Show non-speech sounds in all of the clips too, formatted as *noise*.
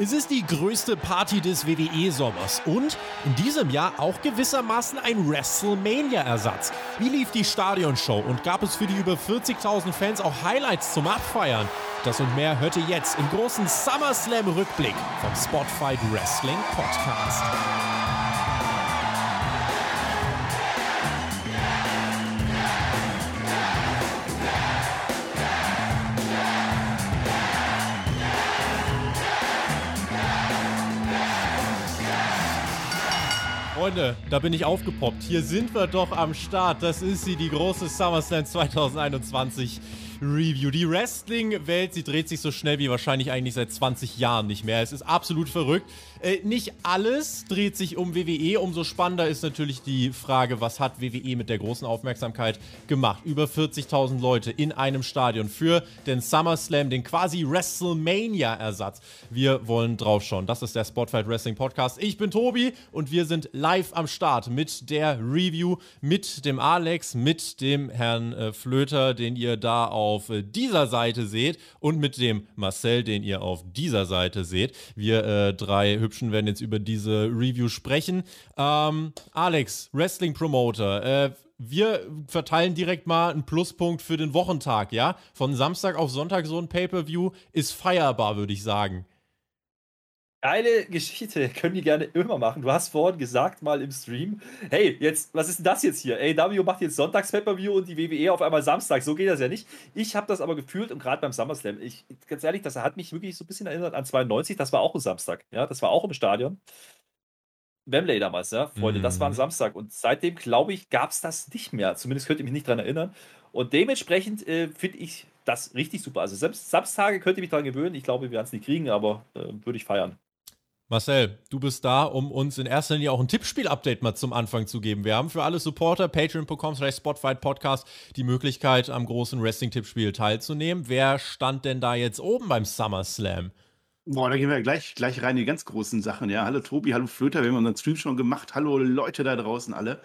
Es ist die größte Party des WWE-Sommers und in diesem Jahr auch gewissermaßen ein WrestleMania-Ersatz. Wie lief die Stadionshow und gab es für die über 40.000 Fans auch Highlights zum Abfeiern? Das und mehr hört ihr jetzt im großen SummerSlam-Rückblick vom Spotfight Wrestling Podcast. Freunde, da bin ich aufgepoppt. Hier sind wir doch am Start. Das ist sie, die große SummerSlam 2021 Review. Die Wrestling-Welt, sie dreht sich so schnell wie wahrscheinlich eigentlich seit 20 Jahren nicht mehr. Es ist absolut verrückt. Äh, nicht alles dreht sich um WWE. Umso spannender ist natürlich die Frage, was hat WWE mit der großen Aufmerksamkeit gemacht? Über 40.000 Leute in einem Stadion für den SummerSlam, den quasi WrestleMania-Ersatz. Wir wollen draufschauen. Das ist der Spotlight Wrestling Podcast. Ich bin Tobi und wir sind live am Start mit der Review, mit dem Alex, mit dem Herrn äh, Flöter, den ihr da auf äh, dieser Seite seht und mit dem Marcel, den ihr auf dieser Seite seht. Wir äh, drei hübschen werden jetzt über diese Review sprechen. Ähm, Alex, Wrestling Promoter, äh, wir verteilen direkt mal einen Pluspunkt für den Wochentag, ja? Von Samstag auf Sonntag so ein Pay-Per-View ist feierbar, würde ich sagen. Geile Geschichte, *laughs* können die gerne immer machen. Du hast vorhin gesagt mal im Stream, hey, jetzt, was ist denn das jetzt hier? AW macht jetzt Sonntags Pay-Per-View und die WWE auf einmal Samstag. So geht das ja nicht. Ich habe das aber gefühlt und gerade beim SummerSlam, ich, ganz ehrlich, das hat mich wirklich so ein bisschen erinnert an 92. Das war auch ein Samstag. Ja, das war auch im Stadion. Wembley damals, ja, Freunde, mhm. das war ein mhm. Samstag. Und seitdem, glaube ich, gab es das nicht mehr. Zumindest könnt ihr mich nicht daran erinnern. Und dementsprechend äh, finde ich das richtig super. Also selbst Samstage könnt ihr mich daran gewöhnen. Ich glaube, wir werden es nicht kriegen, aber äh, würde ich feiern. Marcel, du bist da, um uns in erster Linie auch ein Tippspiel-Update mal zum Anfang zu geben. Wir haben für alle Supporter patreon.com slash Spotfight Podcast die Möglichkeit, am großen Wrestling-Tippspiel teilzunehmen. Wer stand denn da jetzt oben beim SummerSlam? Boah, da gehen wir gleich, gleich rein in die ganz großen Sachen. Ja, hallo Tobi, hallo Flöter, wir haben unseren Stream schon gemacht. Hallo Leute da draußen alle.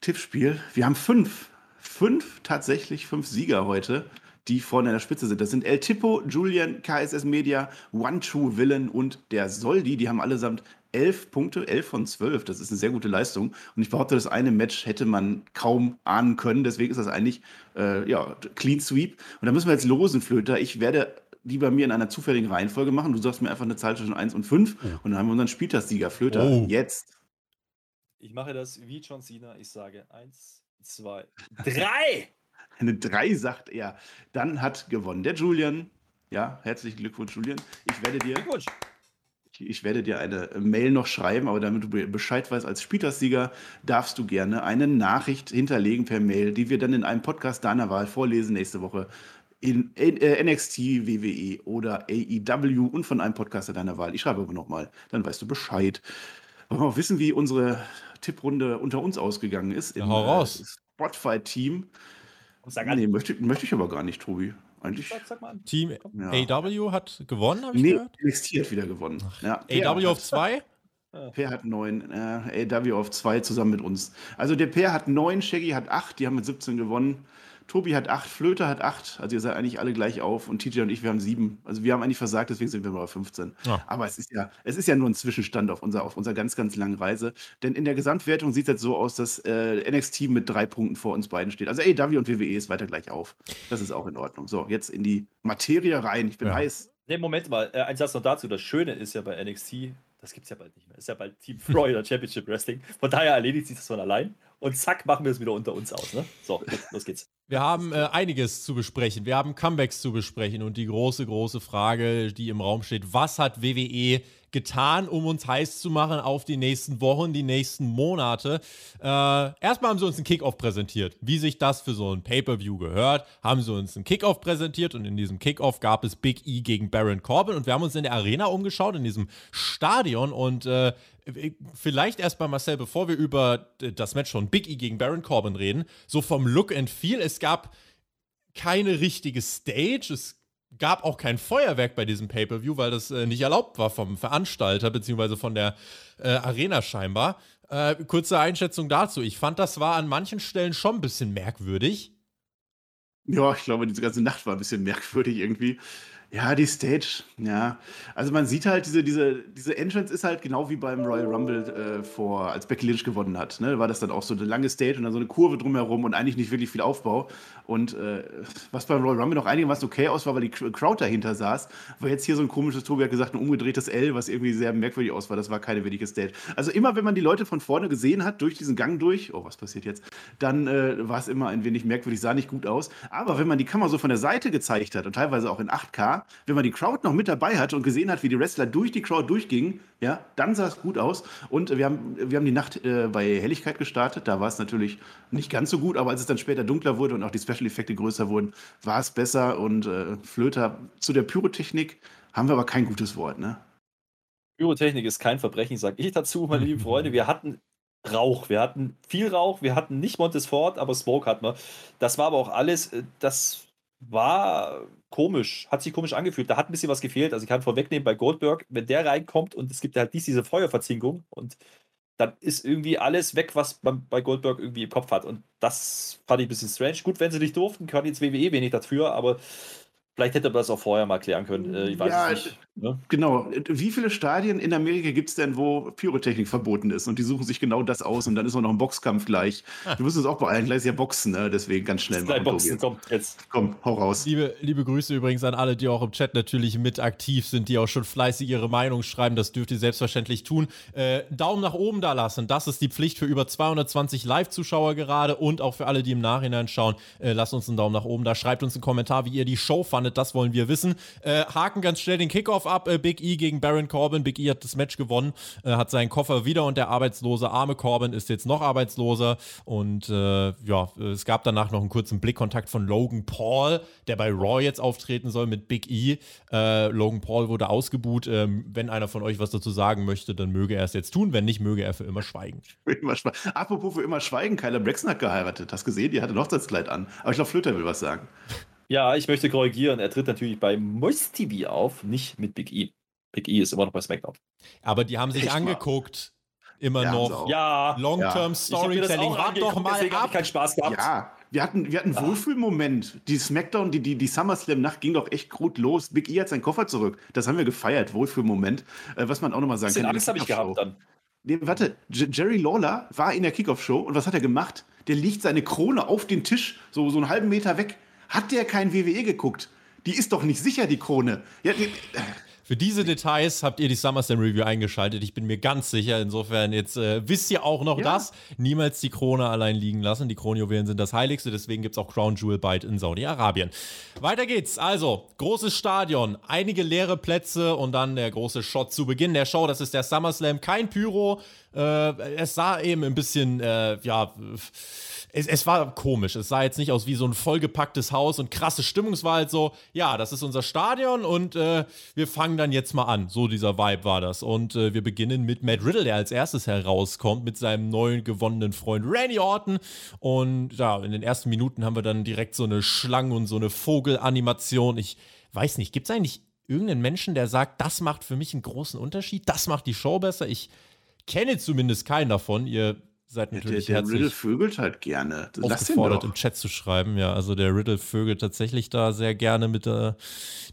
Tippspiel. Wir haben fünf, fünf tatsächlich fünf Sieger heute die vorne an der Spitze sind. Das sind El Tipo, Julian, KSS Media, One True Villain und der Soldi. Die haben allesamt elf Punkte, elf von zwölf. Das ist eine sehr gute Leistung. Und ich behaupte, das eine Match hätte man kaum ahnen können. Deswegen ist das eigentlich äh, ja, Clean Sweep. Und da müssen wir jetzt losen, Flöter. Ich werde die bei mir in einer zufälligen Reihenfolge machen. Du sagst mir einfach eine Zahl zwischen 1 und 5 ja. und dann haben wir unseren Spieltagssieger. Flöter, oh. jetzt. Ich mache das wie John Cena. Ich sage 1, 2, 3. Eine 3 sagt er. Dann hat gewonnen der Julian. Ja, herzlichen Glückwunsch, Julian. Ich werde dir. Glückwunsch. Ich werde dir eine Mail noch schreiben, aber damit du Bescheid weißt, als Spielersieger darfst du gerne eine Nachricht hinterlegen per Mail, die wir dann in einem Podcast deiner Wahl vorlesen nächste Woche in NXT, WWE oder AEW und von einem Podcaster deiner Wahl. Ich schreibe aber nochmal, dann weißt du Bescheid. Wollen wir auch wissen, wie unsere Tipprunde unter uns ausgegangen ist? Im ja, hau raus. Äh, Sag nee, möchte, möchte ich aber gar nicht, Tobi. Eigentlich. Sag, sag mal. Team ja. AW hat gewonnen, habe ich nee, gehört? NXT hat wieder gewonnen. Ach, ja, AW auf *laughs* 2? Per hat 9, äh, AW auf 2 zusammen mit uns. Also der Per hat 9, Shaggy hat 8, die haben mit 17 gewonnen. Tobi hat acht, Flöter hat acht. Also ihr seid eigentlich alle gleich auf. Und TJ und ich, wir haben sieben. Also wir haben eigentlich versagt, deswegen sind wir bei 15. Ja. Aber es ist ja, es ist ja nur ein Zwischenstand auf unserer, auf unserer ganz, ganz langen Reise. Denn in der Gesamtwertung sieht es jetzt so aus, dass äh, NXT mit drei Punkten vor uns beiden steht. Also AW und WWE ist weiter gleich auf. Das ist auch in Ordnung. So, jetzt in die Materie rein. Ich bin ja. heiß. Nee, Moment mal. Äh, ein Satz noch dazu. Das Schöne ist ja bei NXT, das gibt es ja bald nicht mehr. Ist ja bald Team Florida *laughs* Championship Wrestling. Von daher erledigt sich das von allein. Und zack, machen wir es wieder unter uns aus. Ne? So, los geht's. Wir haben äh, einiges zu besprechen. Wir haben Comebacks zu besprechen und die große, große Frage, die im Raum steht: Was hat WWE getan, um uns heiß zu machen auf die nächsten Wochen, die nächsten Monate? Äh, erstmal haben sie uns einen Kickoff präsentiert. Wie sich das für so ein Pay-Per-View gehört, haben sie uns einen Kickoff präsentiert und in diesem Kickoff gab es Big E gegen Baron Corbin und wir haben uns in der Arena umgeschaut, in diesem Stadion und äh, vielleicht erstmal Marcel, bevor wir über das Match von Big E gegen Baron Corbin reden, so vom Look and Feel, es gab keine richtige Stage, es gab auch kein Feuerwerk bei diesem Pay-per-View, weil das äh, nicht erlaubt war vom Veranstalter beziehungsweise von der äh, Arena scheinbar. Äh, kurze Einschätzung dazu. Ich fand, das war an manchen Stellen schon ein bisschen merkwürdig. Ja, ich glaube, diese ganze Nacht war ein bisschen merkwürdig irgendwie. Ja, die Stage, ja. Also man sieht halt, diese, diese, diese Entrance ist halt genau wie beim Royal Rumble äh, vor, als Becky Lynch gewonnen hat. Ne? War das dann auch so eine lange Stage und dann so eine Kurve drumherum und eigentlich nicht wirklich viel Aufbau. Und äh, was beim Royal Rumble noch einigermaßen okay aus war, weil die Crowd dahinter saß, war jetzt hier so ein komisches, Tobi hat gesagt, ein umgedrehtes L, was irgendwie sehr merkwürdig aus war. Das war keine wirkliche Stage. Also immer, wenn man die Leute von vorne gesehen hat, durch diesen Gang durch, oh, was passiert jetzt, dann äh, war es immer ein wenig merkwürdig, sah nicht gut aus. Aber wenn man die Kamera so von der Seite gezeigt hat und teilweise auch in 8K, wenn man die Crowd noch mit dabei hatte und gesehen hat, wie die Wrestler durch die Crowd durchgingen, ja, dann sah es gut aus. Und wir haben, wir haben die Nacht äh, bei Helligkeit gestartet. Da war es natürlich nicht ganz so gut, aber als es dann später dunkler wurde und auch die Special-Effekte größer wurden, war es besser. Und äh, Flöter zu der Pyrotechnik haben wir aber kein gutes Wort, ne? Pyrotechnik ist kein Verbrechen, sage ich dazu, meine lieben *laughs* Freunde. Wir hatten Rauch, wir hatten viel Rauch, wir hatten nicht Montesfort, aber Smoke hatten wir. Das war aber auch alles, äh, das war komisch, hat sich komisch angefühlt. Da hat ein bisschen was gefehlt. Also ich kann vorwegnehmen, bei Goldberg, wenn der reinkommt und es gibt halt dies, diese Feuerverzinkung und dann ist irgendwie alles weg, was man bei Goldberg irgendwie im Kopf hat. Und das fand ich ein bisschen strange. Gut, wenn sie nicht durften, können jetzt WWE wenig dafür, aber Vielleicht hätte man das auch vorher mal klären können. Äh, ich weiß ja, es nicht. Ne? Genau. Wie viele Stadien in Amerika gibt es denn, wo Pyrotechnik verboten ist? Und die suchen sich genau das aus und dann ist auch noch ein Boxkampf gleich. Ah. Du wirst es auch bei allen gleich ja boxen, ne? deswegen ganz schnell machen. Boxen, komm, jetzt. Komm, hau raus. Liebe, liebe Grüße übrigens an alle, die auch im Chat natürlich mit aktiv sind, die auch schon fleißig ihre Meinung schreiben. Das dürft ihr selbstverständlich tun. Äh, Daumen nach oben da lassen. Das ist die Pflicht für über 220 Live-Zuschauer gerade und auch für alle, die im Nachhinein schauen. Äh, lasst uns einen Daumen nach oben da. Schreibt uns einen Kommentar, wie ihr die Show fandet. Das wollen wir wissen. Äh, haken ganz schnell den Kickoff ab. Äh, Big E gegen Baron Corbin. Big E hat das Match gewonnen, äh, hat seinen Koffer wieder und der arbeitslose arme Corbin ist jetzt noch arbeitsloser. Und äh, ja, es gab danach noch einen kurzen Blickkontakt von Logan Paul, der bei Raw jetzt auftreten soll mit Big E. Äh, Logan Paul wurde ausgebuht. Ähm, wenn einer von euch was dazu sagen möchte, dann möge er es jetzt tun. Wenn nicht, möge er für immer schweigen. Für immer schweigen. Apropos für immer schweigen, Kyler Braxton hat geheiratet. Hast gesehen? Die hatte ein Hochzeitskleid an. Aber ich glaube, Flöter will was sagen. Ja, ich möchte korrigieren. Er tritt natürlich bei Moist TV auf, nicht mit Big E. Big E ist immer noch bei SmackDown. Aber die haben sich Echt angeguckt. Mal. Immer ja, noch. Ja. Long-Term ja. Storytelling. Wart doch mal ab. keinen Spaß gehabt. Ja. Wir hatten, wir hatten ah. Wohlfühlmoment. Die Smackdown, die, die, die SummerSlam-Nacht ging doch echt gut los. Big E hat seinen Koffer zurück. Das haben wir gefeiert. Wohlfühlmoment. Äh, was man auch nochmal sagen kann. Angst habe ich gehabt dann. Nee, warte, J Jerry Lawler war in der Kickoff-Show und was hat er gemacht? Der legt seine Krone auf den Tisch, so, so einen halben Meter weg hat der kein WWE geguckt? Die ist doch nicht sicher, die Krone. Ja, die, für diese Details habt ihr die SummerSlam Review eingeschaltet. Ich bin mir ganz sicher. Insofern, jetzt äh, wisst ihr auch noch ja. das. Niemals die Krone allein liegen lassen. Die Kronjuwelen sind das Heiligste. Deswegen gibt es auch Crown Jewel bald in Saudi-Arabien. Weiter geht's. Also, großes Stadion, einige leere Plätze und dann der große Shot zu Beginn der Show. Das ist der SummerSlam. Kein Pyro. Äh, es sah eben ein bisschen, äh, ja es, es, war komisch. Es sah jetzt nicht aus wie so ein vollgepacktes Haus und krasse Stimmung. Es war halt so, ja, das ist unser Stadion und äh, wir fangen dann jetzt mal an. So dieser Vibe war das. Und äh, wir beginnen mit Matt Riddle, der als erstes herauskommt mit seinem neuen gewonnenen Freund Randy Orton. Und ja, in den ersten Minuten haben wir dann direkt so eine Schlangen- und so eine Vogelanimation. Ich weiß nicht, gibt es eigentlich irgendeinen Menschen, der sagt, das macht für mich einen großen Unterschied, das macht die Show besser? Ich kenne zumindest keinen davon. Ihr seid natürlich der, der, Riddle vögelt halt gerne. Das aufgefordert, im Chat zu schreiben. Ja, also der Riddle vögelt tatsächlich da sehr gerne mit äh,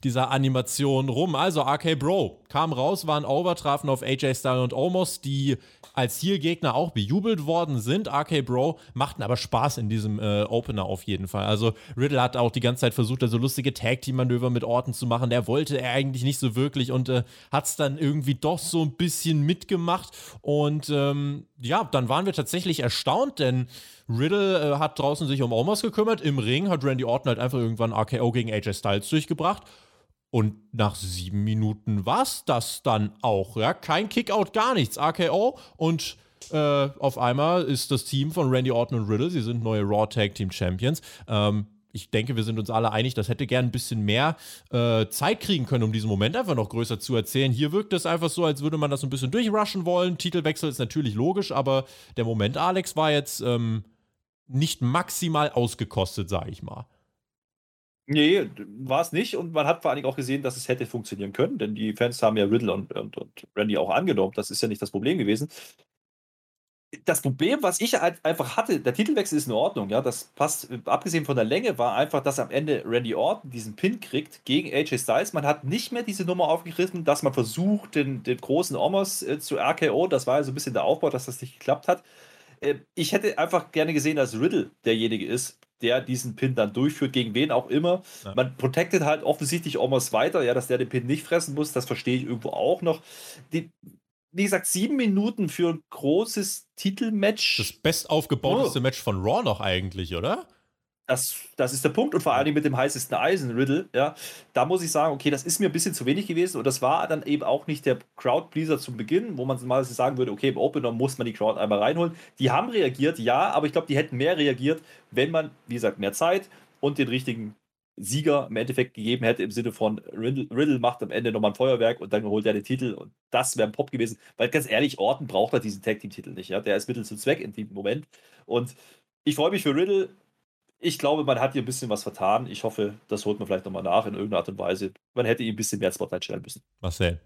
dieser Animation rum. Also RK Bro kam raus, waren over, trafen auf AJ Styles und Omos, die als Heel-Gegner auch bejubelt worden sind. RK Bro machten aber Spaß in diesem äh, Opener auf jeden Fall. Also Riddle hat auch die ganze Zeit versucht, da so lustige Tag-Team-Manöver mit Orten zu machen. Der wollte er eigentlich nicht so wirklich und äh, hat es dann irgendwie doch so ein bisschen mitgemacht. Und ähm, ja, dann waren wir tatsächlich erstaunt, denn Riddle äh, hat draußen sich um Omos gekümmert. Im Ring hat Randy Orton halt einfach irgendwann RKO gegen AJ Styles durchgebracht. Und nach sieben Minuten war es das dann auch. Ja? Kein Kickout, gar nichts. RKO und äh, auf einmal ist das Team von Randy Orton und Riddle, sie sind neue Raw Tag Team Champions. Ähm, ich denke, wir sind uns alle einig, das hätte gern ein bisschen mehr äh, Zeit kriegen können, um diesen Moment einfach noch größer zu erzählen. Hier wirkt es einfach so, als würde man das ein bisschen durchrushen wollen. Titelwechsel ist natürlich logisch, aber der Moment, Alex, war jetzt ähm, nicht maximal ausgekostet, sage ich mal. Nee, war es nicht. Und man hat vor allen Dingen auch gesehen, dass es hätte funktionieren können, denn die Fans haben ja Riddle und, und, und Randy auch angenommen. Das ist ja nicht das Problem gewesen. Das Problem, was ich halt einfach hatte, der Titelwechsel ist in Ordnung, ja, das passt, abgesehen von der Länge, war einfach, dass am Ende Randy Orton diesen Pin kriegt gegen AJ Styles. Man hat nicht mehr diese Nummer aufgegriffen, dass man versucht, den, den großen Omos äh, zu RKO, das war ja so ein bisschen der Aufbau, dass das nicht geklappt hat. Äh, ich hätte einfach gerne gesehen, dass Riddle derjenige ist, der diesen Pin dann durchführt, gegen wen auch immer. Ja. Man protected halt offensichtlich Omos weiter, ja, dass der den Pin nicht fressen muss, das verstehe ich irgendwo auch noch. Die, wie gesagt, sieben Minuten für ein großes Titelmatch. Das bestaufgebauteste oh. Match von Raw noch eigentlich, oder? Das, das ist der Punkt und vor allem mit dem heißesten Eisen, Riddle, ja, da muss ich sagen, okay, das ist mir ein bisschen zu wenig gewesen und das war dann eben auch nicht der Crowdpleaser zum Beginn, wo man mal sagen würde, okay, im Opener muss man die Crowd einmal reinholen. Die haben reagiert, ja, aber ich glaube, die hätten mehr reagiert, wenn man, wie gesagt, mehr Zeit und den richtigen Sieger im Endeffekt gegeben hätte, im Sinne von Riddle, Riddle macht am Ende nochmal ein Feuerwerk und dann holt er den Titel und das wäre ein Pop gewesen. Weil ganz ehrlich, Orton braucht er diesen Tag-Team-Titel nicht. Ja? Der ist Mittel zum Zweck in dem Moment. Und ich freue mich für Riddle. Ich glaube, man hat hier ein bisschen was vertan. Ich hoffe, das holt man vielleicht nochmal nach in irgendeiner Art und Weise. Man hätte ihm ein bisschen mehr Spotlight stellen müssen. Marcel.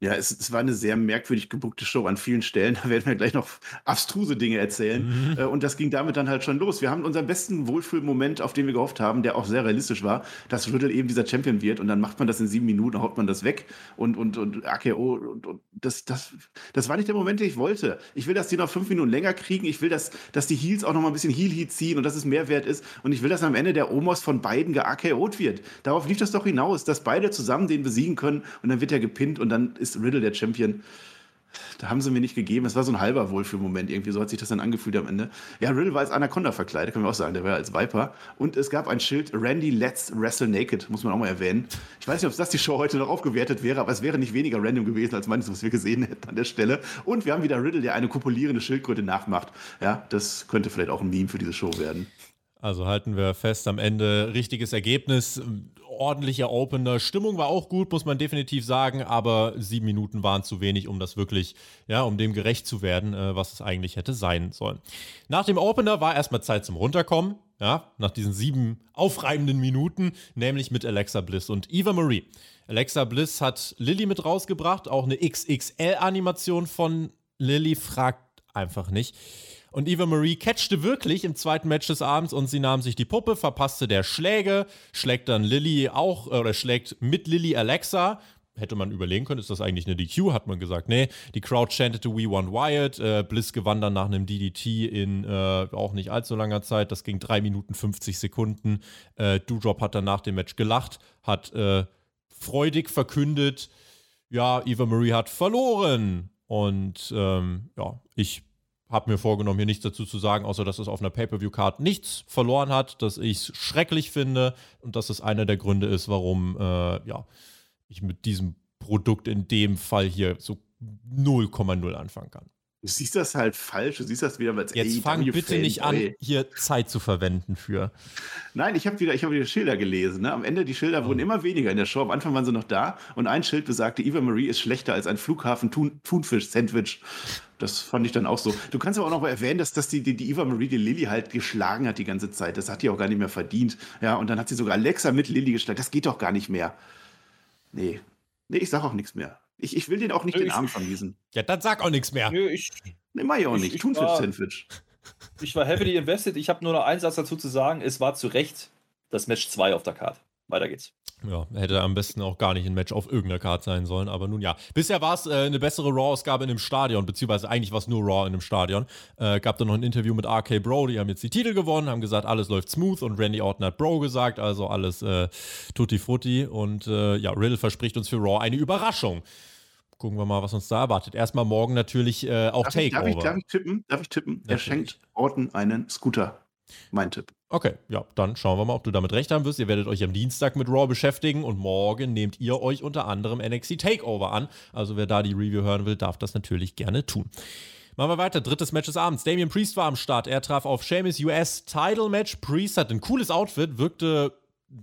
Ja, es, es, war eine sehr merkwürdig gebuckte Show an vielen Stellen. *laughs* Da werden wir gleich noch abstruse Dinge erzählen. Mhm. Äh, und das ging damit dann halt schon los. Wir haben unseren besten Wohlfühlmoment, auf den wir gehofft haben, der auch sehr realistisch war, dass Riddle eben dieser Champion wird. Und dann macht man das in sieben Minuten, haut man das weg. Und, und, und AKO, und, und das, das, das war nicht der Moment, den ich wollte. Ich will, dass die noch fünf Minuten länger kriegen. Ich will, dass, dass die Heels auch noch mal ein bisschen Heel-Heat ziehen und dass es Mehrwert ist. Und ich will, dass am Ende der Omos von beiden geAKO't wird. Darauf lief das doch hinaus, dass beide zusammen den besiegen können. Und dann wird er gepinnt und dann ist Riddle der Champion. Da haben sie mir nicht gegeben. Es war so ein halber Wohlfühlmoment irgendwie. So hat sich das dann angefühlt am Ende. Ja, Riddle war als Anaconda verkleidet, können wir auch sagen. Der war als Viper. Und es gab ein Schild, Randy Let's Wrestle Naked, muss man auch mal erwähnen. Ich weiß nicht, ob das die Show heute noch aufgewertet wäre, aber es wäre nicht weniger random gewesen, als manches, was wir gesehen hätten an der Stelle. Und wir haben wieder Riddle, der eine kopulierende Schildkröte nachmacht. Ja, das könnte vielleicht auch ein Meme für diese Show werden. Also halten wir fest, am Ende richtiges Ergebnis ordentlicher Opener. Stimmung war auch gut, muss man definitiv sagen, aber sieben Minuten waren zu wenig, um das wirklich, ja, um dem gerecht zu werden, äh, was es eigentlich hätte sein sollen. Nach dem Opener war erstmal Zeit zum Runterkommen, ja, nach diesen sieben aufreibenden Minuten, nämlich mit Alexa Bliss und Eva Marie. Alexa Bliss hat Lilly mit rausgebracht, auch eine XXL-Animation von Lilly, fragt einfach nicht. Und Eva Marie catchte wirklich im zweiten Match des Abends und sie nahm sich die Puppe, verpasste der Schläge, schlägt dann Lilly auch, oder schlägt mit Lilly Alexa. Hätte man überlegen können, ist das eigentlich eine DQ? Hat man gesagt, nee. Die Crowd chantete We Want Wyatt. Äh, Bliss gewann dann nach einem DDT in äh, auch nicht allzu langer Zeit. Das ging 3 Minuten 50 Sekunden. Äh, Doudrop hat dann nach dem Match gelacht, hat äh, freudig verkündet, ja, Eva Marie hat verloren. Und ähm, ja, ich habe mir vorgenommen, hier nichts dazu zu sagen, außer dass es auf einer Pay-Per-View-Card nichts verloren hat, dass ich es schrecklich finde und dass es einer der Gründe ist, warum äh, ja, ich mit diesem Produkt in dem Fall hier so 0,0 anfangen kann. Du siehst das halt falsch, du siehst das wieder als Jetzt fang bitte nicht an, hier Zeit zu verwenden für. Nein, ich habe wieder, hab wieder Schilder gelesen. Ne? Am Ende, die Schilder oh. wurden immer weniger in der Show. Am Anfang waren sie noch da und ein Schild besagte, Eva Marie ist schlechter als ein Flughafen-Thunfisch-Sandwich. Das fand ich dann auch so. Du kannst aber auch noch mal erwähnen, dass, dass die, die, die Eva Marie die Lilly halt geschlagen hat die ganze Zeit. Das hat die auch gar nicht mehr verdient. Ja, und dann hat sie sogar Alexa mit Lilly geschlagen. Das geht doch gar nicht mehr. Nee. Nee, ich sag auch nichts mehr. Ich, ich will den auch nicht Nö, den Arm vermiesen. Ja, dann sag auch nichts mehr. Nö, ich. Nee, mach ich auch nicht. Ich, Thunfisch-Sandwich. Ich war heavily invested. Ich habe nur noch einen Satz dazu zu sagen. Es war zu Recht das Match 2 auf der Karte. Weiter geht's. Ja, hätte am besten auch gar nicht ein Match auf irgendeiner Karte sein sollen, aber nun ja. Bisher war es äh, eine bessere Raw-Ausgabe in einem Stadion, beziehungsweise eigentlich war es nur Raw in einem Stadion. Äh, gab dann noch ein Interview mit RK Bro, die haben jetzt die Titel gewonnen, haben gesagt, alles läuft smooth und Randy Orton hat Bro gesagt, also alles äh, tutti frutti und äh, ja, Riddle verspricht uns für Raw eine Überraschung. Gucken wir mal, was uns da erwartet. Erstmal morgen natürlich äh, auch darf Takeover. Ich, darf, ich, darf ich tippen? Darf ich tippen? Natürlich. Er schenkt Orton einen Scooter. Mein Tipp. Okay, ja, dann schauen wir mal, ob du damit recht haben wirst. Ihr werdet euch am Dienstag mit Raw beschäftigen und morgen nehmt ihr euch unter anderem NXT Takeover an. Also wer da die Review hören will, darf das natürlich gerne tun. Machen wir weiter. Drittes Match des Abends. Damian Priest war am Start. Er traf auf Sheamus US Title Match. Priest hat ein cooles Outfit, wirkte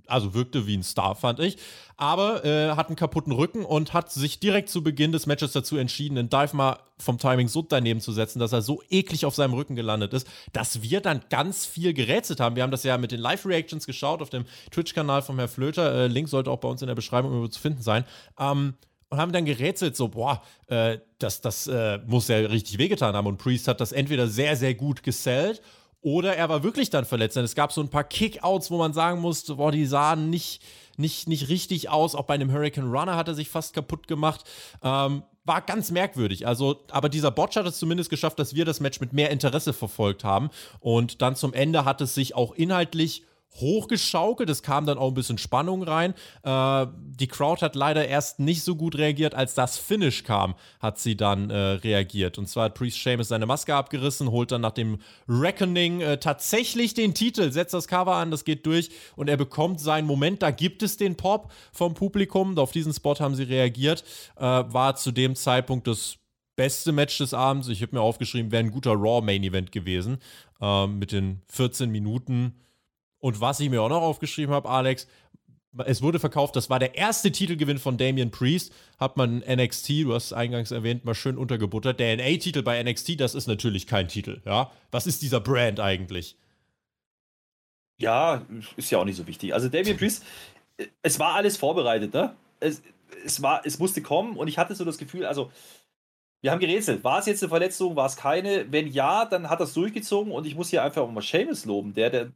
also wirkte wie ein Star, fand ich. Aber äh, hat einen kaputten Rücken und hat sich direkt zu Beginn des Matches dazu entschieden, den Dive mal vom Timing so daneben zu setzen, dass er so eklig auf seinem Rücken gelandet ist, dass wir dann ganz viel gerätselt haben. Wir haben das ja mit den Live-Reactions geschaut auf dem Twitch-Kanal von Herrn Flöter. Äh, Link sollte auch bei uns in der Beschreibung zu finden sein. Ähm, und haben dann gerätselt, so, boah, äh, das, das äh, muss ja richtig wehgetan haben. Und Priest hat das entweder sehr, sehr gut gesellt oder er war wirklich dann verletzt. Denn es gab so ein paar Kickouts, wo man sagen musste, boah, die sahen nicht, nicht, nicht richtig aus. Auch bei einem Hurricane Runner hat er sich fast kaputt gemacht. Ähm, war ganz merkwürdig. Also, aber dieser Botch hat es zumindest geschafft, dass wir das Match mit mehr Interesse verfolgt haben. Und dann zum Ende hat es sich auch inhaltlich hochgeschaukelt. Es kam dann auch ein bisschen Spannung rein. Äh, die Crowd hat leider erst nicht so gut reagiert, als das Finish kam, hat sie dann äh, reagiert. Und zwar hat Priest Sheamus seine Maske abgerissen, holt dann nach dem Reckoning äh, tatsächlich den Titel, setzt das Cover an, das geht durch und er bekommt seinen Moment. Da gibt es den Pop vom Publikum. Auf diesen Spot haben sie reagiert. Äh, war zu dem Zeitpunkt das beste Match des Abends. Ich habe mir aufgeschrieben, wäre ein guter Raw Main Event gewesen. Ähm, mit den 14 Minuten und was ich mir auch noch aufgeschrieben habe, Alex, es wurde verkauft, das war der erste Titelgewinn von Damian Priest. Hat man NXT, du hast es eingangs erwähnt, mal schön untergebuttert. Der NA-Titel bei NXT, das ist natürlich kein Titel, ja. Was ist dieser Brand eigentlich? Ja, ist ja auch nicht so wichtig. Also Damian Priest, es war alles vorbereitet, ne? Es, es, war, es musste kommen und ich hatte so das Gefühl, also wir haben gerätselt. War es jetzt eine Verletzung? War es keine? Wenn ja, dann hat es durchgezogen und ich muss hier einfach mal Seamus loben, der, der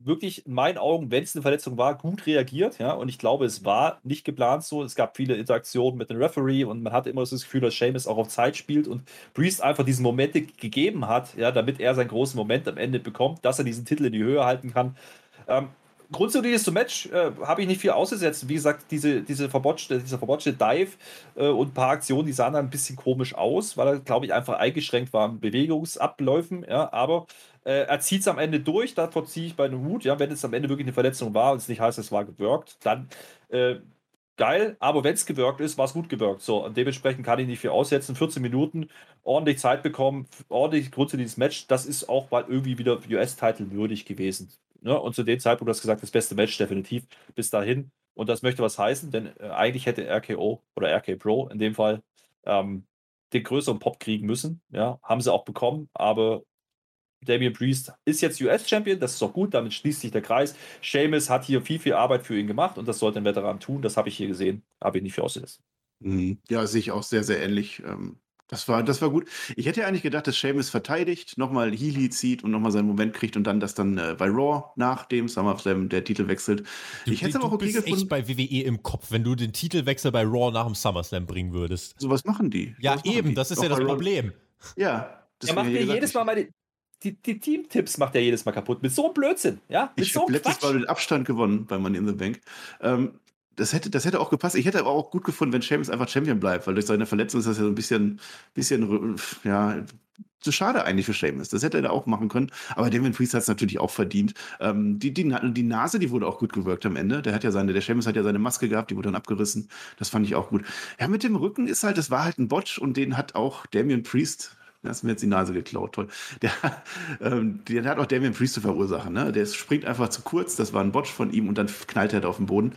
wirklich in meinen Augen, wenn es eine Verletzung war, gut reagiert. Ja, und ich glaube, es war nicht geplant so. Es gab viele Interaktionen mit dem Referee und man hatte immer das Gefühl, dass Seamus auch auf Zeit spielt und Priest einfach diese Momente gegeben hat, ja, damit er seinen großen Moment am Ende bekommt, dass er diesen Titel in die Höhe halten kann. Ähm, grundsätzlich zum Match äh, habe ich nicht viel ausgesetzt. Wie gesagt, diese, diese verbotschte, dieser verbotschte Dive äh, und ein paar Aktionen, die sahen dann ein bisschen komisch aus, weil er, glaube ich, einfach eingeschränkt war in Bewegungsabläufen. Ja, aber äh, er zieht es am Ende durch, davor ziehe ich bei einem Hut. Ja, wenn es am Ende wirklich eine Verletzung war und es nicht heißt, es war gewirkt, dann äh, geil. Aber wenn es gewirkt ist, war es gut gewirkt. So, und dementsprechend kann ich nicht viel aussetzen. 14 Minuten, ordentlich Zeit bekommen, ordentlich grundsätzliches Match. Das ist auch mal irgendwie wieder US-Titel würdig gewesen. Ne? Und zu dem Zeitpunkt hast du gesagt, das beste Match definitiv bis dahin. Und das möchte was heißen, denn äh, eigentlich hätte RKO oder RK Pro in dem Fall ähm, den größeren Pop kriegen müssen. Ja, haben sie auch bekommen, aber Damian Priest ist jetzt US-Champion, das ist auch gut, damit schließt sich der Kreis. Seamus hat hier viel, viel Arbeit für ihn gemacht und das sollte ein Veteran tun. Das habe ich hier gesehen, habe ich nicht für ausgesetzt. Mhm. Ja, sehe ich auch sehr, sehr ähnlich. Ähm, das war, das war gut. Ich hätte eigentlich gedacht, dass Seamus verteidigt, nochmal Healy zieht und nochmal seinen Moment kriegt und dann das dann äh, bei Raw nach dem SummerSlam der Titel wechselt. Du, ich hätte aber auch okay bist gefunden. echt bei WWE im Kopf, wenn du den Titelwechsel bei Raw nach dem SummerSlam bringen würdest. Sowas machen die. Ja, eben, die. das ist auch ja das Problem. Ja. Er macht mir jedes Mal meine, die, die Teamtipps macht er jedes Mal kaputt. Mit so einem Blödsinn. Ja? Mit ich so habe letztes Mal den Abstand gewonnen bei Money in the Bank. Ähm, das hätte, das hätte auch gepasst. Ich hätte aber auch gut gefunden, wenn Seamus einfach Champion bleibt, weil durch seine Verletzung ist das ja so ein bisschen, bisschen ja, zu schade eigentlich für Seamus. Das hätte er da auch machen können. Aber Damien Priest hat es natürlich auch verdient. Ähm, die, die, die Nase, die wurde auch gut gewirkt am Ende. Der hat ja seine, der Seamus hat ja seine Maske gehabt, die wurde dann abgerissen. Das fand ich auch gut. Ja, mit dem Rücken ist halt, das war halt ein Botch und den hat auch Damien Priest Du hast mir jetzt die Nase geklaut, toll. Der, ähm, der hat auch Damien Priest zu verursachen. Ne? Der springt einfach zu kurz, das war ein Botch von ihm und dann knallt er da auf den Boden.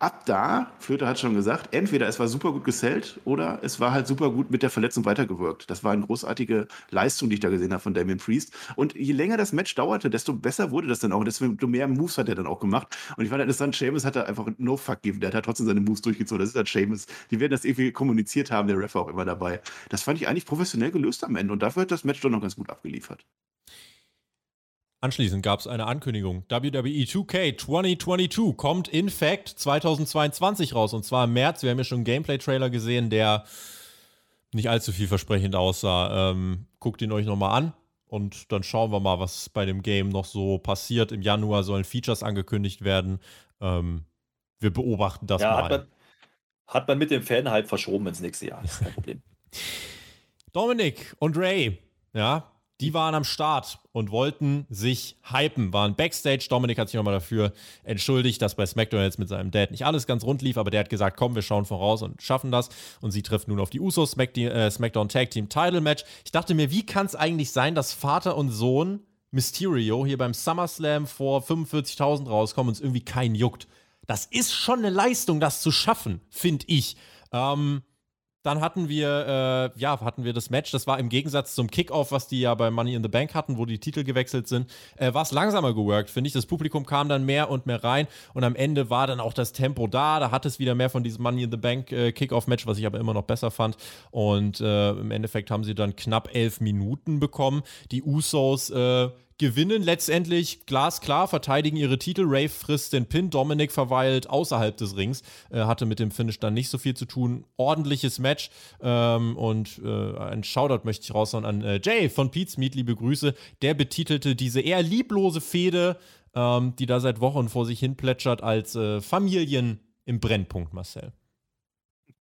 Ab da, Flöter hat schon gesagt, entweder es war super gut gesellt oder es war halt super gut mit der Verletzung weitergewirkt. Das war eine großartige Leistung, die ich da gesehen habe von Damien Priest. Und je länger das Match dauerte, desto besser wurde das dann auch. Desto mehr Moves hat er dann auch gemacht. Und ich fand interessant, Seamus hat da einfach no fuck gegeben. Der hat trotzdem seine Moves durchgezogen. Das ist halt Seamus. Die werden das irgendwie kommuniziert haben, der Ref auch immer dabei. Das fand ich eigentlich professionell gelöst am Ende. Ende. Und dafür hat das Match doch noch ganz gut abgeliefert. Anschließend gab es eine Ankündigung. WWE 2K 2022 kommt in fact 2022 raus. Und zwar im März. Wir haben ja schon einen Gameplay-Trailer gesehen, der nicht allzu vielversprechend aussah. Ähm, guckt ihn euch nochmal an. Und dann schauen wir mal, was bei dem Game noch so passiert. Im Januar sollen Features angekündigt werden. Ähm, wir beobachten das ja, mal. Hat man, hat man mit dem Fan-Hype verschoben ins nächste Jahr. Kein Problem. *laughs* Dominik und Ray, ja, die waren am Start und wollten sich hypen, waren Backstage. Dominik hat sich nochmal dafür entschuldigt, dass bei SmackDown jetzt mit seinem Dad nicht alles ganz rund lief, aber der hat gesagt, komm, wir schauen voraus und schaffen das. Und sie treffen nun auf die Usos Smack äh, SmackDown Tag Team Title Match. Ich dachte mir, wie kann es eigentlich sein, dass Vater und Sohn Mysterio hier beim SummerSlam vor 45.000 rauskommen und es irgendwie keinen juckt? Das ist schon eine Leistung, das zu schaffen, finde ich. Ähm, Dann hatten wir, äh, ja, hatten wir das Match. Das war im Gegensatz zum Kickoff, was die ja bei Money in the Bank hatten, wo die Titel gewechselt sind, äh, war es langsamer geworkt, finde ich. Das Publikum kam dann mehr und mehr rein und am Ende war dann auch das Tempo da. Da hat es wieder mehr von diesem Money in the Bank äh, Kickoff-Match, was ich aber immer noch besser fand. Und äh, im Endeffekt haben sie dann knapp elf Minuten bekommen. Die Usos äh, gewinnen letztendlich glasklar, verteidigen ihre Titel. Ray frisst den Pin, Dominik verweilt außerhalb des Rings, äh, hatte mit dem Finish dann nicht so viel zu tun. Ordentliches Match ähm, und äh, ein Shoutout möchte ich raushauen an äh, Jay von Pete's Meat, liebe Grüße. Der betitelte diese eher lieblose Fehde, ähm, die da seit Wochen vor sich hin plätschert, als äh, Familien im Brennpunkt, Marcel.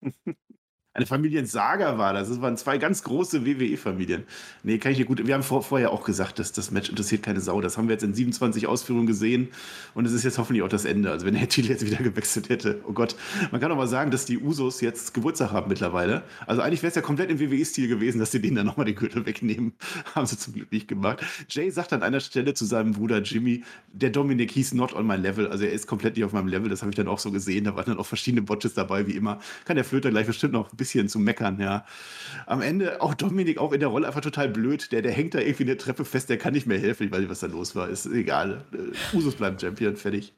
*laughs* eine Familiensaga war das. Es waren zwei ganz große WWE-Familien. Nee, kann ich dir gut. Wir haben vor, vorher auch gesagt, dass das Match interessiert keine Sau. Das haben wir jetzt in 27 Ausführungen gesehen und es ist jetzt hoffentlich auch das Ende. Also wenn der *laughs* Titel jetzt wieder gewechselt hätte, oh Gott. Man kann auch mal sagen, dass die Usos jetzt Geburtstag haben mittlerweile. Also eigentlich wäre es ja komplett im WWE-Stil gewesen, dass sie denen dann nochmal den Gürtel wegnehmen. *laughs* haben sie zum Glück nicht gemacht. Jay sagt an einer Stelle zu seinem Bruder Jimmy, der Dominik hieß not on my level. Also er ist komplett nicht auf meinem Level. Das habe ich dann auch so gesehen. Da waren dann auch verschiedene Botches dabei, wie immer. Kann der Flöter gleich bestimmt noch ein bisschen zu meckern, ja. Am Ende auch Dominik auch in der Rolle einfach total blöd. Der, der hängt da irgendwie in der Treppe fest, der kann nicht mehr helfen. Ich weiß nicht, was da los war. Ist egal. Äh, Usus bleibt Champion, fertig.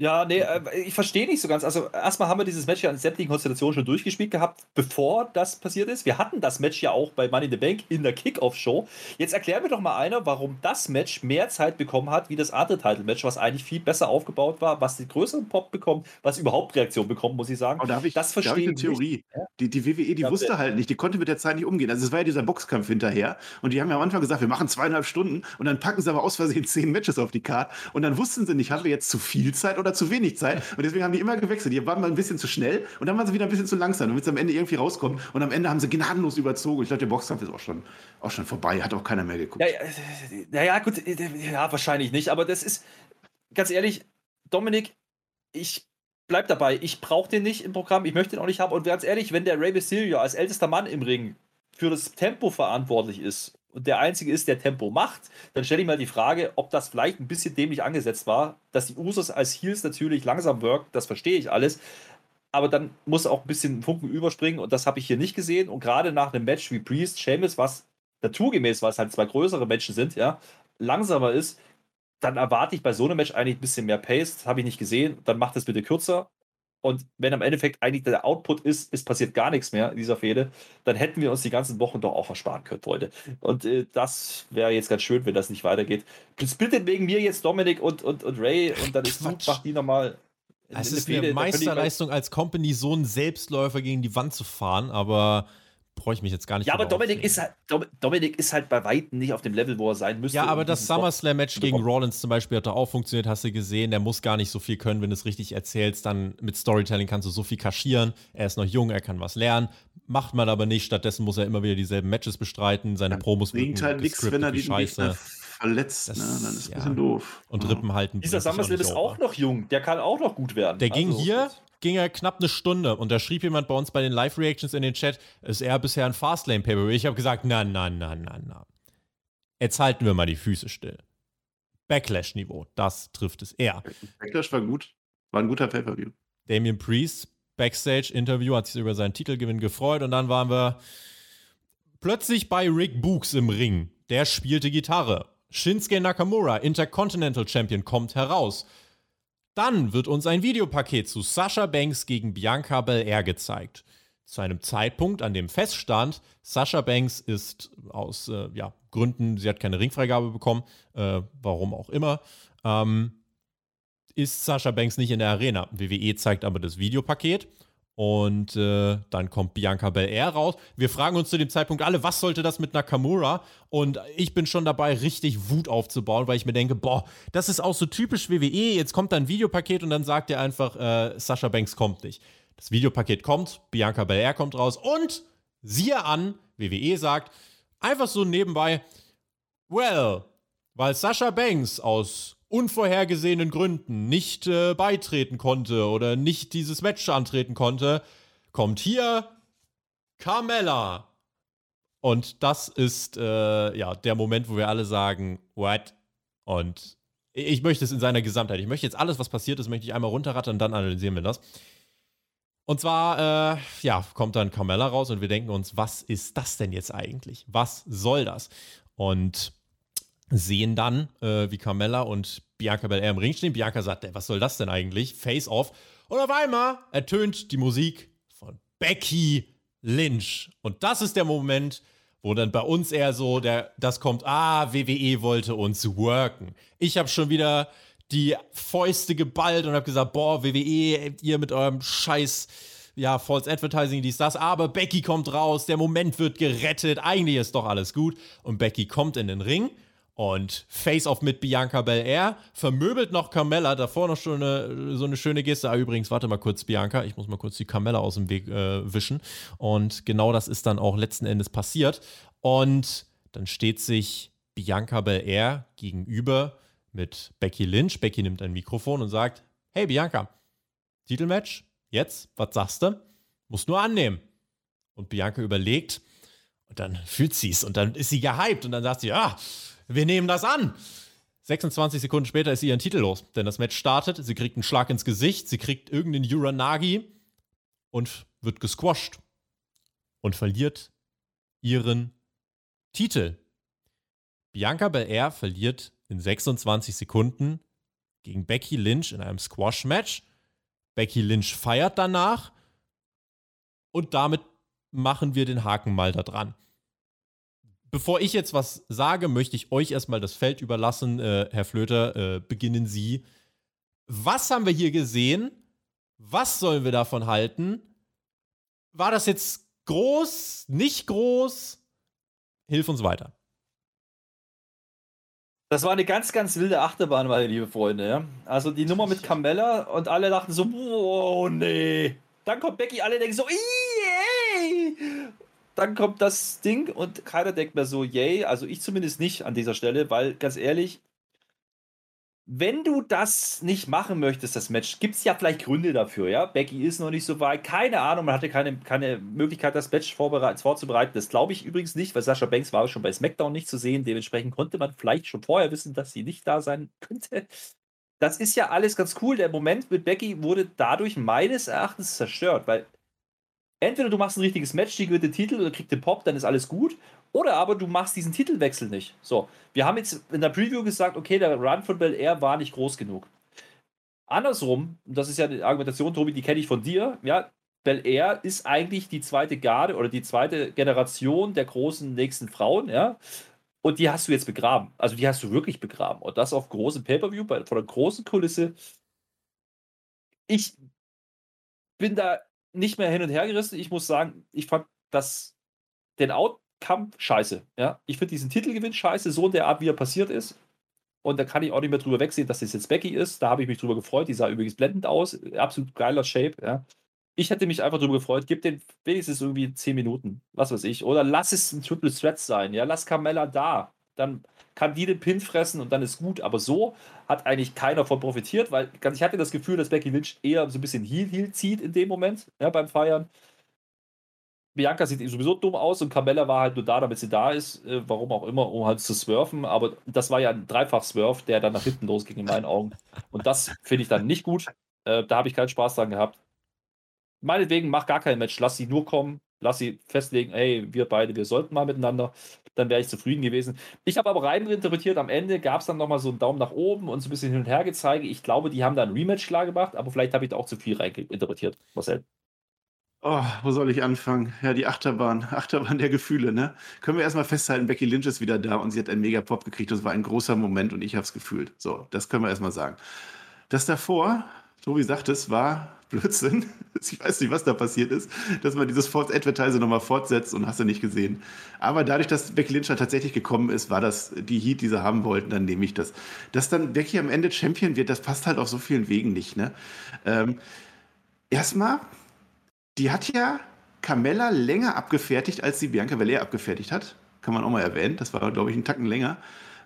Ja, nee, äh, ich verstehe nicht so ganz. Also, erstmal haben wir dieses Match ja in sämtlichen Konstellationen schon durchgespielt gehabt, bevor das passiert ist. Wir hatten das Match ja auch bei Money in the Bank in der Kickoff-Show. Jetzt erklär mir doch mal einer, warum das Match mehr Zeit bekommen hat wie das andere Title-Match, was eigentlich viel besser aufgebaut war, was den größeren Pop bekommt, was überhaupt Reaktion bekommt, muss ich sagen. Oh, da ich, das verstehe ich eine Theorie. Nicht. Die, die WWE, die ja, wusste halt nicht, die konnte mit der Zeit nicht umgehen. Also, es war ja dieser Boxkampf hinterher und die haben ja am Anfang gesagt, wir machen zweieinhalb Stunden und dann packen sie aber aus Versehen zehn Matches auf die Karte und dann wussten sie nicht, haben wir jetzt zu viel Zeit oder zu wenig Zeit? Und deswegen haben die immer gewechselt. Die waren mal ein bisschen zu schnell und dann waren sie wieder ein bisschen zu langsam, damit es am Ende irgendwie rauskommt. Und am Ende haben sie gnadenlos überzogen. Ich glaube, der Boxkampf ist auch schon, auch schon vorbei. Hat auch keiner mehr geguckt. Ja, ja, ja, gut. Ja, wahrscheinlich nicht. Aber das ist, ganz ehrlich, Dominik, ich bleib dabei. Ich brauche den nicht im Programm. Ich möchte den auch nicht haben. Und ganz ehrlich, wenn der Ray Mysterio als ältester Mann im Ring für das Tempo verantwortlich ist und der Einzige ist, der Tempo macht, dann stelle ich mal die Frage, ob das vielleicht ein bisschen dämlich angesetzt war, dass die Usos als Heels natürlich langsam wirkt, das verstehe ich alles, aber dann muss auch ein bisschen Funken überspringen und das habe ich hier nicht gesehen. Und gerade nach einem Match wie Priest, Sheamus, was naturgemäß, weil es halt zwei größere Menschen sind, ja, langsamer ist, dann erwarte ich bei so einem Match eigentlich ein bisschen mehr Pace, das habe ich nicht gesehen, dann macht es bitte kürzer und wenn am Endeffekt eigentlich der Output ist, es passiert gar nichts mehr in dieser Fehde, dann hätten wir uns die ganzen Wochen doch auch versparen können, Leute. Und äh, das wäre jetzt ganz schön, wenn das nicht weitergeht. Splittet wegen mir jetzt Dominik und, und, und Ray und dann ist Quatsch. macht die nochmal. Es ist eine Meisterleistung als Company, so einen Selbstläufer gegen die Wand zu fahren, aber brauche ich mich jetzt gar nicht Ja, aber Dominik ist, halt, Dominik ist halt bei Weitem nicht auf dem Level, wo er sein müsste. Ja, aber das SummerSlam-Match gegen Rollins zum Beispiel hat da auch funktioniert, hast du gesehen. Der muss gar nicht so viel können, wenn du es richtig erzählst. Dann mit Storytelling kannst du so viel kaschieren. Er ist noch jung, er kann was lernen. Macht man aber nicht. Stattdessen muss er immer wieder dieselben Matches bestreiten. Seine ja, Promos bringt halt nichts, wenn er die Scheiße verletzt, das, ne? dann ist ja. ein bisschen doof. Und Rippen halten. Dieser SummerSlam ist auch noch jung, der kann auch noch gut werden. Der also, ging hier ging er knapp eine Stunde und da schrieb jemand bei uns bei den Live-Reactions in den Chat, ist er bisher ein Fastlane-Paper. Ich habe gesagt, na, na, na, na, na. Jetzt halten wir mal die Füße still. Backlash-Niveau, das trifft es eher. Backlash war gut, war ein guter Pay-Per-View. Damien Priest, Backstage-Interview, hat sich über seinen Titelgewinn gefreut und dann waren wir plötzlich bei Rick Books im Ring. Der spielte Gitarre. Shinsuke Nakamura, Intercontinental Champion, kommt heraus. Dann wird uns ein Videopaket zu Sasha Banks gegen Bianca Belair gezeigt. Zu einem Zeitpunkt, an dem feststand, Sasha Banks ist aus äh, ja, Gründen, sie hat keine Ringfreigabe bekommen, äh, warum auch immer, ähm, ist Sasha Banks nicht in der Arena. WWE zeigt aber das Videopaket und äh, dann kommt Bianca Belair raus. Wir fragen uns zu dem Zeitpunkt alle, was sollte das mit Nakamura? Und ich bin schon dabei, richtig Wut aufzubauen, weil ich mir denke, boah, das ist auch so typisch WWE. Jetzt kommt da ein Videopaket und dann sagt er einfach, äh, Sasha Banks kommt nicht. Das Videopaket kommt, Bianca Belair kommt raus und siehe an, WWE sagt, einfach so nebenbei, well, weil Sasha Banks aus unvorhergesehenen Gründen nicht äh, beitreten konnte oder nicht dieses Match antreten konnte, kommt hier Carmella. Und das ist äh, ja der Moment, wo wir alle sagen, what? Und ich möchte es in seiner Gesamtheit. Ich möchte jetzt alles, was passiert ist, möchte ich einmal runterrattern, dann analysieren wir das. Und zwar, äh, ja, kommt dann Carmella raus und wir denken uns, was ist das denn jetzt eigentlich? Was soll das? Und sehen dann, äh, wie Carmella und Bianca Belair im Ring stehen. Bianca sagt, was soll das denn eigentlich? Face off. Und auf einmal ertönt die Musik von Becky Lynch. Und das ist der Moment, wo dann bei uns eher so der, das kommt, ah, WWE wollte uns worken. Ich habe schon wieder die Fäuste geballt und habe gesagt, boah, WWE, ihr mit eurem Scheiß, ja, False Advertising, dies, das, aber Becky kommt raus, der Moment wird gerettet, eigentlich ist doch alles gut. Und Becky kommt in den Ring und Face-Off mit Bianca Belair, vermöbelt noch Carmella, davor noch schon eine, so eine schöne Geste. Ah, übrigens, warte mal kurz, Bianca, ich muss mal kurz die Carmella aus dem Weg äh, wischen. Und genau das ist dann auch letzten Endes passiert. Und dann steht sich Bianca Belair gegenüber mit Becky Lynch. Becky nimmt ein Mikrofon und sagt: Hey Bianca, Titelmatch, jetzt, was sagst du? Musst nur annehmen. Und Bianca überlegt und dann fühlt sie es und dann ist sie gehypt und dann sagt sie: Ja, wir nehmen das an. 26 Sekunden später ist sie ihren Titel los, denn das Match startet, sie kriegt einen Schlag ins Gesicht, sie kriegt irgendeinen Uranagi und wird gesquashed und verliert ihren Titel. Bianca Belair verliert in 26 Sekunden gegen Becky Lynch in einem Squash-Match. Becky Lynch feiert danach und damit machen wir den Haken mal da dran bevor ich jetzt was sage, möchte ich euch erstmal das Feld überlassen. Äh, Herr Flöter, äh, beginnen Sie. Was haben wir hier gesehen? Was sollen wir davon halten? War das jetzt groß, nicht groß? Hilf uns weiter. Das war eine ganz, ganz wilde Achterbahn, meine liebe Freunde. Ja? Also die Nummer mit Carmella und alle dachten so, oh nee. Dann kommt Becky, alle denken so, yay! Dann kommt das Ding und keiner denkt mehr so, yay, also ich zumindest nicht an dieser Stelle, weil ganz ehrlich, wenn du das nicht machen möchtest, das Match, gibt es ja vielleicht Gründe dafür, ja. Becky ist noch nicht so weit, keine Ahnung, man hatte keine, keine Möglichkeit, das Match vorzubereiten. Das glaube ich übrigens nicht, weil Sascha Banks war schon bei SmackDown nicht zu sehen. Dementsprechend konnte man vielleicht schon vorher wissen, dass sie nicht da sein *laughs* könnte. Das ist ja alles ganz cool. Der Moment mit Becky wurde dadurch meines Erachtens zerstört, weil entweder du machst ein richtiges Match, die gewinnt den Titel oder kriegt den Pop, dann ist alles gut. Oder aber du machst diesen Titelwechsel nicht. So, wir haben jetzt in der Preview gesagt, okay, der Run von Bel Air war nicht groß genug. Andersrum, das ist ja eine Argumentation, Tobi, die kenne ich von dir, ja, Bel Air ist eigentlich die zweite Garde oder die zweite Generation der großen nächsten Frauen, ja. Und die hast du jetzt begraben. Also die hast du wirklich begraben. Und das auf großem Pay-Per-View, von einer großen Kulisse. Ich bin da nicht mehr hin und her gerissen. Ich muss sagen, ich fand das, den Outcome scheiße. Ja? Ich finde diesen Titelgewinn scheiße, so in der Art, wie er passiert ist. Und da kann ich auch nicht mehr drüber wegsehen, dass das jetzt Becky ist. Da habe ich mich drüber gefreut. Die sah übrigens blendend aus. Absolut geiler Shape. Ja? Ich hätte mich einfach drüber gefreut. Gib den wenigstens irgendwie 10 Minuten. Was weiß ich. Oder lass es ein Triple Threat sein. Ja? Lass Carmella da. Dann kann die den Pin fressen und dann ist gut. Aber so hat eigentlich keiner von profitiert, weil ich hatte das Gefühl, dass Becky Lynch eher so ein bisschen Heel-Heel zieht in dem Moment, ja, beim Feiern. Bianca sieht sowieso dumm aus und Carmella war halt nur da, damit sie da ist, äh, warum auch immer, um halt zu swerfen. Aber das war ja ein Dreifach-Swerf, der dann nach hinten losging in meinen Augen. Und das finde ich dann nicht gut. Äh, da habe ich keinen Spaß dran gehabt. Meinetwegen, mach gar kein Match, lass sie nur kommen, lass sie festlegen, hey, wir beide, wir sollten mal miteinander dann wäre ich zufrieden gewesen. Ich habe aber rein interpretiert, am Ende gab es dann nochmal so einen Daumen nach oben und so ein bisschen hin und her gezeigt. Ich glaube, die haben da ein Rematch klar gemacht, aber vielleicht habe ich da auch zu viel rein interpretiert, Marcel. Oh, wo soll ich anfangen? Ja, die Achterbahn, *laughs* Achterbahn der Gefühle, ne? Können wir erstmal festhalten, Becky Lynch ist wieder da und sie hat einen mega Pop gekriegt. Das war ein großer Moment und ich habe es gefühlt. So, das können wir erstmal sagen. Das davor, Tobi sagt es, war Blödsinn. *laughs* Ich weiß nicht, was da passiert ist, dass man dieses False Advertiser nochmal fortsetzt und hast du nicht gesehen. Aber dadurch, dass Becky Lynch tatsächlich gekommen ist, war das die Heat, die sie haben wollten, dann nehme ich das. Dass dann Becky am Ende Champion wird, das passt halt auf so vielen Wegen nicht. Ne? Ähm, erstmal, die hat ja Carmella länger abgefertigt, als sie Bianca Belair abgefertigt hat. Kann man auch mal erwähnen. Das war, glaube ich, einen Tacken länger.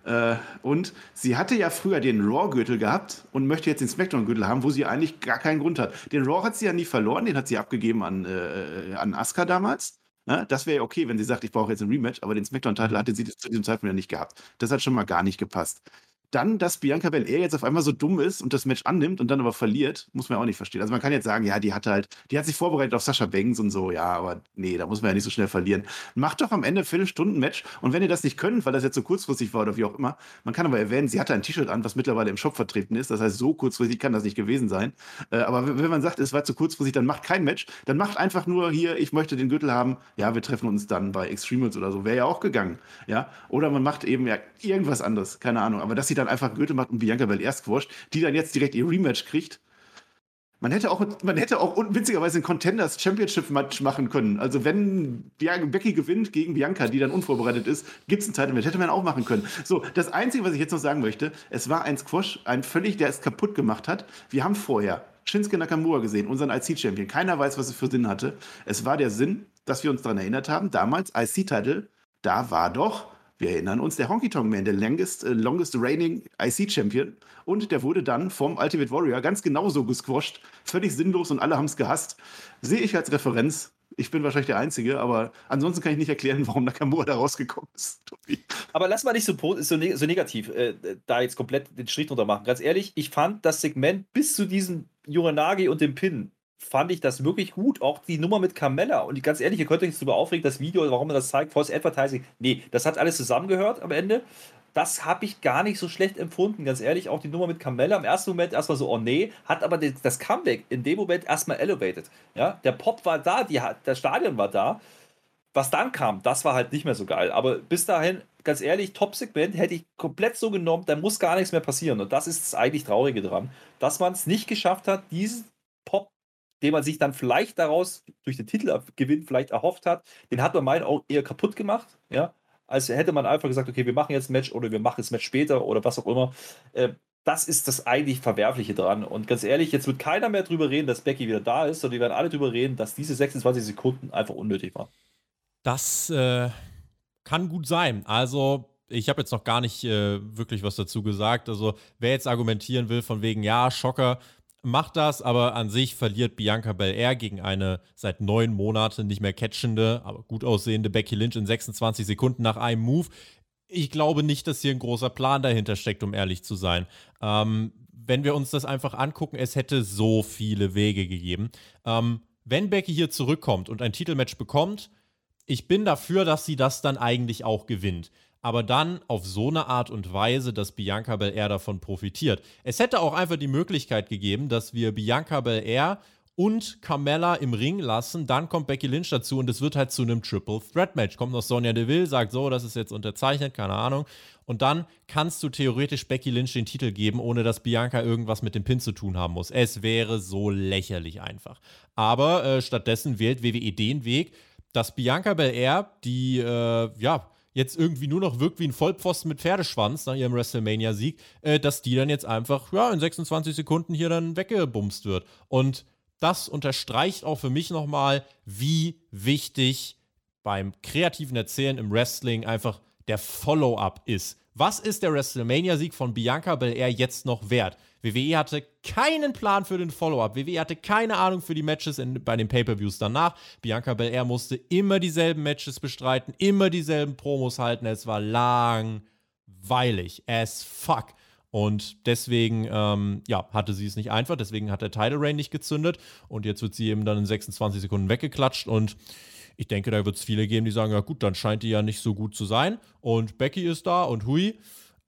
Äh, und sie hatte ja früher den Raw-Gürtel gehabt und möchte jetzt den SmackDown-Gürtel haben, wo sie eigentlich gar keinen Grund hat. Den Raw hat sie ja nie verloren, den hat sie abgegeben an, äh, an Asuka damals. Ja, das wäre ja okay, wenn sie sagt, ich brauche jetzt ein Rematch, aber den SmackDown-Titel hatte sie zu diesem Zeitpunkt ja nicht gehabt. Das hat schon mal gar nicht gepasst. Dann, dass Bianca Belair jetzt auf einmal so dumm ist und das Match annimmt und dann aber verliert, muss man auch nicht verstehen. Also man kann jetzt sagen, ja, die hat halt, die hat sich vorbereitet auf Sascha Banks und so, ja, aber nee, da muss man ja nicht so schnell verlieren. Macht doch am Ende Viertelstunden-Match und wenn ihr das nicht könnt, weil das jetzt so kurzfristig war oder wie auch immer, man kann aber erwähnen, sie hatte ein T-Shirt an, was mittlerweile im Shop vertreten ist. Das heißt, so kurzfristig kann das nicht gewesen sein. Äh, aber wenn man sagt, es war zu kurzfristig, dann macht kein Match, dann macht einfach nur hier, ich möchte den Gürtel haben, ja, wir treffen uns dann bei Extremals oder so, wäre ja auch gegangen, ja. Oder man macht eben ja irgendwas anderes, keine Ahnung. Aber dass sie dann einfach Gürtel macht und Bianca Belair squasht, die dann jetzt direkt ihr Rematch kriegt. Man hätte auch, man hätte auch witzigerweise ein Contenders Championship Match machen können. Also wenn Becky gewinnt gegen Bianca, die dann unvorbereitet ist, gibt es ein Title Match. Hätte man auch machen können. So, das Einzige, was ich jetzt noch sagen möchte, es war ein Squash, ein völlig, der es kaputt gemacht hat. Wir haben vorher Shinsuke Nakamura gesehen, unseren IC-Champion. Keiner weiß, was es für Sinn hatte. Es war der Sinn, dass wir uns daran erinnert haben, damals IC-Title, da war doch wir erinnern uns, der Honky Tonk Man, der longest, äh, longest reigning IC-Champion. Und der wurde dann vom Ultimate Warrior ganz genauso gesquasht. Völlig sinnlos und alle haben es gehasst. Sehe ich als Referenz. Ich bin wahrscheinlich der Einzige, aber ansonsten kann ich nicht erklären, warum Nakamura da rausgekommen ist. Aber lass mal nicht so, so, ne so negativ äh, da jetzt komplett den Strich drunter machen. Ganz ehrlich, ich fand das Segment bis zu diesem Yuranagi und dem Pin fand ich das wirklich gut. Auch die Nummer mit Carmella. Und ganz ehrlich, ihr könnt euch darüber aufregen, das Video, warum man das zeigt, False Advertising. Nee, das hat alles zusammengehört am Ende. Das habe ich gar nicht so schlecht empfunden, ganz ehrlich. Auch die Nummer mit Carmella im ersten Moment erstmal so, oh nee, hat aber das Comeback in dem Moment erstmal elevated. Ja, der Pop war da, die, das Stadion war da. Was dann kam, das war halt nicht mehr so geil. Aber bis dahin, ganz ehrlich, Top-Segment hätte ich komplett so genommen, da muss gar nichts mehr passieren. Und das ist das eigentlich Traurige dran, dass man es nicht geschafft hat, diesen Pop den man sich dann vielleicht daraus durch den Titelgewinn vielleicht erhofft hat, den hat man meinen auch eher kaputt gemacht, ja, als hätte man einfach gesagt, okay, wir machen jetzt ein Match oder wir machen das Match später oder was auch immer. Äh, das ist das eigentlich Verwerfliche dran. Und ganz ehrlich, jetzt wird keiner mehr drüber reden, dass Becky wieder da ist, sondern die werden alle drüber reden, dass diese 26 Sekunden einfach unnötig waren. Das äh, kann gut sein. Also, ich habe jetzt noch gar nicht äh, wirklich was dazu gesagt. Also, wer jetzt argumentieren will, von wegen, ja, Schocker, macht das, aber an sich verliert Bianca Belair gegen eine seit neun Monaten nicht mehr catchende, aber gut aussehende Becky Lynch in 26 Sekunden nach einem Move. Ich glaube nicht, dass hier ein großer Plan dahinter steckt, um ehrlich zu sein. Ähm, wenn wir uns das einfach angucken, es hätte so viele Wege gegeben. Ähm, wenn Becky hier zurückkommt und ein Titelmatch bekommt, ich bin dafür, dass sie das dann eigentlich auch gewinnt aber dann auf so eine Art und Weise, dass Bianca Belair davon profitiert. Es hätte auch einfach die Möglichkeit gegeben, dass wir Bianca Belair und Carmella im Ring lassen, dann kommt Becky Lynch dazu und es wird halt zu einem Triple Threat Match. Kommt noch Sonja Deville, sagt so, das ist jetzt unterzeichnet, keine Ahnung. Und dann kannst du theoretisch Becky Lynch den Titel geben, ohne dass Bianca irgendwas mit dem Pin zu tun haben muss. Es wäre so lächerlich einfach. Aber äh, stattdessen wählt WWE den Weg, dass Bianca Belair, die äh, ja jetzt irgendwie nur noch wirkt wie ein Vollpfosten mit Pferdeschwanz nach ihrem WrestleMania-Sieg, äh, dass die dann jetzt einfach ja, in 26 Sekunden hier dann weggebumst wird. Und das unterstreicht auch für mich nochmal, wie wichtig beim kreativen Erzählen im Wrestling einfach der Follow-up ist. Was ist der WrestleMania-Sieg von Bianca Belair jetzt noch wert? WWE hatte keinen Plan für den Follow-up. WWE hatte keine Ahnung für die Matches in, bei den Pay-Per-Views danach. Bianca Belair musste immer dieselben Matches bestreiten, immer dieselben Promos halten. Es war langweilig as fuck. Und deswegen, ähm, ja, hatte sie es nicht einfach. Deswegen hat der Title Reign nicht gezündet. Und jetzt wird sie eben dann in 26 Sekunden weggeklatscht. Und ich denke, da wird es viele geben, die sagen, ja gut, dann scheint die ja nicht so gut zu sein. Und Becky ist da und hui.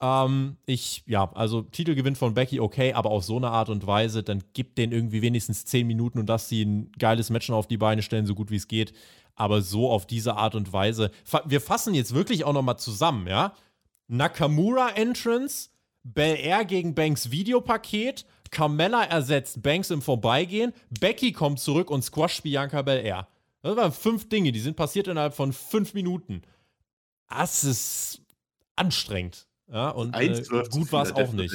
Ähm, ich, ja, also Titelgewinn von Becky, okay, aber auf so eine Art und Weise, dann gibt den irgendwie wenigstens 10 Minuten und dass sie ein geiles Match auf die Beine stellen, so gut wie es geht. Aber so auf diese Art und Weise. Wir fassen jetzt wirklich auch nochmal zusammen, ja? Nakamura Entrance, Bel Air gegen Banks Videopaket, Carmella ersetzt Banks im Vorbeigehen, Becky kommt zurück und squasht Bianca Belair. Das waren fünf Dinge, die sind passiert innerhalb von fünf Minuten. Das ist anstrengend. Ja, und äh, gut war es auch nicht.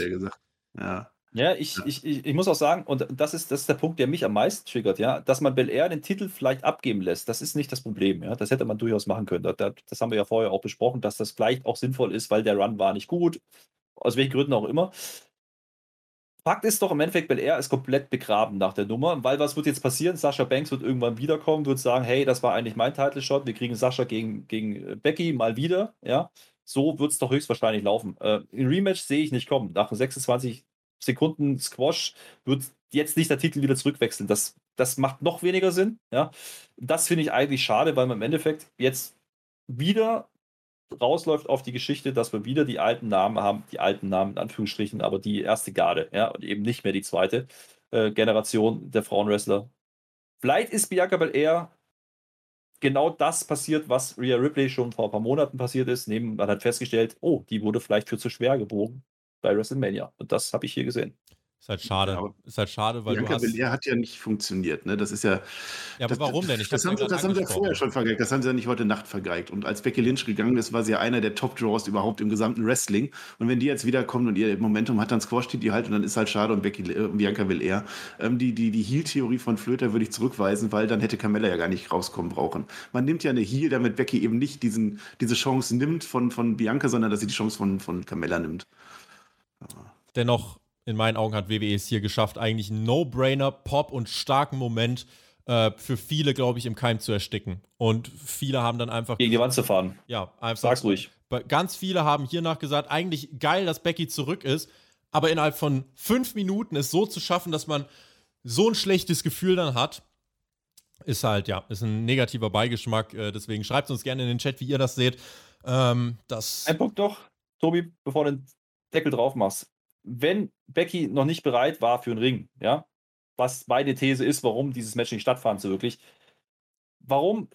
Ja. Ja, ich, ich, ich, ich muss auch sagen, und das ist, das ist der Punkt, der mich am meisten triggert, ja, dass man Bel Air den Titel vielleicht abgeben lässt, das ist nicht das Problem, ja. Das hätte man durchaus machen können. Das, das haben wir ja vorher auch besprochen, dass das vielleicht auch sinnvoll ist, weil der Run war nicht gut, aus welchen Gründen auch immer. Fakt ist doch im Endeffekt, Bel Air ist komplett begraben nach der Nummer, weil was wird jetzt passieren? Sascha Banks wird irgendwann wiederkommen, wird sagen, hey, das war eigentlich mein Title Shot, wir kriegen Sascha gegen, gegen Becky mal wieder, ja. So wird es doch höchstwahrscheinlich laufen. Äh, ein Rematch sehe ich nicht kommen. Nach 26 Sekunden Squash wird jetzt nicht der Titel wieder zurückwechseln. Das, das macht noch weniger Sinn. Ja? Das finde ich eigentlich schade, weil man im Endeffekt jetzt wieder rausläuft auf die Geschichte, dass wir wieder die alten Namen haben, die alten Namen in Anführungsstrichen, aber die erste Garde, ja, und eben nicht mehr die zweite äh, Generation der Frauenwrestler. Vielleicht ist Bianca Belair genau das passiert, was Rhea Ripley schon vor ein paar Monaten passiert ist. Man hat festgestellt, oh, die wurde vielleicht für zu schwer gebogen bei WrestleMania. Und das habe ich hier gesehen. Ist halt schade. Ja, ist halt schade, weil Bianca du hast. Belair hat ja nicht funktioniert, ne? Das ist ja. Ja, aber das, warum denn? Ich das haben, sie, das haben sie ja vorher schon vergeigt. Das haben sie ja nicht heute Nacht vergeigt. Und als Becky Lynch gegangen ist, war sie ja einer der Top-Draws überhaupt im gesamten Wrestling. Und wenn die jetzt wiederkommt und ihr Momentum hat, dann squasht die die halt und dann ist halt schade und Becky, äh, Bianca Belair. Ähm, die die, die Heel-Theorie von Flöter würde ich zurückweisen, weil dann hätte Carmella ja gar nicht rauskommen brauchen. Man nimmt ja eine Heel, damit Becky eben nicht diesen, diese Chance nimmt von, von Bianca, sondern dass sie die Chance von, von Carmella nimmt. Dennoch in meinen Augen hat WWE es hier geschafft, eigentlich einen No-Brainer, Pop und starken Moment äh, für viele, glaube ich, im Keim zu ersticken. Und viele haben dann einfach. Gegen die Wand zu fahren. Ja, einfach. Sag's ruhig. Ganz viele haben hiernach gesagt, eigentlich geil, dass Becky zurück ist, aber innerhalb von fünf Minuten es so zu schaffen, dass man so ein schlechtes Gefühl dann hat, ist halt, ja, ist ein negativer Beigeschmack. Äh, deswegen schreibt uns gerne in den Chat, wie ihr das seht. Ähm, das ein Punkt doch, Tobi, bevor du den Deckel drauf machst wenn Becky noch nicht bereit war für einen Ring, ja, was meine These ist, warum dieses Match nicht stattfand, so wirklich, warum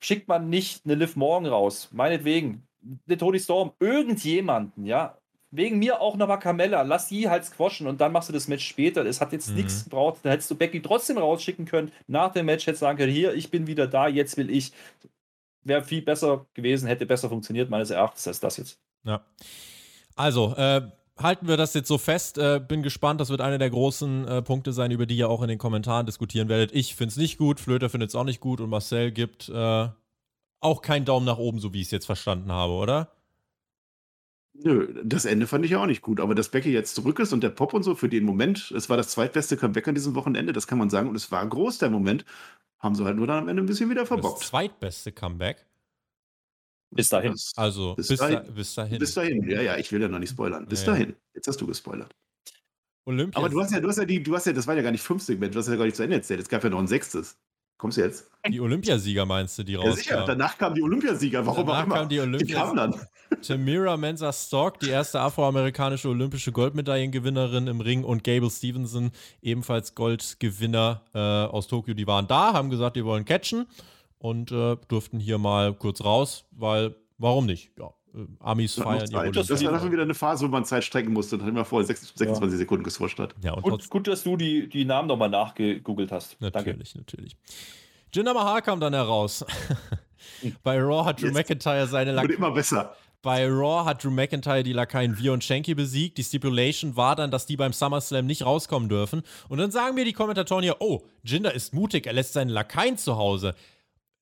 schickt man nicht eine Liv Morgan raus? Meinetwegen, eine Tony Storm, irgendjemanden, ja, wegen mir auch nochmal Carmella, lass sie halt squashen und dann machst du das Match später. Es hat jetzt mhm. nichts gebraucht. Da hättest du Becky trotzdem rausschicken können. Nach dem Match hättest du sagen können: Hier, ich bin wieder da, jetzt will ich. Wäre viel besser gewesen, hätte besser funktioniert, meines Erachtens, als das jetzt. Ja. Also, äh, halten wir das jetzt so fest. Äh, bin gespannt. Das wird einer der großen äh, Punkte sein, über die ihr auch in den Kommentaren diskutieren werdet. Ich finde es nicht gut. Flöter findet es auch nicht gut. Und Marcel gibt äh, auch keinen Daumen nach oben, so wie ich es jetzt verstanden habe, oder? Nö, das Ende fand ich auch nicht gut. Aber dass Becky jetzt zurück ist und der Pop und so für den Moment, es war das zweitbeste Comeback an diesem Wochenende, das kann man sagen. Und es war groß, der Moment. Haben sie halt nur dann am Ende ein bisschen wieder verbockt. Das zweitbeste Comeback? Bis dahin. Also bis, bis, dahin. Da, bis, dahin. Bis dahin. Ja, ja, ich will ja noch nicht spoilern. Bis ja, dahin. Jetzt hast du gespoilert. Olympia. Aber du hast ja, du hast ja die, du hast ja, das war ja gar nicht fünf Segmente, du hast ja gar nicht zu Ende erzählt. Es gab ja noch ein sechstes. Kommst du jetzt? Die Olympiasieger meinst du, die raus? Ja, sicher. Danach kamen die Olympiasieger. Warum Danach auch immer. Kamen die, Olympias die kamen dann. Tamira Mensa Stock, die erste afroamerikanische olympische Goldmedaillengewinnerin im Ring und Gable Stevenson, ebenfalls Goldgewinner äh, aus Tokio, die waren da, haben gesagt, die wollen catchen und äh, durften hier mal kurz raus, weil Warum nicht? Ja. Äh, Amis feiern ja Das war dann wieder eine Phase, wo man Zeit strecken musste und immer vorher 26 ja. Sekunden geswatcht hat. Ja, und gut, gut, dass du die, die Namen nochmal nachgegoogelt hast. Natürlich, Danke. natürlich. Jinder Mahal kam dann heraus. Bei Raw hat Drew Jetzt McIntyre seine Lakaien. immer besser. Bei Raw hat Drew McIntyre die Lakaien Wir und Shanky besiegt. Die Stipulation war dann, dass die beim SummerSlam nicht rauskommen dürfen. Und dann sagen mir die Kommentatoren hier: Oh, Jinder ist mutig, er lässt seinen Lakaien zu Hause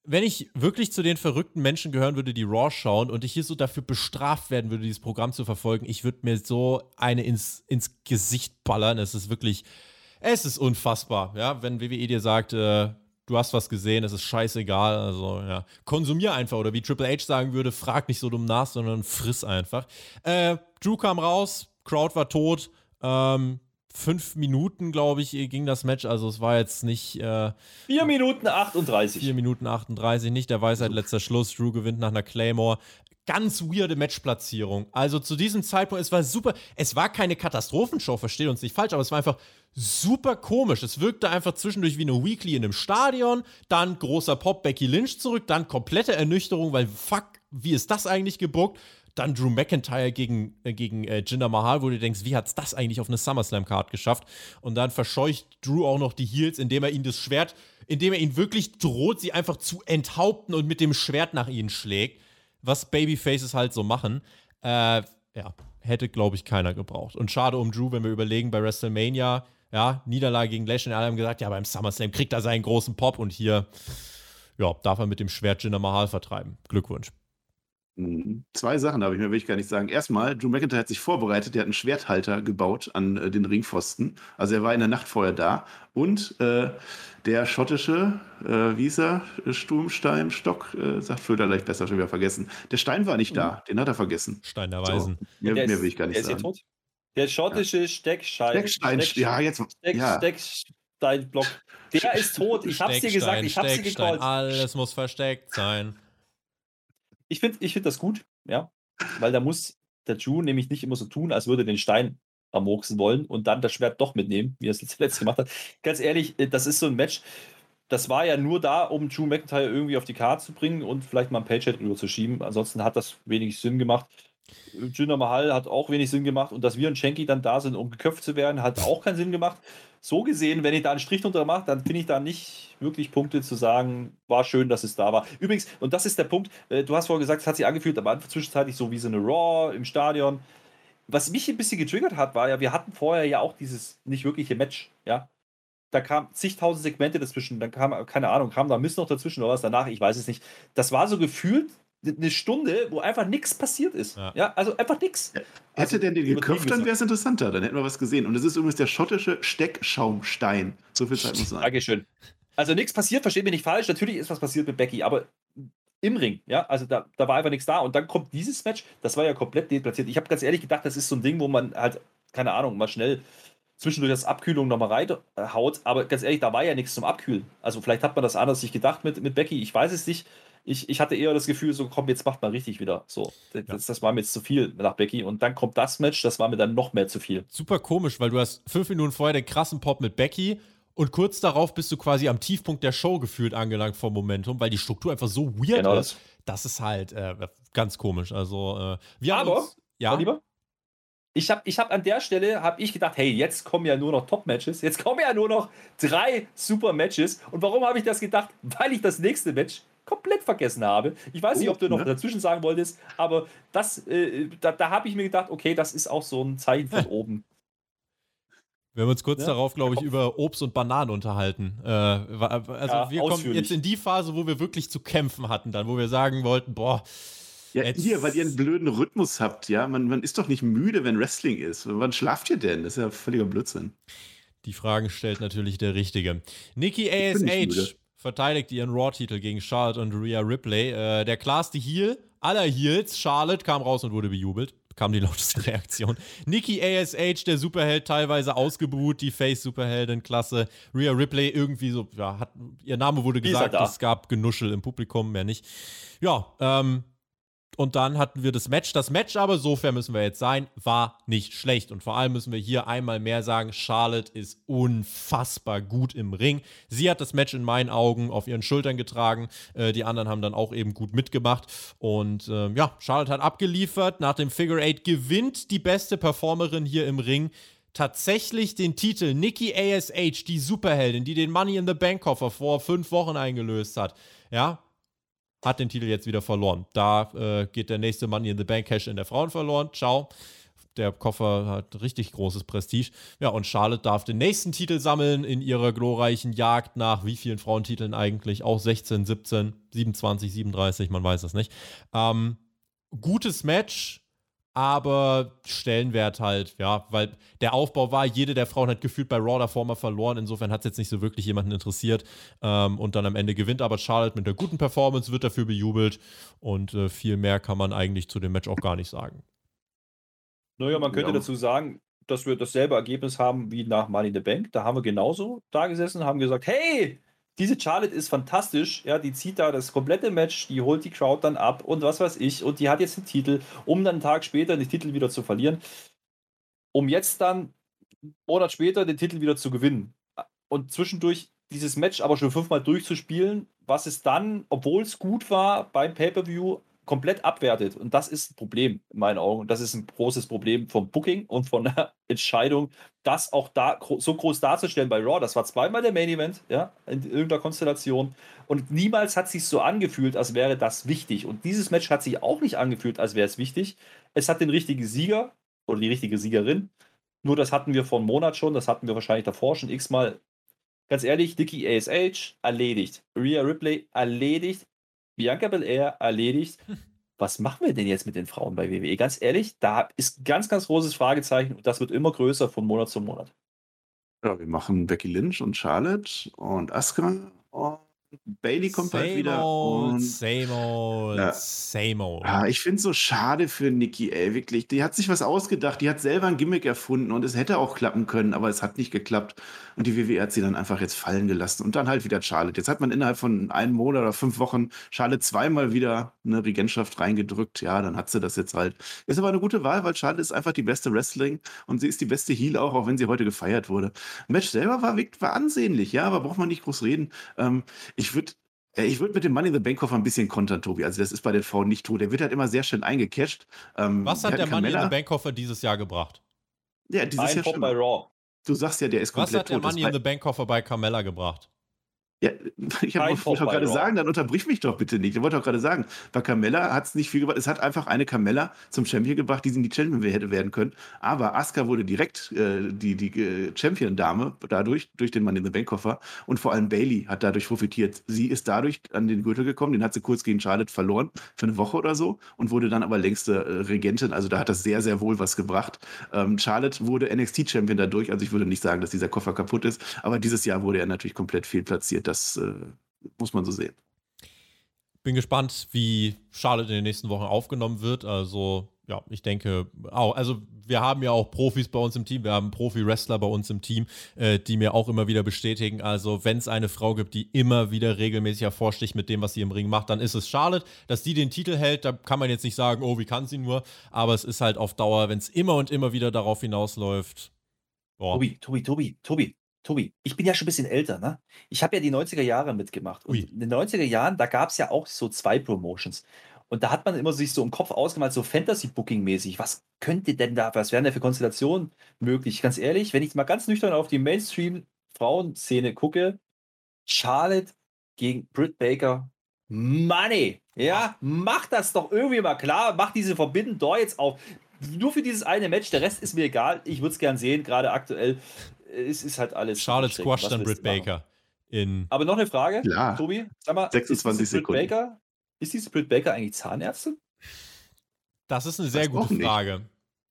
wenn ich wirklich zu den verrückten Menschen gehören würde, die Raw schauen und ich hier so dafür bestraft werden würde, dieses Programm zu verfolgen, ich würde mir so eine ins, ins Gesicht ballern. Es ist wirklich, es ist unfassbar. Ja, wenn WWE dir sagt, äh, du hast was gesehen, es ist scheißegal. Also, ja, konsumier einfach. Oder wie Triple H sagen würde, frag nicht so dumm nach, sondern friss einfach. Äh, Drew kam raus, Crowd war tot. Ähm, fünf Minuten, glaube ich, ging das Match. Also es war jetzt nicht. Äh, vier Minuten 38. Vier Minuten 38, nicht der Weisheit letzter Schluss. Drew gewinnt nach einer Claymore. Ganz weirde Matchplatzierung. Also zu diesem Zeitpunkt, es war super. Es war keine Katastrophenshow, versteht uns nicht falsch, aber es war einfach super komisch. Es wirkte einfach zwischendurch wie eine Weekly in einem Stadion, dann großer Pop Becky Lynch zurück, dann komplette Ernüchterung, weil fuck, wie ist das eigentlich gebuckt? Dann Drew McIntyre gegen, äh, gegen äh, Jinder Mahal, wo du denkst, wie hat es das eigentlich auf eine SummerSlam-Card geschafft? Und dann verscheucht Drew auch noch die Heels, indem er ihnen das Schwert, indem er ihn wirklich droht, sie einfach zu enthaupten und mit dem Schwert nach ihnen schlägt. Was Babyfaces halt so machen. Äh, ja, hätte, glaube ich, keiner gebraucht. Und schade um Drew, wenn wir überlegen, bei WrestleMania, ja, Niederlage gegen Lashley, alle haben gesagt, ja, beim SummerSlam kriegt er seinen großen Pop und hier, ja, darf er mit dem Schwert Jinder Mahal vertreiben. Glückwunsch. Hm, zwei Sachen habe ich mir, will ich gar nicht sagen. Erstmal, Drew McIntyre hat sich vorbereitet, der hat einen Schwerthalter gebaut an äh, den Ringpfosten. Also er war in der Nacht vorher da. Und äh, der schottische, äh, wie ist er? Sturmstein, Stock, äh, sagt Flöter leicht besser, schon wieder vergessen. Der Stein war nicht da, den hat er vergessen. Stein der Weisen. So, mehr, Der mehr will ich gar nicht der sagen. tot. Der schottische Steckstein. Steckstein, ja, jetzt, Steck, ja. Stecksteinblock. Der ist tot. Ich hab's dir gesagt, ich hab's dir gecallt. alles muss versteckt sein. Ich finde ich find das gut, ja. Weil da muss der Ju nämlich nicht immer so tun, als würde den Stein ermurksen wollen und dann das Schwert doch mitnehmen, wie er es *laughs* zuletzt gemacht hat. Ganz ehrlich, äh, das ist so ein Match, das war ja nur da, um Drew McIntyre irgendwie auf die Karte zu bringen und vielleicht mal ein Paycheck rüber zu schieben. Ansonsten hat das wenig Sinn gemacht. Jinder Mahal hat auch wenig Sinn gemacht und dass wir und Shanky dann da sind, um geköpft zu werden, hat auch keinen Sinn gemacht. So gesehen, wenn ich da einen Strich drunter mache, dann finde ich da nicht wirklich Punkte zu sagen, war schön, dass es da war. Übrigens, und das ist der Punkt, äh, du hast vorher gesagt, es hat sich angefühlt, aber zwischenzeitlich so wie so eine Raw im Stadion. Was mich ein bisschen getriggert hat, war ja, wir hatten vorher ja auch dieses nicht wirkliche Match, ja. Da kam zigtausend Segmente dazwischen, dann kam, keine Ahnung, kam da Mist noch dazwischen oder was danach, ich weiß es nicht. Das war so gefühlt eine Stunde, wo einfach nichts passiert ist. Ja. Ja, also einfach nichts. Hätte der den geköpft, dann wäre es interessanter. Dann hätten wir was gesehen. Und das ist übrigens der schottische Steckschaumstein. So viel Zeit muss sein. Dankeschön. Also nichts passiert, versteht mich nicht falsch. Natürlich ist was passiert mit Becky, aber im Ring, ja, also da, da war einfach nichts da. Und dann kommt dieses Match, das war ja komplett deplatziert. Ich habe ganz ehrlich gedacht, das ist so ein Ding, wo man halt, keine Ahnung, mal schnell zwischendurch das Abkühlung nochmal reinhaut. Aber ganz ehrlich, da war ja nichts zum Abkühlen. Also vielleicht hat man das anders sich gedacht mit, mit Becky, ich weiß es nicht. Ich, ich hatte eher das Gefühl, so komm, jetzt macht mal richtig wieder. So, das, das war mir jetzt zu viel nach Becky. Und dann kommt das Match, das war mir dann noch mehr zu viel. Super komisch, weil du hast fünf Minuten vorher den krassen Pop mit Becky und kurz darauf bist du quasi am Tiefpunkt der Show gefühlt angelangt vom Momentum, weil die Struktur einfach so weird Genau ist. Das ist halt äh, ganz komisch. Also, äh, wir haben Aber, uns, ja, Lieber? Ich habe ich hab an der Stelle hab ich gedacht, hey, jetzt kommen ja nur noch Top-Matches. Jetzt kommen ja nur noch drei Super-Matches. Und warum habe ich das gedacht? Weil ich das nächste Match komplett vergessen habe. Ich weiß nicht, ob du noch ne? dazwischen sagen wolltest, aber das, äh, da, da habe ich mir gedacht, okay, das ist auch so ein Zeichen von *laughs* oben. Wir haben uns kurz Ja, darauf, glaube ich, über Obst und Bananen unterhalten. Äh, also Ja, wir kommen jetzt in die Phase, wo wir wirklich zu kämpfen hatten, dann, wo wir sagen wollten, boah, Ja, Jetzt- hier, weil ihr einen blöden Rhythmus habt, ja. Man, man ist doch nicht müde, wenn Wrestling ist. Wann schlaft ihr denn? Das ist ja völliger Blödsinn. die Fragen stellt natürlich der Richtige. Nikki bin nicht müde. ASH verteidigt ihren Raw-Titel gegen Charlotte und Rhea Ripley. Äh, der klarste Heel aller Heels, Charlotte, kam raus und wurde bejubelt. Kam die *laughs* lauteste Reaktion. Nikki ASH, der Superheld, teilweise ausgebuht, die Face-Superheldin, klasse. Rhea Ripley irgendwie so, ja, hat, ihr Name wurde gesagt, es gab Genuschel im Publikum, mehr nicht. Ja, ähm, und dann hatten wir das Match. Das Match aber, so fair müssen wir jetzt sein, war nicht schlecht. Und vor allem müssen wir hier einmal mehr sagen, Charlotte ist unfassbar gut im Ring. Sie hat das Match in meinen Augen auf ihren Schultern getragen. Äh, die anderen haben dann auch eben gut mitgemacht. Und ähm, ja, Charlotte hat abgeliefert. Nach dem Figure Eight gewinnt die beste Performerin hier im Ring tatsächlich den Titel Nikki ASH, die Superheldin, die den Money in the Bank Koffer vor fünf Wochen eingelöst hat. Ja, hat den Titel jetzt wieder verloren. Da äh, geht der nächste Money in the Bank Cash in der Frauen verloren. Ciao. Der Koffer hat richtig großes Prestige. Ja, und Charlotte darf den nächsten Titel sammeln in ihrer glorreichen Jagd nach wie vielen Frauentiteln eigentlich? Auch 16, 17, 27, 37, man weiß es nicht. Ähm, gutes Match, aber Stellenwert halt, ja, weil der Aufbau war, jede der Frauen hat gefühlt bei Raw davor mal verloren, insofern hat es jetzt nicht so wirklich jemanden interessiert ähm, und dann am Ende gewinnt aber Charlotte mit einer guten Performance, wird dafür bejubelt und äh, viel mehr kann man eigentlich zu dem Match auch gar nicht sagen. Naja, man könnte Ja. dazu sagen, dass wir dasselbe Ergebnis haben wie nach Money in the Bank. Da haben wir genauso da gesessen, haben gesagt, hey, diese Charlotte ist fantastisch. Ja, die zieht da das komplette Match, die holt die Crowd dann ab und was weiß ich. Und die hat jetzt den Titel, um dann einen Tag später den Titel wieder zu verlieren. Um jetzt dann einen Monat später den Titel wieder zu gewinnen. Und zwischendurch dieses Match aber schon fünfmal durchzuspielen, was es dann, obwohl es gut war, beim Pay-Per-View komplett abwertet. Und das ist ein Problem in meinen Augen. Und das ist ein großes Problem vom Booking und von der *laughs* Entscheidung, das auch da so groß darzustellen bei Raw. Das war zweimal der Main Event, ja, in irgendeiner Konstellation. Und niemals hat sich so angefühlt, als wäre das wichtig. Und dieses Match hat sich auch nicht angefühlt, als wäre es wichtig. Es hat den richtigen Sieger oder die richtige Siegerin. Nur das hatten wir vor einem Monat schon, das hatten wir wahrscheinlich davor schon x-mal. Ganz ehrlich, Nikki ASH erledigt. Rhea Ripley erledigt. Bianca Belair erledigt. *laughs* was machen wir denn jetzt mit den Frauen bei WWE? Ganz ehrlich, da ist ein ganz, ganz großes Fragezeichen und das wird immer größer von Monat zu Monat. Ja, wir machen Becky Lynch und Charlotte und Asuka und Bailey kommt bald Same wieder. old, Und same old, Ja. same old. ja, ich finde es so schade für Nikki, ey, wirklich. Die hat sich was ausgedacht, die hat selber ein Gimmick erfunden und es hätte auch klappen können, aber es hat nicht geklappt. Und die WWE hat sie dann einfach jetzt fallen gelassen und dann halt wieder Charlotte. Jetzt hat man innerhalb von einem Monat oder fünf Wochen Charlotte zweimal wieder eine Regentschaft reingedrückt. Ja, dann hat sie das jetzt halt. Ist aber eine gute Wahl, weil Charlotte ist einfach die beste Wrestling und sie ist die beste Heel auch, auch wenn sie heute gefeiert wurde. Match selber war, war ansehnlich, ja, aber braucht man nicht groß reden. Ähm, ich würde ja, ich würde mit dem Money in the Bank Koffer ein bisschen kontern, Tobi. Also das ist bei den Frauen nicht tot. Der wird halt immer sehr schön eingecasht. Ähm, Was hat der Money in the Bank Koffer dieses Jahr gebracht? Ja, dieses Ein Jahr Pop schon. bei Raw. Du sagst ja, der ist Was komplett hat der tot. Das Money in the Bank Koffer bei Carmella gebracht? Ja, *laughs* ich hab- wollte bei gerade sagen, dann unterbrich mich doch bitte nicht. Ich wollte doch gerade sagen, bei Carmella hat es nicht viel gebracht. Es hat einfach eine Carmella zum Champion gebracht, die sie in die Champion hätte werden können. Aber Asuka wurde direkt äh, die, die äh, Champion-Dame dadurch, durch den Mann in the Bank-Koffer. Und vor allem Bailey hat dadurch profitiert. Sie ist dadurch an den Gürtel gekommen, den hat sie kurz gegen Charlotte verloren für eine Woche oder so und wurde dann aber längste äh, Regentin. Also da hat das sehr, sehr wohl was gebracht. Ähm, Charlotte wurde NXT-Champion dadurch. Also ich würde nicht sagen, dass dieser Koffer kaputt ist, aber dieses Jahr wurde er natürlich komplett fehlplatziert. Das äh, muss man so sehen. Bin gespannt, wie Charlotte in den nächsten Wochen aufgenommen wird. Also, ja, ich denke auch. Also, wir haben ja auch Profis bei uns im Team. Wir haben Profi-Wrestler bei uns im Team, äh, die mir auch immer wieder bestätigen. Also, wenn es eine Frau gibt, die immer wieder regelmäßig hervorsticht mit dem, was sie im Ring macht, dann ist es Charlotte. Dass die den Titel hält, da kann man jetzt nicht sagen, oh, wie kann sie nur. Aber es ist halt auf Dauer, wenn es immer und immer wieder darauf hinausläuft. Boah. Tobi, Tobi, Tobi, Tobi, Tobi, ich bin ja schon ein bisschen älter, ne? Ich habe ja die 90er Jahre mitgemacht. Und Ui. in den 90er Jahren, da gab es ja auch so zwei Promotions. Und da hat man immer sich so im Kopf ausgemalt, so Fantasy-Booking-mäßig. Was könnte denn da, was wären da für Konstellationen möglich? Ganz ehrlich, wenn ich mal ganz nüchtern auf die Mainstream-Frauenszene gucke, Charlotte gegen Britt Baker, Money! Ja, mach das doch irgendwie mal klar, mach diese Forbidden Door jetzt auf. Nur für dieses eine Match, der Rest ist mir egal. Ich würde es gern sehen, gerade aktuell. Es ist halt alles. Charlotte Was dann Britt? Baker. In Aber noch eine Frage, Klar. Tobi, sag mal, 26 ist diese Britt Sekunden. Baker, ist diese Britt Baker eigentlich Zahnärztin? Das ist eine sehr auch gute nicht. Frage.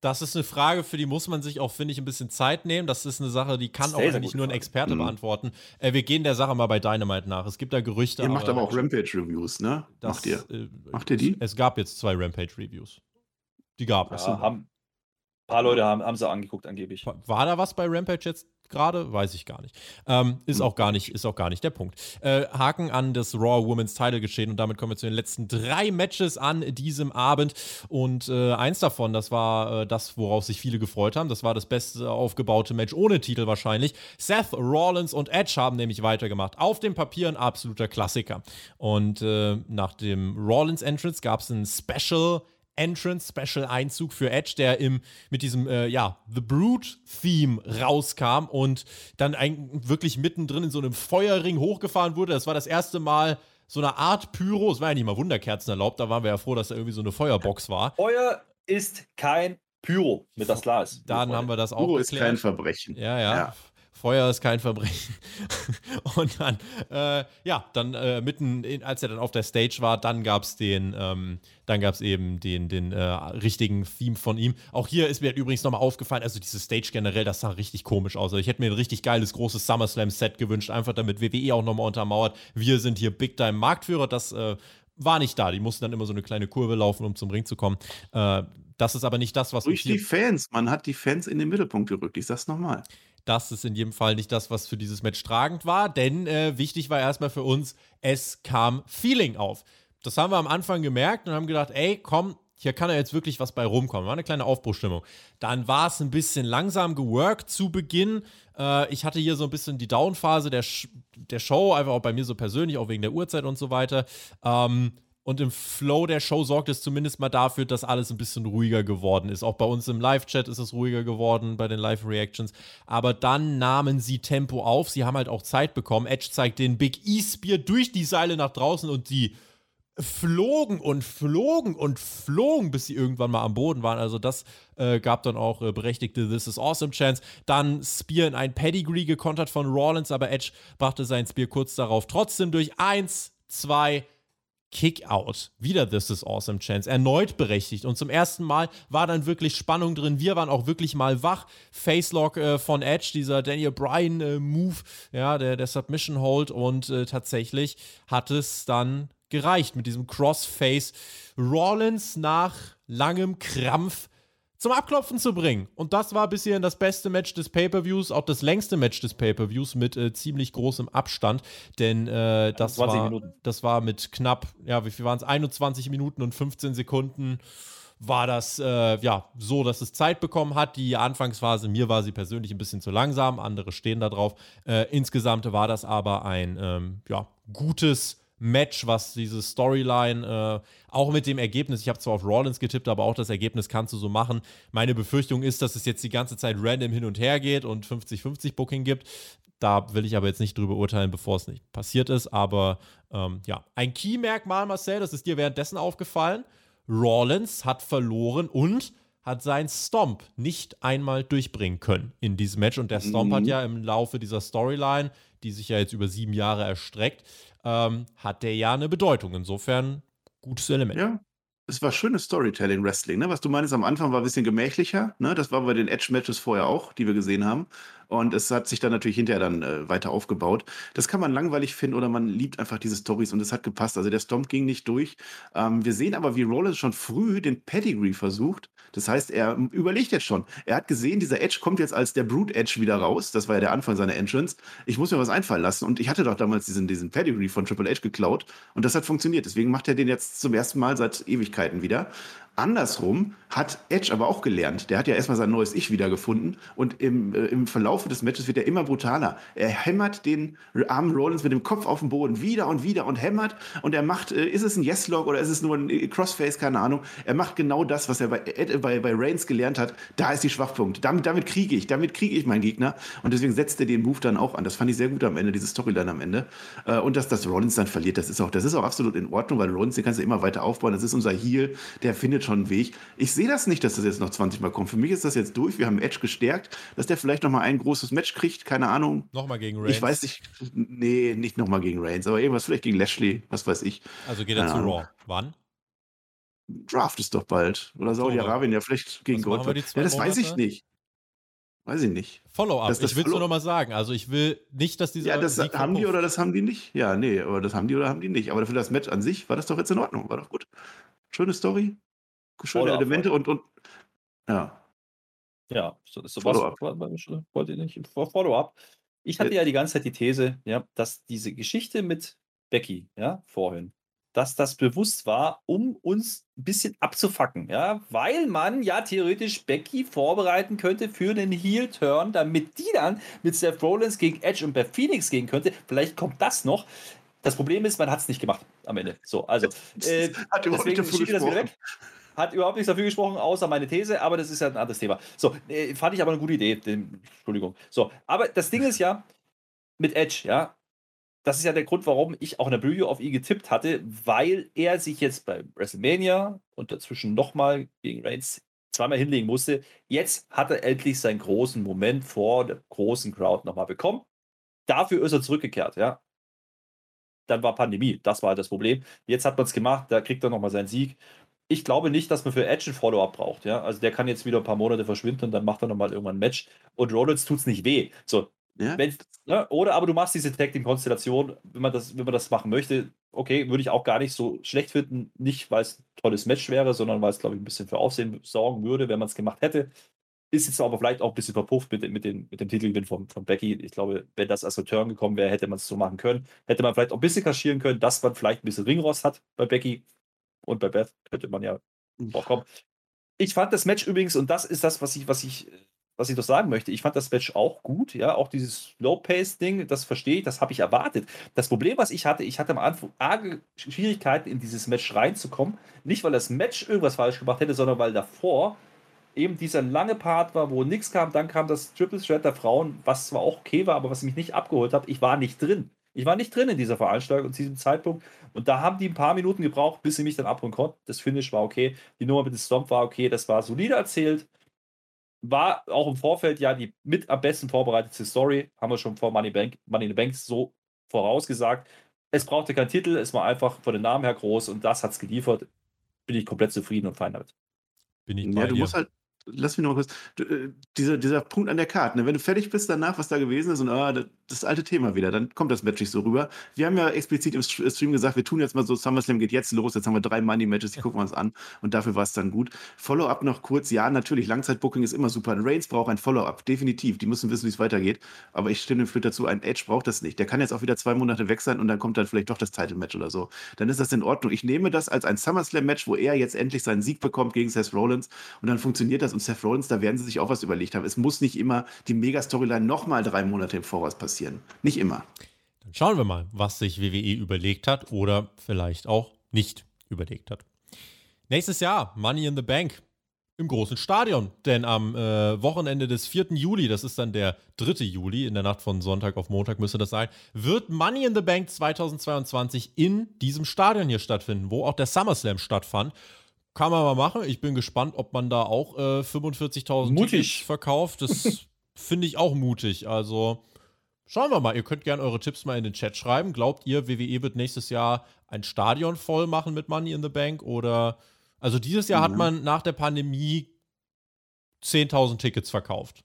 Das ist eine Frage, für die muss man sich auch, finde ich, ein bisschen Zeit nehmen. Das ist eine Sache, die kann Sehr, auch sehr eigentlich gute nur ein Frage. Experte Mhm. beantworten. Äh, wir gehen der Sache mal bei Dynamite nach. Es gibt da Gerüchte. Ihr macht aber auch Rampage-Reviews, ne? das, Macht ihr? Äh, Macht ihr die? Es gab jetzt zwei Rampage-Reviews. Die gab es. Ja, haben, ein paar Leute haben, haben sie angeguckt, angeblich. War da was bei Rampage jetzt gerade? Weiß ich gar nicht. Ähm, ist, Hm. auch gar nicht ist auch gar nicht der Punkt. Äh, Haken an das Raw Women's Title geschehen und damit kommen wir zu den letzten drei Matches an diesem Abend. Und äh, eins davon, das war äh, das, worauf sich viele gefreut haben. Das war das beste aufgebaute Match ohne Titel wahrscheinlich. Seth Rollins und Edge haben nämlich weitergemacht. Auf dem Papier ein absoluter Klassiker. Und äh, nach dem Rollins Entrance gab es ein Special Entrance, Special Einzug für Edge, der im, mit diesem, äh, ja, The Brood-Theme rauskam und dann ein, wirklich mittendrin in so einem Feuerring hochgefahren wurde. Das war das erste Mal so eine Art Pyro. Es war ja nicht mal Wunderkerzen erlaubt, da waren wir ja froh, dass da irgendwie so eine Feuerbox war. Feuer ist kein Pyro, mit das klar ist. Dann haben wir das auch Puro ist kein geklärt. Verbrechen. Ja, ja. Ja. Feuer ist kein Verbrechen. *laughs* und dann, äh, ja, dann äh, mitten, in, als er dann auf der Stage war, dann gab es den, ähm, dann gab es eben den, den äh, richtigen Theme von ihm. Auch hier ist mir übrigens nochmal aufgefallen, also diese Stage generell, das sah richtig komisch aus. Also ich hätte mir ein richtig geiles, großes SummerSlam-Set gewünscht, einfach damit WWE auch nochmal untermauert. Wir sind hier Big-Time Marktführer, das äh, war nicht da. Die mussten dann immer so eine kleine Kurve laufen, um zum Ring zu kommen. Äh, das ist aber nicht das, was Durch die Fans. Man hat die Fans in den Mittelpunkt gerückt. Ich sag's nochmal. Das ist in jedem Fall nicht das, was für dieses Match tragend war, denn äh, wichtig war erstmal für uns, es kam Feeling auf. Das haben wir am Anfang gemerkt und haben gedacht, ey, komm, hier kann ja jetzt wirklich was bei rumkommen. War eine kleine Aufbruchstimmung. Dann war es ein bisschen langsam geworkt zu Beginn. Äh, ich hatte hier so ein bisschen die Downphase der, Sh der Show, einfach auch bei mir so persönlich, auch wegen der Uhrzeit und so weiter. Ähm, und im Flow der Show sorgt es zumindest mal dafür, dass alles ein bisschen ruhiger geworden ist. Auch bei uns im Live-Chat ist es ruhiger geworden, bei den Live-Reactions. Aber dann nahmen sie Tempo auf. Sie haben halt auch Zeit bekommen. Edge zeigt den Big E-Spear durch die Seile nach draußen und die flogen und flogen und flogen, bis sie irgendwann mal am Boden waren. Also das äh, gab dann auch äh, berechtigte This is Awesome Chance. Dann Spear in ein Pedigree gekontert von Rollins, aber Edge brachte sein Spear kurz darauf trotzdem durch. Eins, zwei, Kickout. Wieder This is Awesome Chance. Erneut berechtigt. Und zum ersten Mal war dann wirklich Spannung drin. Wir waren auch wirklich mal wach. Facelock äh, von Edge, dieser Daniel Bryan äh, Move, ja, der, der Submission Hold. Und äh, tatsächlich hat es dann gereicht mit diesem Crossface. Rollins nach langem Krampf zum Abklopfen zu bringen. Und das war bisher das beste Match des Pay-Per-Views, auch das längste Match des Pay-Per-Views mit äh, ziemlich großem Abstand, denn äh, das, war, das war mit knapp, ja, wie viel waren es? 21 Minuten und 15 Sekunden war das äh, ja so, dass es Zeit bekommen hat. Die Anfangsphase, mir war sie persönlich ein bisschen zu langsam, andere stehen da drauf. Äh, insgesamt war das aber ein ähm, ja, gutes Match, was diese Storyline, äh, auch mit dem Ergebnis, ich habe zwar auf Rollins getippt, aber auch das Ergebnis kannst du so machen. Meine Befürchtung ist, dass es jetzt die ganze Zeit random hin und her geht und 50-50 Booking gibt. Da will ich aber jetzt nicht drüber urteilen, bevor es nicht passiert ist. Aber ähm, ja, ein Key-Merkmal, Marcel, das ist dir währenddessen aufgefallen. Rollins hat verloren und hat sein Stomp nicht einmal durchbringen können in diesem Match. Und der Stomp mhm. hat ja im Laufe dieser Storyline, die sich ja jetzt über sieben Jahre erstreckt, ähm, hat der ja eine Bedeutung. Insofern gutes Element. Ja, es war schönes Storytelling Wrestling. Ne? Was du meinst, am Anfang war ein bisschen gemächlicher. Ne? Das war bei den Edge-Matches vorher auch, die wir gesehen haben. Und es hat sich dann natürlich hinterher dann äh, weiter aufgebaut. Das kann man langweilig finden oder man liebt einfach diese Stories und es hat gepasst. Also der Stomp ging nicht durch. Ähm, wir sehen aber, wie Rollins schon früh den Pedigree versucht. Das heißt, er überlegt jetzt schon. Er hat gesehen, dieser Edge kommt jetzt als der Brute Edge wieder raus. Das war ja der Anfang seiner Entrance. Ich muss mir was einfallen lassen. Und ich hatte doch damals diesen, diesen Pedigree von Triple H geklaut. Und das hat funktioniert. Deswegen macht er den jetzt zum ersten Mal seit Ewigkeiten wieder. Andersrum hat Edge aber auch gelernt. Der hat ja erstmal sein neues Ich wiedergefunden und im, äh, im Verlauf des Matches wird er immer brutaler. Er hämmert den armen Rollins mit dem Kopf auf den Boden wieder und wieder und hämmert und er macht, äh, ist es ein Yes-Log oder ist es nur ein äh, Crossface, keine Ahnung. Er macht genau das, was er bei, Ed, bei, bei Reigns gelernt hat. Da ist die Schwachpunkt. Damit, damit kriege ich, damit kriege ich meinen Gegner und deswegen setzt er den Move dann auch an. Das fand ich sehr gut am Ende, diese Storyline am Ende. Äh, und dass das Rollins dann verliert, das ist auch, das ist auch absolut in Ordnung, weil Rollins, den kannst du immer weiter aufbauen. Das ist unser Heel, der findet schon einen Weg. Ich sehe das nicht, dass das jetzt noch 20 Mal kommt. Für mich ist das jetzt durch. Wir haben Edge gestärkt, dass der vielleicht noch mal ein großes Match kriegt. Keine Ahnung. Nochmal gegen Reigns. Ich weiß nicht. Nee, nicht nochmal gegen Reigns, aber irgendwas vielleicht gegen Lashley. Was weiß ich. Also geht er zu Raw. Wann? Draft ist doch bald. Oder Saudi-Arabien, ja, vielleicht gegen Goldberg. Ja, das weiß ich nicht. Weiß ich nicht. Follow-up. Ich will es nur noch mal sagen. Also ich will nicht, dass diese. Ja, das Sieg haben die oder das haben die nicht. Ja, nee, aber das haben die oder haben die nicht. Aber für das Match an sich war das doch jetzt in Ordnung. War doch gut. Schöne Story schöne Elemente und, und ja. Ja, so, so was wollte ich nicht. Follow-up. Ich hatte ja die ganze Zeit die These, ja, dass diese Geschichte mit Becky, ja, vorhin, dass das bewusst war, um uns ein bisschen abzufacken, ja, weil man ja theoretisch Becky vorbereiten könnte für den Heel-Turn, damit die dann mit Seth Rollins gegen Edge und Beth Phoenix gehen könnte. Vielleicht kommt das noch. Das Problem ist, man hat es nicht gemacht am Ende. So, also *laughs* äh, hat deswegen schiebe das wieder weg hat überhaupt nichts dafür gesprochen, außer meine These, aber das ist ja ein anderes Thema. So, äh, fand ich aber eine gute Idee. Entschuldigung. So, aber das Ding ist ja, mit Edge, ja, das ist ja der Grund, warum ich auch in der Preview auf ihn getippt hatte, weil er sich jetzt bei WrestleMania und dazwischen nochmal gegen Reigns zweimal hinlegen musste. Jetzt hat er endlich seinen großen Moment vor der großen Crowd nochmal bekommen. Dafür ist er zurückgekehrt, ja. Dann war Pandemie, das war halt das Problem. Jetzt hat man es gemacht, da kriegt er nochmal seinen Sieg ich glaube nicht, dass man für Edge ein Follow-up braucht. Ja? Also der kann jetzt wieder ein paar Monate verschwinden und dann macht er nochmal irgendwann ein Match. Und Rollins tut es nicht weh. So, ja. ne? Oder aber du machst diese Tag Team Konstellation, wenn man das, wenn man das machen möchte, okay, würde ich auch gar nicht so schlecht finden. Nicht, weil es ein tolles Match wäre, sondern weil es, glaube ich, ein bisschen für Aufsehen sorgen würde, wenn man es gemacht hätte. Ist jetzt aber vielleicht auch ein bisschen verpufft mit, mit, den, mit dem Titelgewinn von, von Becky. Ich glaube, wenn das als Return gekommen wäre, hätte man es so machen können. Hätte man vielleicht auch ein bisschen kaschieren können, dass man vielleicht ein bisschen Ringrost hat bei Becky. Und bei Beth könnte man ja vorkommen. Ich fand das Match übrigens, und das ist das, was ich, was ich, was ich doch sagen möchte, ich fand das Match auch gut, ja, auch dieses Low-Pace-Ding, das verstehe ich, das habe ich erwartet. Das Problem, was ich hatte, ich hatte am Anfang arge Schwierigkeiten, in dieses Match reinzukommen. Nicht, weil das Match irgendwas falsch gemacht hätte, sondern weil davor eben dieser lange Part war, wo nichts kam, dann kam das Triple Threat der Frauen, was zwar auch okay war, aber was mich nicht abgeholt hat, ich war nicht drin. Ich war nicht drin in dieser Veranstaltung zu diesem Zeitpunkt und da haben die ein paar Minuten gebraucht, bis sie mich dann abholen konnten. Das Finish war okay, die Nummer mit dem Stomp war okay, das war solide erzählt. War auch im Vorfeld ja die mit am besten vorbereitete Story, haben wir schon vor Money, Bank, Money in the Bank so vorausgesagt. Es brauchte keinen Titel, es war einfach von den Namen her groß und das hat es geliefert. Bin ich komplett zufrieden und fein damit. Bin ich Ja, du dir. musst halt, lass mich noch mal kurz, äh, dieser, dieser Punkt an der Karte, ne? wenn du fertig bist danach, was da gewesen ist und ah, das, alte Thema wieder, dann kommt das Match nicht so rüber. Wir haben ja explizit im St- Stream gesagt, wir tun jetzt mal so, SummerSlam geht jetzt los, jetzt haben wir drei Money-Matches, die gucken wir uns an und dafür war es dann gut. Follow-up noch kurz, ja, natürlich, Langzeit-Booking ist immer super. Ein Reigns braucht ein Follow-up, definitiv, die müssen wissen, wie es weitergeht, aber ich stimme dem Flirt dazu, ein Edge braucht das nicht. Der kann jetzt auch wieder zwei Monate weg sein und dann kommt dann vielleicht doch das Title-Match oder so. Dann ist das in Ordnung. Ich nehme das als ein SummerSlam-Match, wo er jetzt endlich seinen Sieg bekommt gegen Seth Rollins und dann funktioniert das und Seth Rollins, da werden sie sich auch was überlegt haben. Es muss nicht immer die Mega-Storyline nochmal drei Monate im Voraus passieren. Nicht immer. Dann schauen wir mal, was sich WWE überlegt hat oder vielleicht auch nicht überlegt hat. Nächstes Jahr Money in the Bank im großen Stadion, denn am äh, Wochenende des 4. Juli, das ist dann der 3. Juli, in der Nacht von Sonntag auf Montag müsste das sein, wird Money in the Bank 2022 in diesem Stadion hier stattfinden, wo auch der SummerSlam stattfand. Kann man mal machen. Ich bin gespannt, ob man da auch äh, 45.000 Mutig. Tickets verkauft. Das *laughs* finde ich auch mutig. Also Schauen wir mal, ihr könnt gerne eure Tipps mal in den Chat schreiben. Glaubt ihr, WWE wird nächstes Jahr ein Stadion voll machen mit Money in the Bank? Oder, also dieses Jahr hat Mhm. man nach der Pandemie 10.000 Tickets verkauft.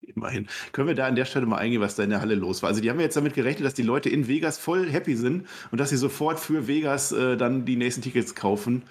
Immerhin. Können wir da an der Stelle mal eingehen, was da in der Halle los war? Also, die haben ja jetzt damit gerechnet, dass die Leute in Vegas voll happy sind und dass sie sofort für Vegas äh, dann die nächsten Tickets kaufen.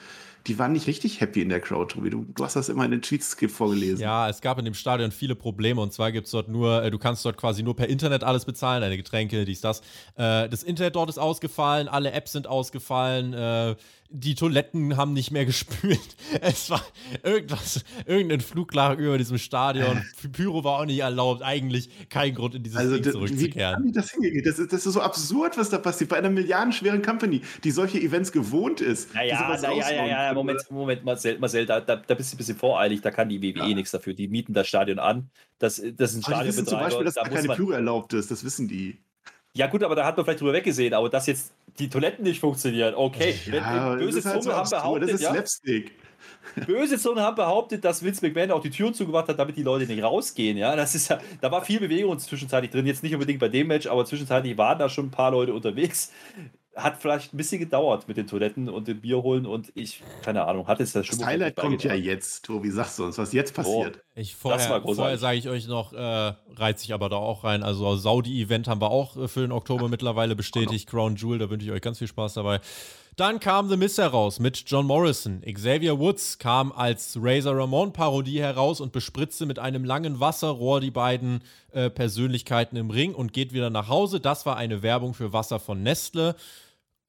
Die waren nicht richtig happy in der Crowd, Tobi. Du, du hast das immer in den Tweets vorgelesen. Ja, es gab in dem Stadion viele Probleme und zwar gibt es dort nur, äh, du kannst dort quasi nur per Internet alles bezahlen, deine Getränke, dies, das. Äh, das Internet dort ist ausgefallen, alle Apps sind ausgefallen, äh, die Toiletten haben nicht mehr *laughs* gespült. Es war irgendwas, irgendein Flug lag über diesem Stadion. Pyro war auch nicht erlaubt. Eigentlich kein Grund, in dieses Also, Ding das, wie kann zurückzukehren. die das hingehen? Das ist, das ist so absurd, was da passiert. Bei einer milliardenschweren Company, die solche Events gewohnt ist. Naja, naja, ja, ja, kann. Moment, Moment, Marcel, Marcel da, da, da bist du ein bisschen voreilig, da kann die WWE Ja. nichts dafür. Die mieten das Stadion an. Das, das ist ein Aber die wissen zum. Beispiel, dass da keine Pyro erlaubt ist. Das wissen die. Ja, gut, aber da hat man vielleicht drüber weggesehen, aber dass jetzt die Toiletten nicht funktionieren, okay. Ja, Wenn, das böse ist halt so haben behauptet, Das ist ja, Slapstick. *laughs* böse Zungen haben behauptet, dass Vince McMahon auch die Türen zugemacht hat, damit die Leute nicht rausgehen. Ja, das ist ja, da war viel Bewegung zwischenzeitlich drin. Jetzt nicht unbedingt bei dem Match, aber zwischenzeitlich waren da schon ein paar Leute unterwegs. Hat vielleicht ein bisschen gedauert mit den Toiletten und dem Bier holen und ich, keine Ahnung, hat es das schon Das Highlight kommt ja jetzt, Tobi. Sagst du uns, was jetzt passiert? Ich, war vorher großartig. vorher sage ich euch noch, äh, reizt sich aber da auch rein. Also Saudi-Event haben wir auch äh, für den Oktober mittlerweile bestätigt. Crown Jewel, da wünsche ich euch ganz viel Spaß dabei. Dann kam The Miz heraus mit John Morrison. Xavier Woods kam als Razor Ramon Parodie heraus und bespritzte mit einem langen Wasserrohr die beiden äh, Persönlichkeiten im Ring und geht wieder nach Hause. Das war eine Werbung für Wasser von Nestle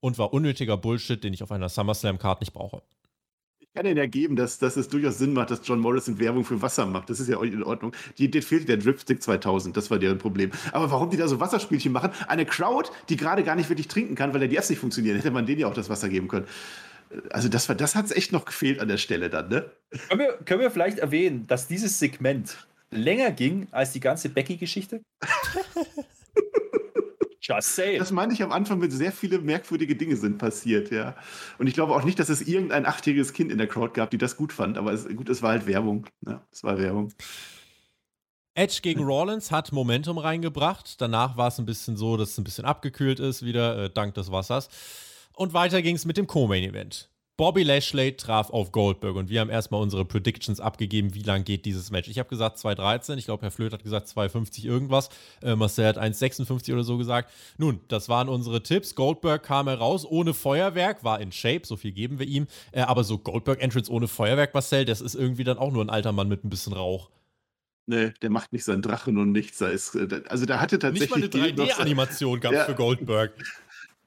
und war unnötiger Bullshit, den ich auf einer SummerSlam-Card nicht brauche. Ich kann Ihnen ja geben, dass, dass es durchaus Sinn macht, dass John Morrison Werbung für Wasser macht. Das ist ja auch in Ordnung. Die, die fehlt der Dripstick 2000, das war deren Problem. Aber warum die da so Wasserspielchen machen? Eine Crowd, die gerade gar nicht wirklich trinken kann, weil der die Apps nicht funktionieren, *laughs* hätte man denen ja auch das Wasser geben können. Also das, war- das hat es echt noch gefehlt an der Stelle dann, ne? Können wir, können wir vielleicht erwähnen, dass dieses Segment länger ging als die ganze Becky-Geschichte? *laughs* Just saying. Das meine ich am Anfang, mit sehr viele merkwürdige Dinge sind passiert, ja. Und ich glaube auch nicht, dass es irgendein achtjähriges Kind in der Crowd gab, die das gut fand. Aber es, gut, es war halt Werbung. Ja, es war Werbung. Edge gegen Rollins hat Momentum reingebracht. Danach war es ein bisschen so, dass es ein bisschen abgekühlt ist, wieder äh, dank des Wassers. Und weiter ging es mit dem Co-Main-Event. Bobby Lashley traf auf Goldberg und wir haben erstmal unsere Predictions abgegeben, wie lang geht dieses Match. Ich habe gesagt 2,13, ich glaube, Herr Flöth hat gesagt 2,50 irgendwas. Äh, Marcel hat 1,56 oder so gesagt. Nun, das waren unsere Tipps. Goldberg kam heraus ohne Feuerwerk, war in Shape, so viel geben wir ihm. Äh, aber so Goldberg-Entrance ohne Feuerwerk, Marcel, das ist irgendwie dann auch nur ein alter Mann mit ein bisschen Rauch. Ne, der macht nicht seinen Drachen und nichts. Da ist, äh, also da hatte Nicht mal eine tatsächlich. Gil noch sein- 3D-Animation gab Ja. für Goldberg. *laughs*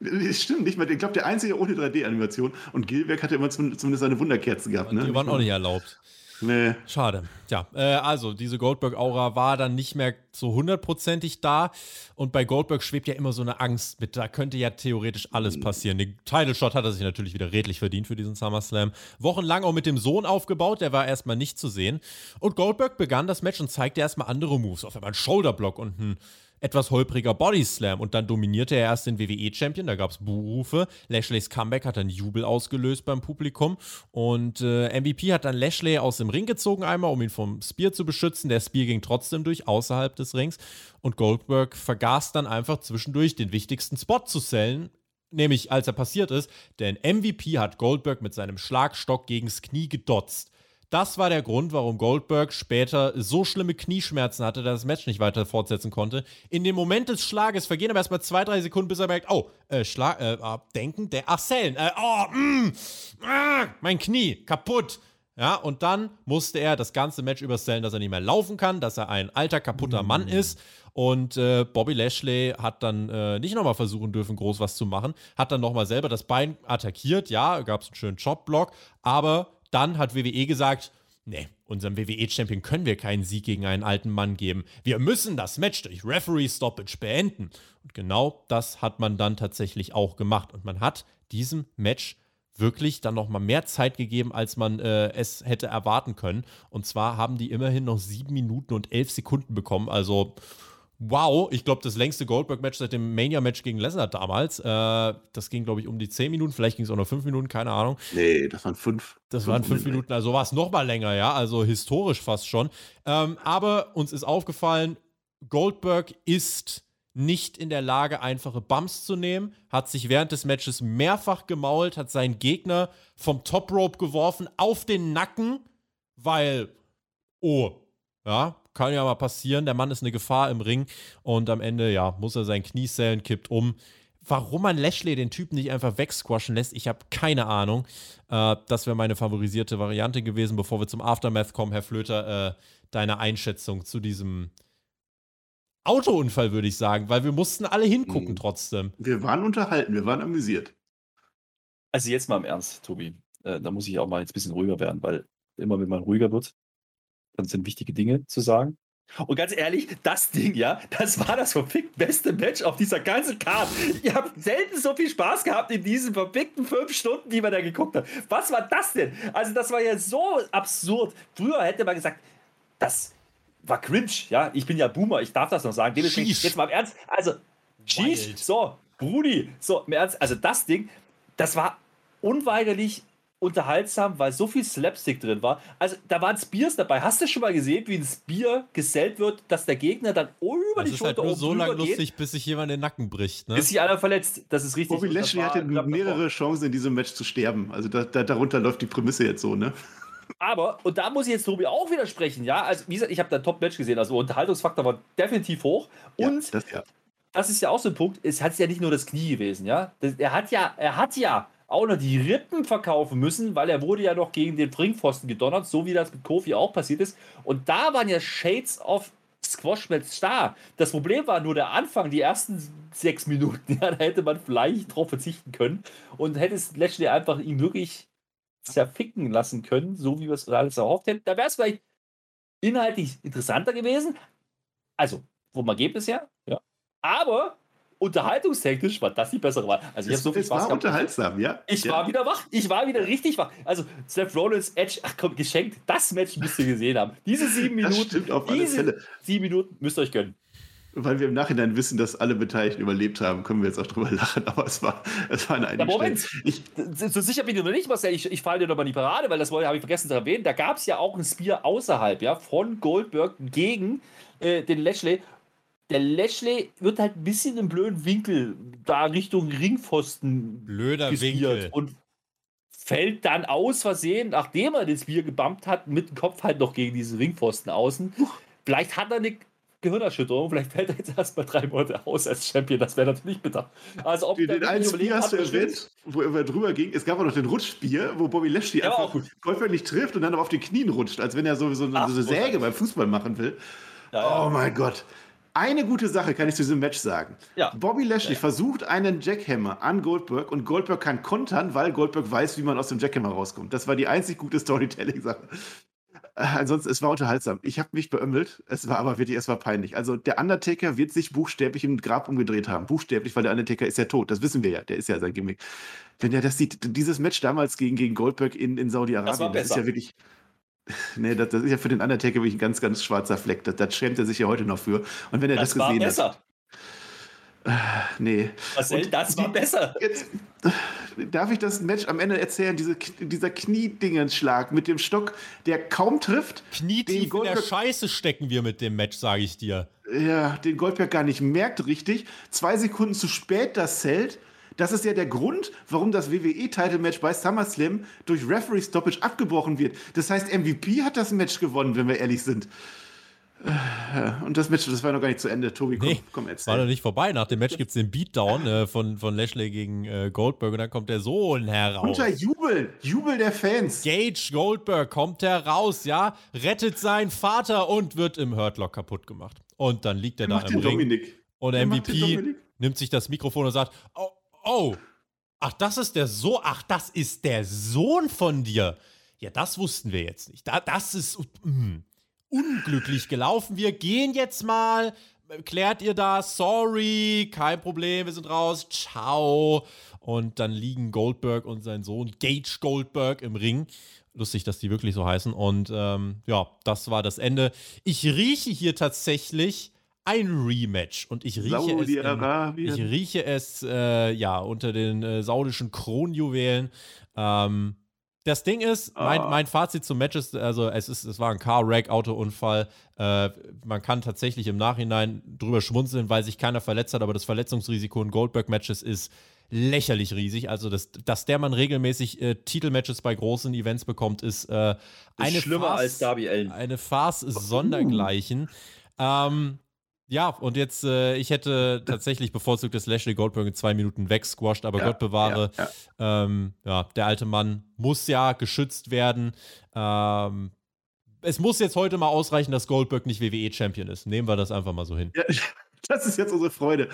Das Stimmt, nicht mal. Ich glaube, der einzige ohne 3D-Animation. Und Gilberg hatte immer zum- zumindest seine Wunderkerzen gehabt. Ne? Die waren auch nicht erlaubt. Nee. Schade. Ja, äh, also diese Goldberg-Aura war dann nicht mehr so hundertprozentig da. Und bei Goldberg schwebt ja immer so eine Angst mit, da könnte ja theoretisch alles passieren. Den Title-Shot hat er sich natürlich wieder redlich verdient für diesen SummerSlam. Wochenlang auch mit dem Sohn aufgebaut, der war erstmal nicht zu sehen. Und Goldberg begann das Match und zeigte erstmal andere Moves. Auf einmal ein Shoulderblock und ein etwas holpriger Bodyslam und dann dominierte er erst den WWE-Champion, da gab es Buhrufe. Lashleys Comeback hat dann Jubel ausgelöst beim Publikum und äh, MVP hat dann Lashley aus dem Ring gezogen einmal, um ihn vom Spear zu beschützen. Der Spear ging trotzdem durch, außerhalb des Rings und Goldberg vergaß dann einfach zwischendurch den wichtigsten Spot zu sellen, nämlich als er passiert ist, denn MVP hat Goldberg mit seinem Schlagstock gegens Knie gedotzt. Das war der Grund, warum Goldberg später so schlimme Knieschmerzen hatte, dass er das Match nicht weiter fortsetzen konnte. In dem Moment des Schlages vergehen aber erstmal zwei, drei Sekunden, bis er merkt, oh, äh, Schlag, äh, ah, denken, der, ach, Sellen, äh, oh, mm, ah, mein Knie, kaputt. Ja, und dann musste er das ganze Match überstellen, dass er nicht mehr laufen kann, dass er ein alter, kaputter Mann mm. ist. Und äh, Bobby Lashley hat dann äh, nicht nochmal versuchen dürfen, groß was zu machen. Hat dann nochmal selber das Bein attackiert. Ja, gab es einen schönen Jobblock. Aber dann hat WWE gesagt, nee, unserem WWE-Champion können wir keinen Sieg gegen einen alten Mann geben. Wir müssen das Match durch Referee-Stoppage beenden. Und genau das hat man dann tatsächlich auch gemacht. Und man hat diesem Match wirklich dann noch mal mehr Zeit gegeben, als man äh, es hätte erwarten können. Und zwar haben die immerhin noch sieben Minuten und elf Sekunden bekommen. Also wow, ich glaube, das längste Goldberg-Match seit dem Mania-Match gegen Lesnar damals. Äh, das ging, glaube ich, um die 10 Minuten, vielleicht ging es auch noch 5 Minuten, keine Ahnung. Nee, das waren 5. Das fünf waren 5 Minuten, also war es noch mal länger, ja, also historisch fast schon. Ähm, aber uns ist aufgefallen, Goldberg ist nicht in der Lage, einfache Bumps zu nehmen, hat sich während des Matches mehrfach gemault, hat seinen Gegner vom Top Rope geworfen auf den Nacken, weil, oh, ja, kann ja mal passieren. Der Mann ist eine Gefahr im Ring und am Ende, ja, muss er sein Knie zählen, kippt um. Warum man Lashley den Typen nicht einfach wegsquashen lässt, ich habe keine Ahnung. Äh, das wäre meine favorisierte Variante gewesen. Bevor wir zum Aftermath kommen, Herr Flöter, äh, deine Einschätzung zu diesem Autounfall, würde ich sagen, weil wir mussten alle hingucken mhm. trotzdem. Wir waren unterhalten, wir waren amüsiert. Also jetzt mal im Ernst, Tobi. Äh, da muss ich auch mal jetzt ein bisschen ruhiger werden, weil immer wenn man ruhiger wird, dann sind wichtige Dinge zu sagen. Und ganz ehrlich, das Ding, ja, das war das verfickt beste Match auf dieser ganzen Karte. Ihr habt selten so viel Spaß gehabt in diesen verfickten fünf Stunden, die man da geguckt hat. Was war das denn? Also, das war ja so absurd. Früher hätte man gesagt, das war cringe, ja. Ich bin ja Boomer, ich darf das noch sagen. Dementsprechend, jetzt mal im Ernst. Also, Sheesh, so, Brudi, so, im Ernst. Also, das Ding, das war unweigerlich unterhaltsam, weil so viel Slapstick drin war. Also da waren Spears dabei. Hast du schon mal gesehen, wie ein Spear gesellt wird, dass der Gegner dann über das die Schulter halt nur so lange lustig, bis sich jemand den Nacken bricht. Ne? Bis sich einer verletzt. Das ist richtig. Bobby Lashley hatte mehrere Chancen in diesem Match zu sterben. Also da, da, darunter läuft die Prämisse jetzt so, ne? Aber, und da muss ich jetzt Tobi auch widersprechen, ja, also wie gesagt, ich habe da Top-Match gesehen, also Unterhaltungsfaktor war definitiv hoch. Und ja, das, ja. das, ist ja auch so ein Punkt, es hat ja nicht nur das Knie gewesen, ja. Das, er hat ja, er hat ja auch noch die Rippen verkaufen müssen, weil er wurde ja noch gegen den Bringpfosten gedonnert, so wie das mit Kofi auch passiert ist. Und da waren ja Shades of Squash Match da. Das Problem war nur der Anfang, die ersten sechs Minuten. *laughs* Ja, da hätte man vielleicht drauf verzichten können und hätte es Lashley einfach ihn wirklich zerficken lassen können, so wie wir es alles erhofft hätten. Da wäre es vielleicht inhaltlich interessanter gewesen. Also vom Ergebnis her, ja. Aber unterhaltungstechnisch war das die bessere Wahl. Also ich habe so viel Spaß war gehabt. unterhaltsam, ja. Ich ja. war wieder wach. Ich war wieder richtig wach. Also Seth Rollins, Edge, ach komm, geschenkt. Das Match müsst ihr gesehen haben. Diese sieben Minuten, das stimmt auf alle diese Fälle. sieben Minuten müsst ihr euch gönnen. Weil wir im Nachhinein wissen, dass alle Beteiligten überlebt haben, können wir jetzt auch drüber *laughs* lachen, aber es war, es war eine ja, Moment, ich, so sicher bin ich noch nicht, Marcel, ich, ich falle dir noch mal in die Parade, weil das habe ich vergessen zu erwähnen. Da gab es ja auch ein Spear außerhalb, ja, von Goldberg gegen äh, den Lashley der Lashley wird halt ein bisschen im blöden Winkel da Richtung Ringpfosten Blöder Winkel. und fällt dann aus Versehen, nachdem er das Bier gebammt hat, mit dem Kopf halt noch gegen diesen Ringpfosten außen. Vielleicht hat er eine Gehirnerschütterung, vielleicht fällt er jetzt erstmal drei Monate aus als Champion, das wäre natürlich bitter. Also ob den, den einen Spiel hast du erwähnt, wo er drüber ging, es gab auch noch den Rutschbier, wo Bobby Lashley ja, einfach Goldberg nicht trifft und dann aber auf den Knien rutscht, als wenn er so, so, so eine Säge beim Fußball machen will. Ja, ja. Oh mein Gott. Eine gute Sache kann ich zu diesem Match sagen. Ja. Bobby Lashley ja. versucht einen Jackhammer an Goldberg und Goldberg kann kontern, weil Goldberg weiß, wie man aus dem Jackhammer rauskommt. Das war die einzig gute Storytelling-Sache. Äh, ansonsten, es war unterhaltsam. Ich habe mich beömmelt. Es war aber wirklich, es war peinlich. Also, der Undertaker wird sich buchstäblich im Grab umgedreht haben. Buchstäblich, weil der Undertaker ist ja tot. Das wissen wir ja. Der ist ja sein Gimmick. Wenn er das sieht, dieses Match damals gegen, gegen Goldberg in, in Saudi-Arabien, das, das, ist ja wirklich. Nee, das, das, ist ja für den Undertaker wirklich ein ganz, ganz schwarzer Fleck. Das, das schämt er sich ja heute noch für. Und wenn er das, das gesehen war besser. hat. Äh, nee. Was denn? Das war besser. Jetzt, darf ich das Match am Ende erzählen? Diese, dieser Kniedingenschlag mit dem Stock, der kaum trifft. Knietief in der Scheiße stecken wir mit dem Match, sage ich dir. Ja, den Goldberg gar nicht merkt richtig. Zwei Sekunden zu spät das Zelt Das ist ja der Grund, warum das WWE-Title-Match bei SummerSlam durch Referee-Stoppage abgebrochen wird. Das heißt, MVP hat das Match gewonnen, wenn wir ehrlich sind. Äh, und das Match, das war noch gar nicht zu Ende. Tobi, komm, Nee, komm erzähl. War noch nicht vorbei. Nach dem Match gibt es den Beatdown äh, von, von Lashley gegen äh, Goldberg und dann kommt der Sohn heraus. Unter Jubel, Jubel der Fans. Gage Goldberg kommt heraus, ja, rettet seinen Vater und wird im Hurtlock kaputt gemacht. Und dann liegt er da im Ring. Dominik? Und den MVP nimmt sich das Mikrofon und sagt: Oh, oh, ach, das ist der so, ach, das ist der Sohn von dir. Ja, das wussten wir jetzt nicht. Da, das ist mm, unglücklich gelaufen. Wir gehen jetzt mal. Klärt ihr das? Sorry, kein Problem, wir sind raus. Ciao. Und dann liegen Goldberg und sein Sohn Gage Goldberg im Ring. Lustig, dass die wirklich so heißen. Und ähm, ja, das war das Ende. Ich rieche hier tatsächlich ein Rematch. Und ich rieche es. in- ich rieche es, äh, ja, unter den äh, saudischen Kronjuwelen. Ähm, das Ding ist, mein, Ah. mein Fazit zum Match ist, also es ist, es war ein Car-Wreck-Autounfall. Äh, man kann tatsächlich im Nachhinein drüber schmunzeln, weil sich keiner verletzt hat, aber das Verletzungsrisiko in Goldberg-Matches ist lächerlich riesig. Also, dass, dass der Mann regelmäßig äh, Titelmatches bei großen Events bekommt, ist äh, Ist eine schlimmer Farce- als Darby Allen. eine Farce sondergleichen. Ähm, ja, und jetzt, äh, ich hätte tatsächlich bevorzugt, dass Lashley Goldberg in zwei Minuten wegsquasht, aber Ja, Gott bewahre, ja, Ähm, ja, der alte Mann muss ja geschützt werden. Ähm, es muss jetzt heute mal ausreichen, dass Goldberg nicht WWE-Champion ist. Nehmen wir das einfach mal so hin. Ja, das ist jetzt unsere Freude.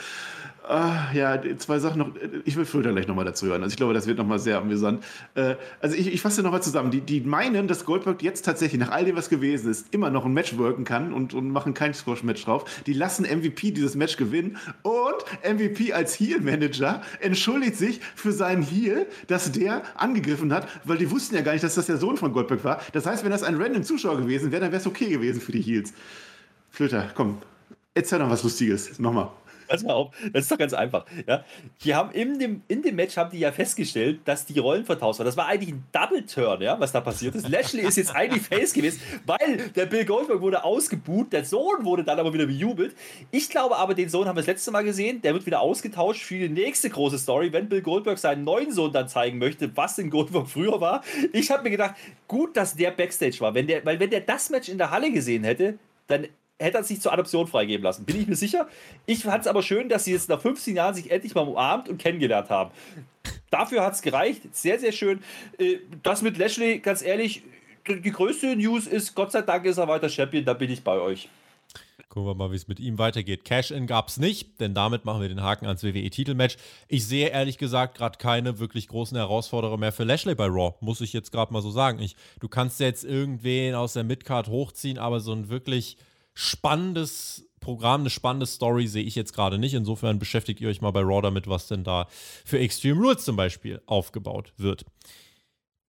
Ah, ja, zwei Sachen noch. Ich will Fulda gleich nochmal dazu hören. Also ich glaube, das wird nochmal sehr amüsant. Äh, also ich, ich fasse nochmal zusammen. Die, die meinen, dass Goldberg jetzt tatsächlich, nach all dem, was gewesen ist, immer noch ein Match worken kann und, und machen kein Squash-Match drauf. Die lassen MVP dieses Match gewinnen und MVP als Heel-Manager entschuldigt sich für seinen Heel, dass der angegriffen hat, weil die wussten ja gar nicht, dass das der Sohn von Goldberg war. Das heißt, wenn das ein random Zuschauer gewesen wäre, dann wäre es okay gewesen für die Heels. Flöter, komm, erzähl noch was Lustiges. Nochmal. Pass mal auf, das ist doch ganz einfach. Ja? Die haben in dem, in dem Match haben die ja festgestellt, dass die Rollen vertauscht waren. Das war eigentlich ein Double-Turn, ja, was da passiert ist. Lashley ist jetzt eigentlich Face gewesen, weil der Bill Goldberg wurde ausgebuht, der Sohn wurde dann aber wieder bejubelt. Ich glaube aber, den Sohn haben wir das letzte Mal gesehen, der wird wieder ausgetauscht für die nächste große Story, wenn Bill Goldberg seinen neuen Sohn dann zeigen möchte, was in Goldberg früher war. Ich habe mir gedacht, gut, dass der Backstage war, wenn der, weil wenn der das Match in der Halle gesehen hätte, dann hätte er sich zur Adoption freigeben lassen. Bin ich mir sicher. Ich fand es aber schön, dass sie jetzt nach 15 Jahren sich endlich mal umarmt und kennengelernt haben. Dafür hat es gereicht. Sehr, sehr schön. Äh, Das mit Lashley, ganz ehrlich, die größte News ist, Gott sei Dank ist er weiter Champion, da bin ich bei euch. Gucken wir mal, wie es mit ihm weitergeht. Cash-In gab es nicht, denn damit machen wir den Haken ans WWE-Titelmatch. Ich sehe ehrlich gesagt gerade keine wirklich großen Herausforderer mehr für Lashley bei Raw, muss ich jetzt gerade mal so sagen. Ich, du kannst jetzt irgendwen aus der Midcard hochziehen, aber so ein wirklich spannendes Programm, eine spannende Story sehe ich jetzt gerade nicht. Insofern beschäftigt ihr euch mal bei Raw damit, was denn da für Extreme Rules zum Beispiel aufgebaut wird.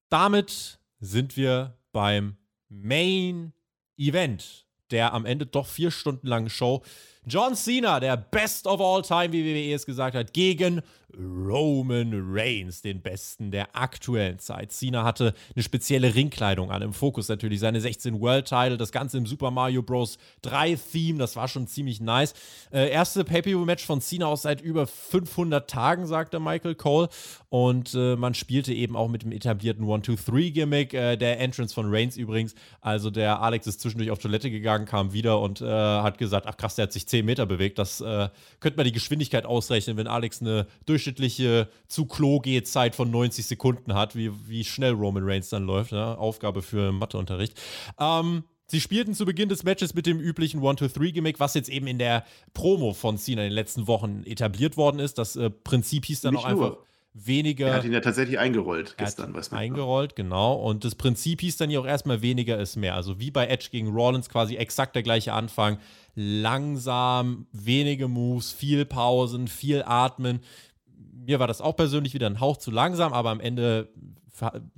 Damit sind wir beim Main Event der am Ende doch vier Stunden langen Show. John Cena, der Best of All Time, wie WWE es gesagt hat, gegen Roman Reigns, den Besten der aktuellen Zeit. Cena hatte eine spezielle Ringkleidung an, im Fokus natürlich seine 16 World Title, das Ganze im Super Mario Bros. 3 Theme, das war schon ziemlich nice. Äh, erste Pay-Per-View-Match von Cena aus seit über 500 Tagen, sagte Michael Cole. Und äh, man spielte eben auch mit dem etablierten 1-2-3-Gimmick. Äh, der Entrance von Reigns übrigens. Also der Alex ist zwischendurch auf Toilette gegangen, kam wieder und äh, hat gesagt, ach krass, der hat sich 10 Meter bewegt. Das äh, könnte man die Geschwindigkeit ausrechnen, wenn Alex eine durchschnittliche zu Klo geht Zeit von 90 Sekunden hat, wie, wie schnell Roman Reigns dann läuft. Ja? Aufgabe für Matheunterricht. Ähm, Sie spielten zu Beginn des Matches mit dem üblichen 1-2-3-Gimmick, was jetzt eben in der Promo von Cena in den letzten Wochen etabliert worden ist. Das äh, Prinzip hieß dann Nicht auch einfach nur. Weniger. Er hat ihn ja tatsächlich eingerollt Er gestern. weiß man. eingerollt, genau. Und das Prinzip hieß dann ja auch erstmal weniger ist mehr. Also wie bei Edge gegen Rollins quasi exakt der gleiche Anfang. Langsam, wenige Moves, viel Pausen, viel Atmen. Mir war das auch persönlich wieder ein Hauch zu langsam, aber am Ende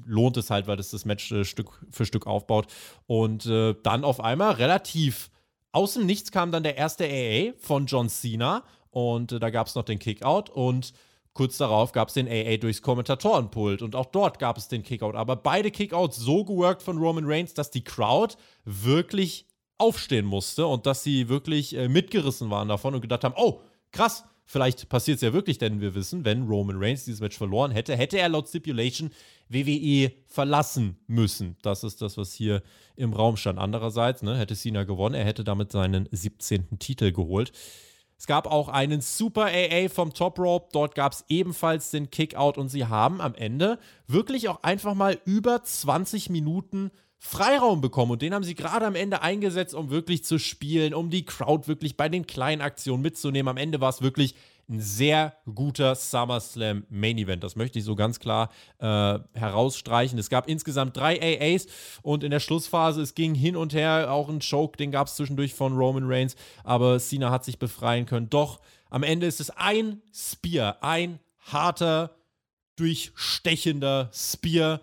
lohnt es halt, weil das das Match äh, Stück für Stück aufbaut. Und äh, dann auf einmal relativ aus dem Nichts kam dann der erste AA von John Cena und äh, da gab es noch den Kickout und kurz darauf gab es den AA durchs Kommentatorenpult und auch dort gab es den Kickout. Aber beide Kickouts so geworkt von Roman Reigns, dass die Crowd wirklich aufstehen musste und dass sie wirklich äh, mitgerissen waren davon und gedacht haben, oh, krass, vielleicht passiert es ja wirklich, denn wir wissen, wenn Roman Reigns dieses Match verloren hätte, hätte er laut Stipulation WWE verlassen müssen. Das ist das, was hier im Raum stand. Andererseits ne, hätte Cena gewonnen, er hätte damit seinen 17. Titel geholt. Es gab auch einen Super AA vom Top Rope. Dort gab es ebenfalls den Kickout und sie haben am Ende wirklich auch einfach mal über 20 Minuten Freiraum bekommen und den haben sie gerade am Ende eingesetzt, um wirklich zu spielen, um die Crowd wirklich bei den kleinen Aktionen mitzunehmen. Am Ende war es wirklich ein sehr guter SummerSlam Main Event. Das möchte ich so ganz klar äh, herausstreichen. Es gab insgesamt drei AAs und in der Schlussphase, es ging hin und her, auch ein Choke, den gab es zwischendurch von Roman Reigns, aber Cena hat sich befreien können. Doch am Ende ist es ein Spear, ein harter, durchstechender Spear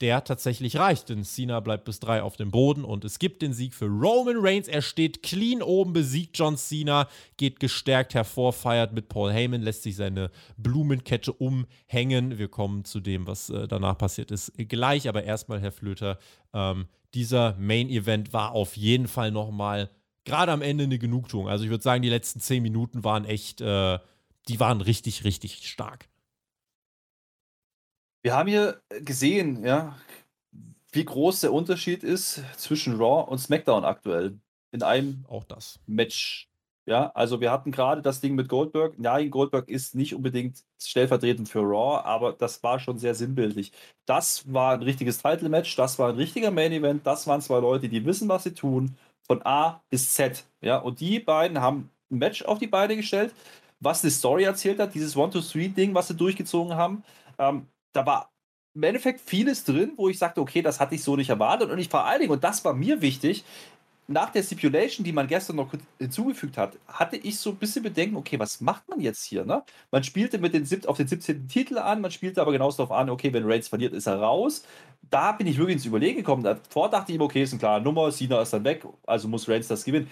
der tatsächlich reicht. Denn Cena bleibt bis drei auf dem Boden und es gibt den Sieg für Roman Reigns. Er steht clean oben, besiegt John Cena, geht gestärkt hervor, feiert mit Paul Heyman, lässt sich seine Blumenkette umhängen. Wir kommen zu dem, was äh, danach passiert ist, gleich. Aber erstmal, Herr Flöter, ähm, dieser Main Event war auf jeden Fall nochmal gerade am Ende eine Genugtuung. Also ich würde sagen, die letzten zehn Minuten waren echt, äh, die waren richtig, richtig stark. Wir haben hier gesehen, ja, wie groß der Unterschied ist zwischen Raw und SmackDown aktuell in einem auch das Match. Ja, also wir hatten gerade das Ding mit Goldberg. Nein, Goldberg ist nicht unbedingt stellvertretend für Raw, aber das war schon sehr sinnbildlich. Das war ein richtiges Title-Match, das war ein richtiger Main-Event, das waren zwei Leute, die wissen, was sie tun, von A bis Z. Ja, und die beiden haben ein Match auf die Beine gestellt, was eine Story erzählt hat, dieses One-to-Three-Ding, was sie durchgezogen haben. Ähm, da war im Endeffekt vieles drin, wo ich sagte, okay, das hatte ich so nicht erwartet. Und ich vor allen Dingen, und das war mir wichtig, nach der Stipulation, die man gestern noch hinzugefügt hat, hatte ich so ein bisschen Bedenken, okay, was macht man jetzt hier? Ne? Man spielte mit den, auf den 17. Titel an, man spielte aber genauso darauf an, okay, wenn Reigns verliert, ist er raus. Da bin ich wirklich ins Überlegen gekommen. Davor dachte ich ihm, okay, ist eine klare Nummer, Cena ist dann weg, also muss Reigns das gewinnen.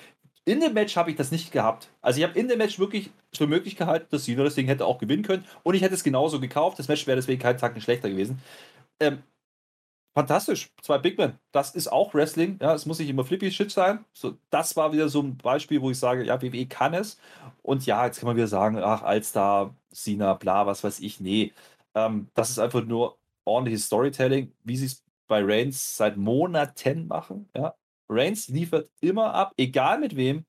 In dem Match habe ich das nicht gehabt. Also ich habe in dem Match wirklich für möglich gehalten, dass Cena das Ding hätte auch gewinnen können. Und ich hätte es genauso gekauft. Das Match wäre deswegen keinen Tag schlechter gewesen. Ähm, fantastisch. Zwei Big Men. Das ist auch Wrestling. Ja, es muss nicht immer flippy Shit sein. So, das war wieder so ein Beispiel, wo ich sage, ja, WWE kann es. Und ja, jetzt kann man wieder sagen, ach, Alstar, Cena, bla, was weiß ich. Nee. Ähm, das ist einfach nur ordentliches Storytelling, wie sie es bei Reigns seit Monaten machen. Ja, Reigns liefert immer ab, egal mit wem.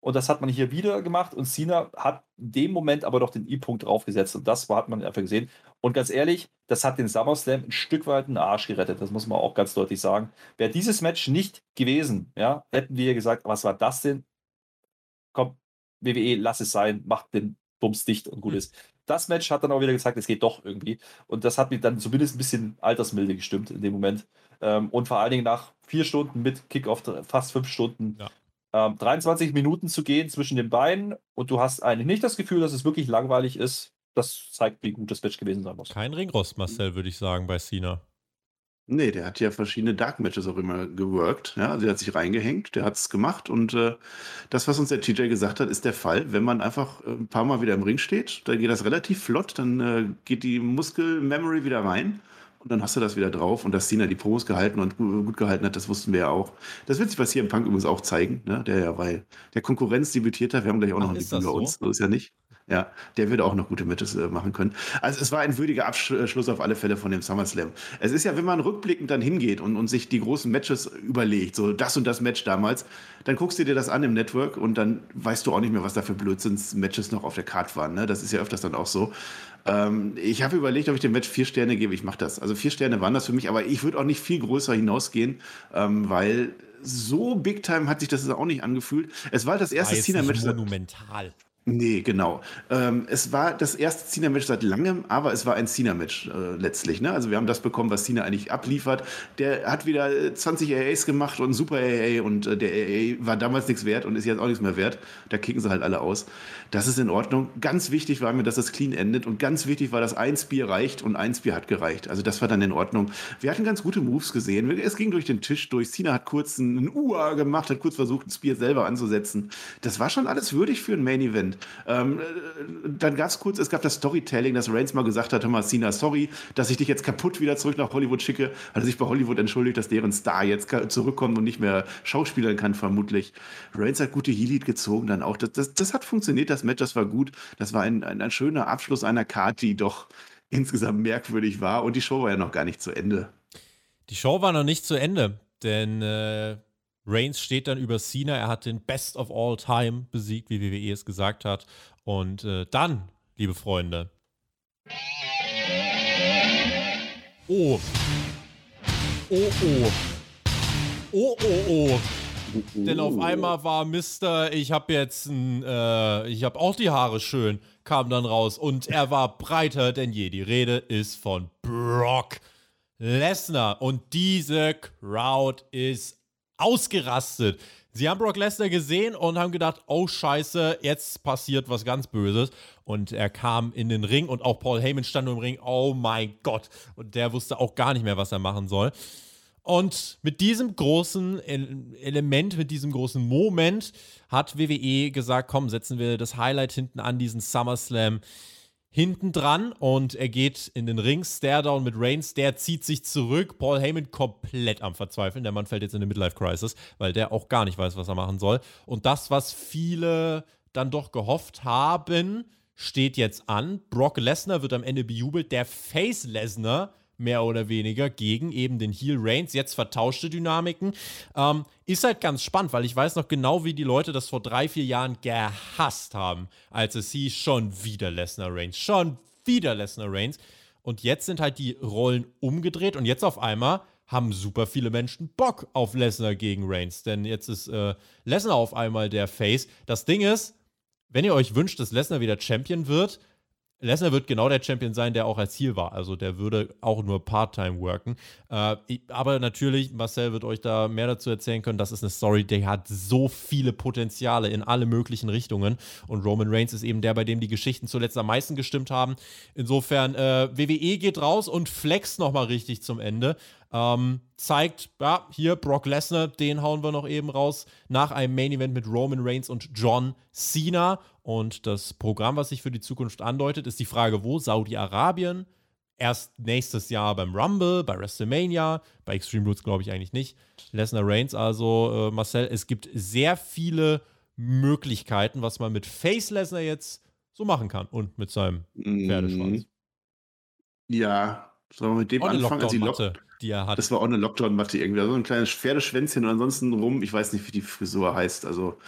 Und das hat man hier wieder gemacht. Und Cena hat in dem Moment aber doch den I-Punkt draufgesetzt. Und das hat man einfach gesehen. Und ganz ehrlich, das hat den SummerSlam ein Stück weit den Arsch gerettet. Das muss man auch ganz deutlich sagen. Wäre dieses Match nicht gewesen, ja, hätten wir gesagt, was war das denn? Komm, WWE, lass es sein, macht den Bums dicht und gut hm. ist. Das Match hat dann auch wieder gezeigt, es geht doch irgendwie. Und das hat mich dann zumindest ein bisschen altersmilde gestimmt in dem Moment. Ähm, und vor allen Dingen nach vier Stunden mit Kickoff, fast fünf Stunden, ja. ähm, 23 Minuten zu gehen zwischen den beiden und du hast eigentlich nicht das Gefühl, dass es wirklich langweilig ist. Das zeigt, wie gut das Match gewesen sein muss. Kein Ringrost, Marcel, würde ich sagen, bei Cena. Nee, der hat ja verschiedene Dark Matches auch immer geworkt. Ja, also der hat sich reingehängt, der hat es gemacht und äh, das, was uns der TJ gesagt hat, ist der Fall. Wenn man einfach äh, ein paar Mal wieder im Ring steht, dann geht das relativ flott, dann äh, geht die Muskel-Memory wieder rein und dann hast du das wieder drauf. Und dass Cena die Pros gehalten und gut gehalten hat, das wussten wir ja auch. Das wird sich was hier im Punk übrigens auch zeigen, ne? der ja bei der Konkurrenz debütiert hat. Wir haben gleich auch Ach, noch ein Video bei uns, so ist ja nicht. Ja, der würde auch noch gute Matches äh, machen können. Also es war ein würdiger Abschluss auf alle Fälle von dem SummerSlam. Es ist ja, wenn man rückblickend dann hingeht und, und sich die großen Matches überlegt, so das und das Match damals, dann guckst du dir das an im Network und dann weißt du auch nicht mehr, was da für Blödsinns-Matches noch auf der Karte waren. Ne? Das ist ja öfters dann auch so. Ähm, ich habe überlegt, ob ich dem Match vier Sterne gebe. Ich mache das. Also vier Sterne waren das für mich, aber ich würde auch nicht viel größer hinausgehen, ähm, weil so Big Time hat sich das auch nicht angefühlt. Es war das erste Cena-Match. Monumental. Nee, genau. Ähm, es war das erste Cena-Match seit langem, aber es war ein Cena-Match äh, letztlich. Ne? Also wir haben das bekommen, was Cena eigentlich abliefert. Der hat wieder 20 AAs gemacht und Super AA und äh, der AA war damals nichts wert und ist jetzt auch nichts mehr wert. Da kicken sie halt alle aus. Das ist in Ordnung. Ganz wichtig war mir, dass das clean endet und ganz wichtig war, dass ein Spear reicht und ein Spear hat gereicht. Also das war dann in Ordnung. Wir hatten ganz gute Moves gesehen. Es ging durch den Tisch durch. Cena hat kurz einen UA gemacht, hat kurz versucht, ein Spear selber anzusetzen. Das war schon alles würdig für ein Main-Event. Moment. Ähm, äh, dann ganz kurz, es gab das Storytelling, dass Reigns mal gesagt hat, Thomas Cena, sorry, dass ich dich jetzt kaputt wieder zurück nach Hollywood schicke. Hat er sich bei Hollywood entschuldigt, dass deren Star jetzt zurückkommt und nicht mehr schauspielern kann, vermutlich. Reigns hat gute Heat gezogen dann auch. Das, das, das, hat funktioniert, das Match, das war gut. Das war ein, ein, ein schöner Abschluss einer Card, die doch insgesamt merkwürdig war. Und die Show war ja noch gar nicht zu Ende. Die Show war noch nicht zu Ende, denn äh, Reigns steht dann über Cena. Er hat den Best of All Time besiegt, wie WWE es gesagt hat. Und äh, dann, liebe Freunde. Oh. Oh, oh. Oh, oh, oh. Denn auf einmal war Mister, ich habe jetzt ein, äh, ich habe auch die Haare schön, kam dann raus und er war breiter denn je. Die Rede ist von Brock Lesnar und diese Crowd ist ausgerastet. Sie haben Brock Lesnar gesehen und haben gedacht, oh scheiße, jetzt passiert was ganz Böses. Und er kam in den Ring und auch Paul Heyman stand im Ring, oh mein Gott. Und der wusste auch gar nicht mehr, was er machen soll. Und mit diesem großen Element, mit diesem großen Moment hat WWE gesagt, komm, setzen wir das Highlight hinten an diesen SummerSlam hinten dran und er geht in den Ring, Staredown mit Reigns, der zieht sich zurück, Paul Heyman komplett am Verzweifeln, der Mann fällt jetzt in eine Midlife-Crisis, weil der auch gar nicht weiß, was er machen soll. Und das, was viele dann doch gehofft haben, steht jetzt an. Brock Lesnar wird am Ende bejubelt, der Face Lesnar mehr oder weniger, gegen eben den Heel Reigns. Jetzt vertauschte Dynamiken. Ähm, ist halt ganz spannend, weil ich weiß noch genau, wie die Leute das vor drei, vier Jahren gehasst haben, als es hieß, schon wieder Lesnar Reigns, schon wieder Lesnar Reigns. Und jetzt sind halt die Rollen umgedreht und jetzt auf einmal haben super viele Menschen Bock auf Lesnar gegen Reigns. Denn jetzt ist äh, Lesnar auf einmal der Face. Das Ding ist, wenn ihr euch wünscht, dass Lesnar wieder Champion wird, Lesnar wird genau der Champion sein, der auch als Ziel war. Also der würde auch nur Part-Time worken. Äh, aber natürlich, Marcel wird euch da mehr dazu erzählen können. Das ist eine Story, die hat so viele Potenziale in alle möglichen Richtungen. Und Roman Reigns ist eben der, bei dem die Geschichten zuletzt am meisten gestimmt haben. Insofern, äh, WWE geht raus und flext nochmal richtig zum Ende. Ähm, zeigt, ja, hier Brock Lesnar, den hauen wir noch eben raus, nach einem Main Event mit Roman Reigns und John Cena. Und das Programm, was sich für die Zukunft andeutet, ist die Frage, wo? Saudi-Arabien. Erst nächstes Jahr beim Rumble, bei WrestleMania, bei Extreme Rules glaube ich eigentlich nicht. Lesnar Reigns, also äh, Marcel, es gibt sehr viele Möglichkeiten, was man mit Face Lesnar jetzt so machen kann und mit seinem Pferdeschwanz. Ja, sollen wir mit dem anfangen? Die Lock die er hat. Das war auch eine Lockdown-Matte irgendwie. So also ein kleines Pferdeschwänzchen und ansonsten rum. Ich weiß nicht, wie die Frisur heißt. Also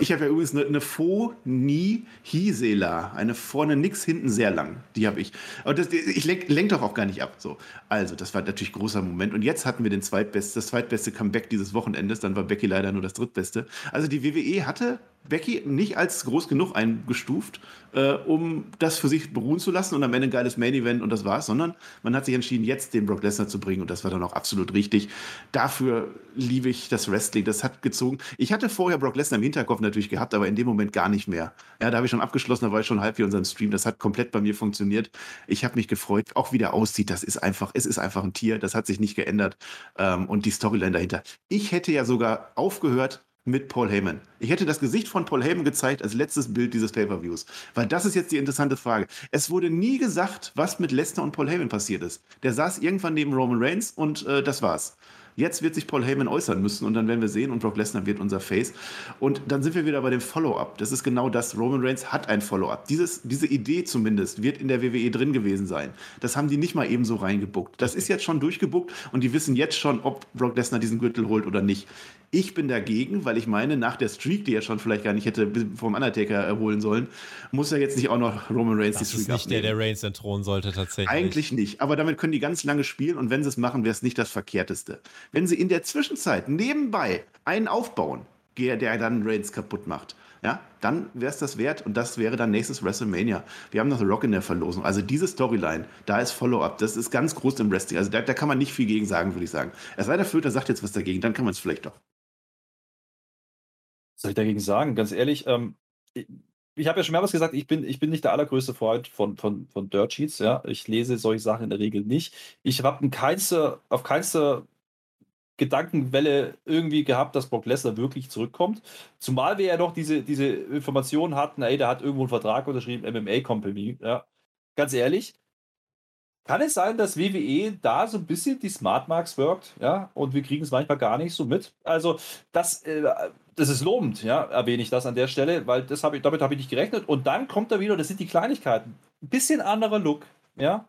ich habe ja übrigens eine, eine Phoni Hisela. Eine vorne nix, hinten sehr lang. Die habe ich. Aber das, ich lenke lenk doch auch gar nicht ab. So. Also, das war natürlich ein großer Moment. Und jetzt hatten wir den zweitbeste, das zweitbeste Comeback dieses Wochenendes. Dann war Becky leider nur das drittbeste. Also, die WWE hatte Becky nicht als groß genug eingestuft, äh, um das für sich beruhen zu lassen und am Ende ein geiles Main Event und das war's, sondern man hat sich entschieden, jetzt den Brock Lesnar zu bringen und das war dann auch absolut richtig. Dafür liebe ich das Wrestling, das hat gezogen. Ich hatte vorher Brock Lesnar im Hinterkopf natürlich gehabt, aber in dem Moment gar nicht mehr. Ja, da habe ich schon abgeschlossen, da war ich schon halb wie unserem Stream, das hat komplett bei mir funktioniert. Ich habe mich gefreut, auch wie der aussieht, das ist einfach, es ist einfach ein Tier, das hat sich nicht geändert ähm, und die Storyline dahinter. Ich hätte ja sogar aufgehört, mit Paul Heyman. Ich hätte das Gesicht von Paul Heyman gezeigt als letztes Bild dieses Pay-Per-Views. Weil das ist jetzt die interessante Frage. Es wurde nie gesagt, was mit Lesnar und Paul Heyman passiert ist. Der saß irgendwann neben Roman Reigns und äh, das war's. Jetzt wird sich Paul Heyman äußern müssen und dann werden wir sehen und Brock Lesnar wird unser Face. Und dann sind wir wieder bei dem Follow-up. Das ist genau das. Roman Reigns hat ein Follow-up. Diese Idee zumindest wird in der WWE drin gewesen sein. Das haben die nicht mal eben so reingebuckt. Das ist jetzt schon durchgebuckt und die wissen jetzt schon, ob Brock Lesnar diesen Gürtel holt oder nicht. Ich bin dagegen, weil ich meine, nach der Streak, die er schon vielleicht gar nicht hätte vom Undertaker erholen sollen, muss er jetzt nicht auch noch Roman Reigns das die Streak ist nicht abnehmen. der, der Reigns entthronen sollte tatsächlich. Eigentlich nicht, aber damit können die ganz lange spielen und wenn sie es machen, wäre es nicht das Verkehrteste. Wenn sie in der Zwischenzeit nebenbei einen aufbauen, der dann Reigns kaputt macht, ja, dann wäre es das wert und das wäre dann nächstes WrestleMania. Wir haben noch The Rock in der Verlosung. Also diese Storyline, da ist Follow-up, das ist ganz groß im Wrestling. Also da, da kann man nicht viel gegen sagen, würde ich sagen. Es sei der Flöter sagt jetzt was dagegen, dann kann man es vielleicht doch. Was soll ich dagegen sagen? Ganz ehrlich, ähm, ich, ich habe ja schon mehrmals gesagt, ich bin, ich bin nicht der allergrößte Freund von, von, von Dirt Sheets. Ja? Ich lese solche Sachen in der Regel nicht. Ich habe auf keinster Gedankenwelle irgendwie gehabt, dass Brock Lesnar wirklich zurückkommt. Zumal wir ja noch diese, diese Informationen hatten, ey, der hat irgendwo einen Vertrag unterschrieben, MMA Company. Ja. Ganz ehrlich, kann es sein, dass WWE da so ein bisschen die Smart Marks wirkt, ja, und wir kriegen es manchmal gar nicht so mit? Also, das, äh, das ist lobend, ja, erwähne ich das an der Stelle, weil das hab ich, damit habe ich nicht gerechnet. Und dann kommt da wieder, das sind die Kleinigkeiten. Ein bisschen anderer Look, ja,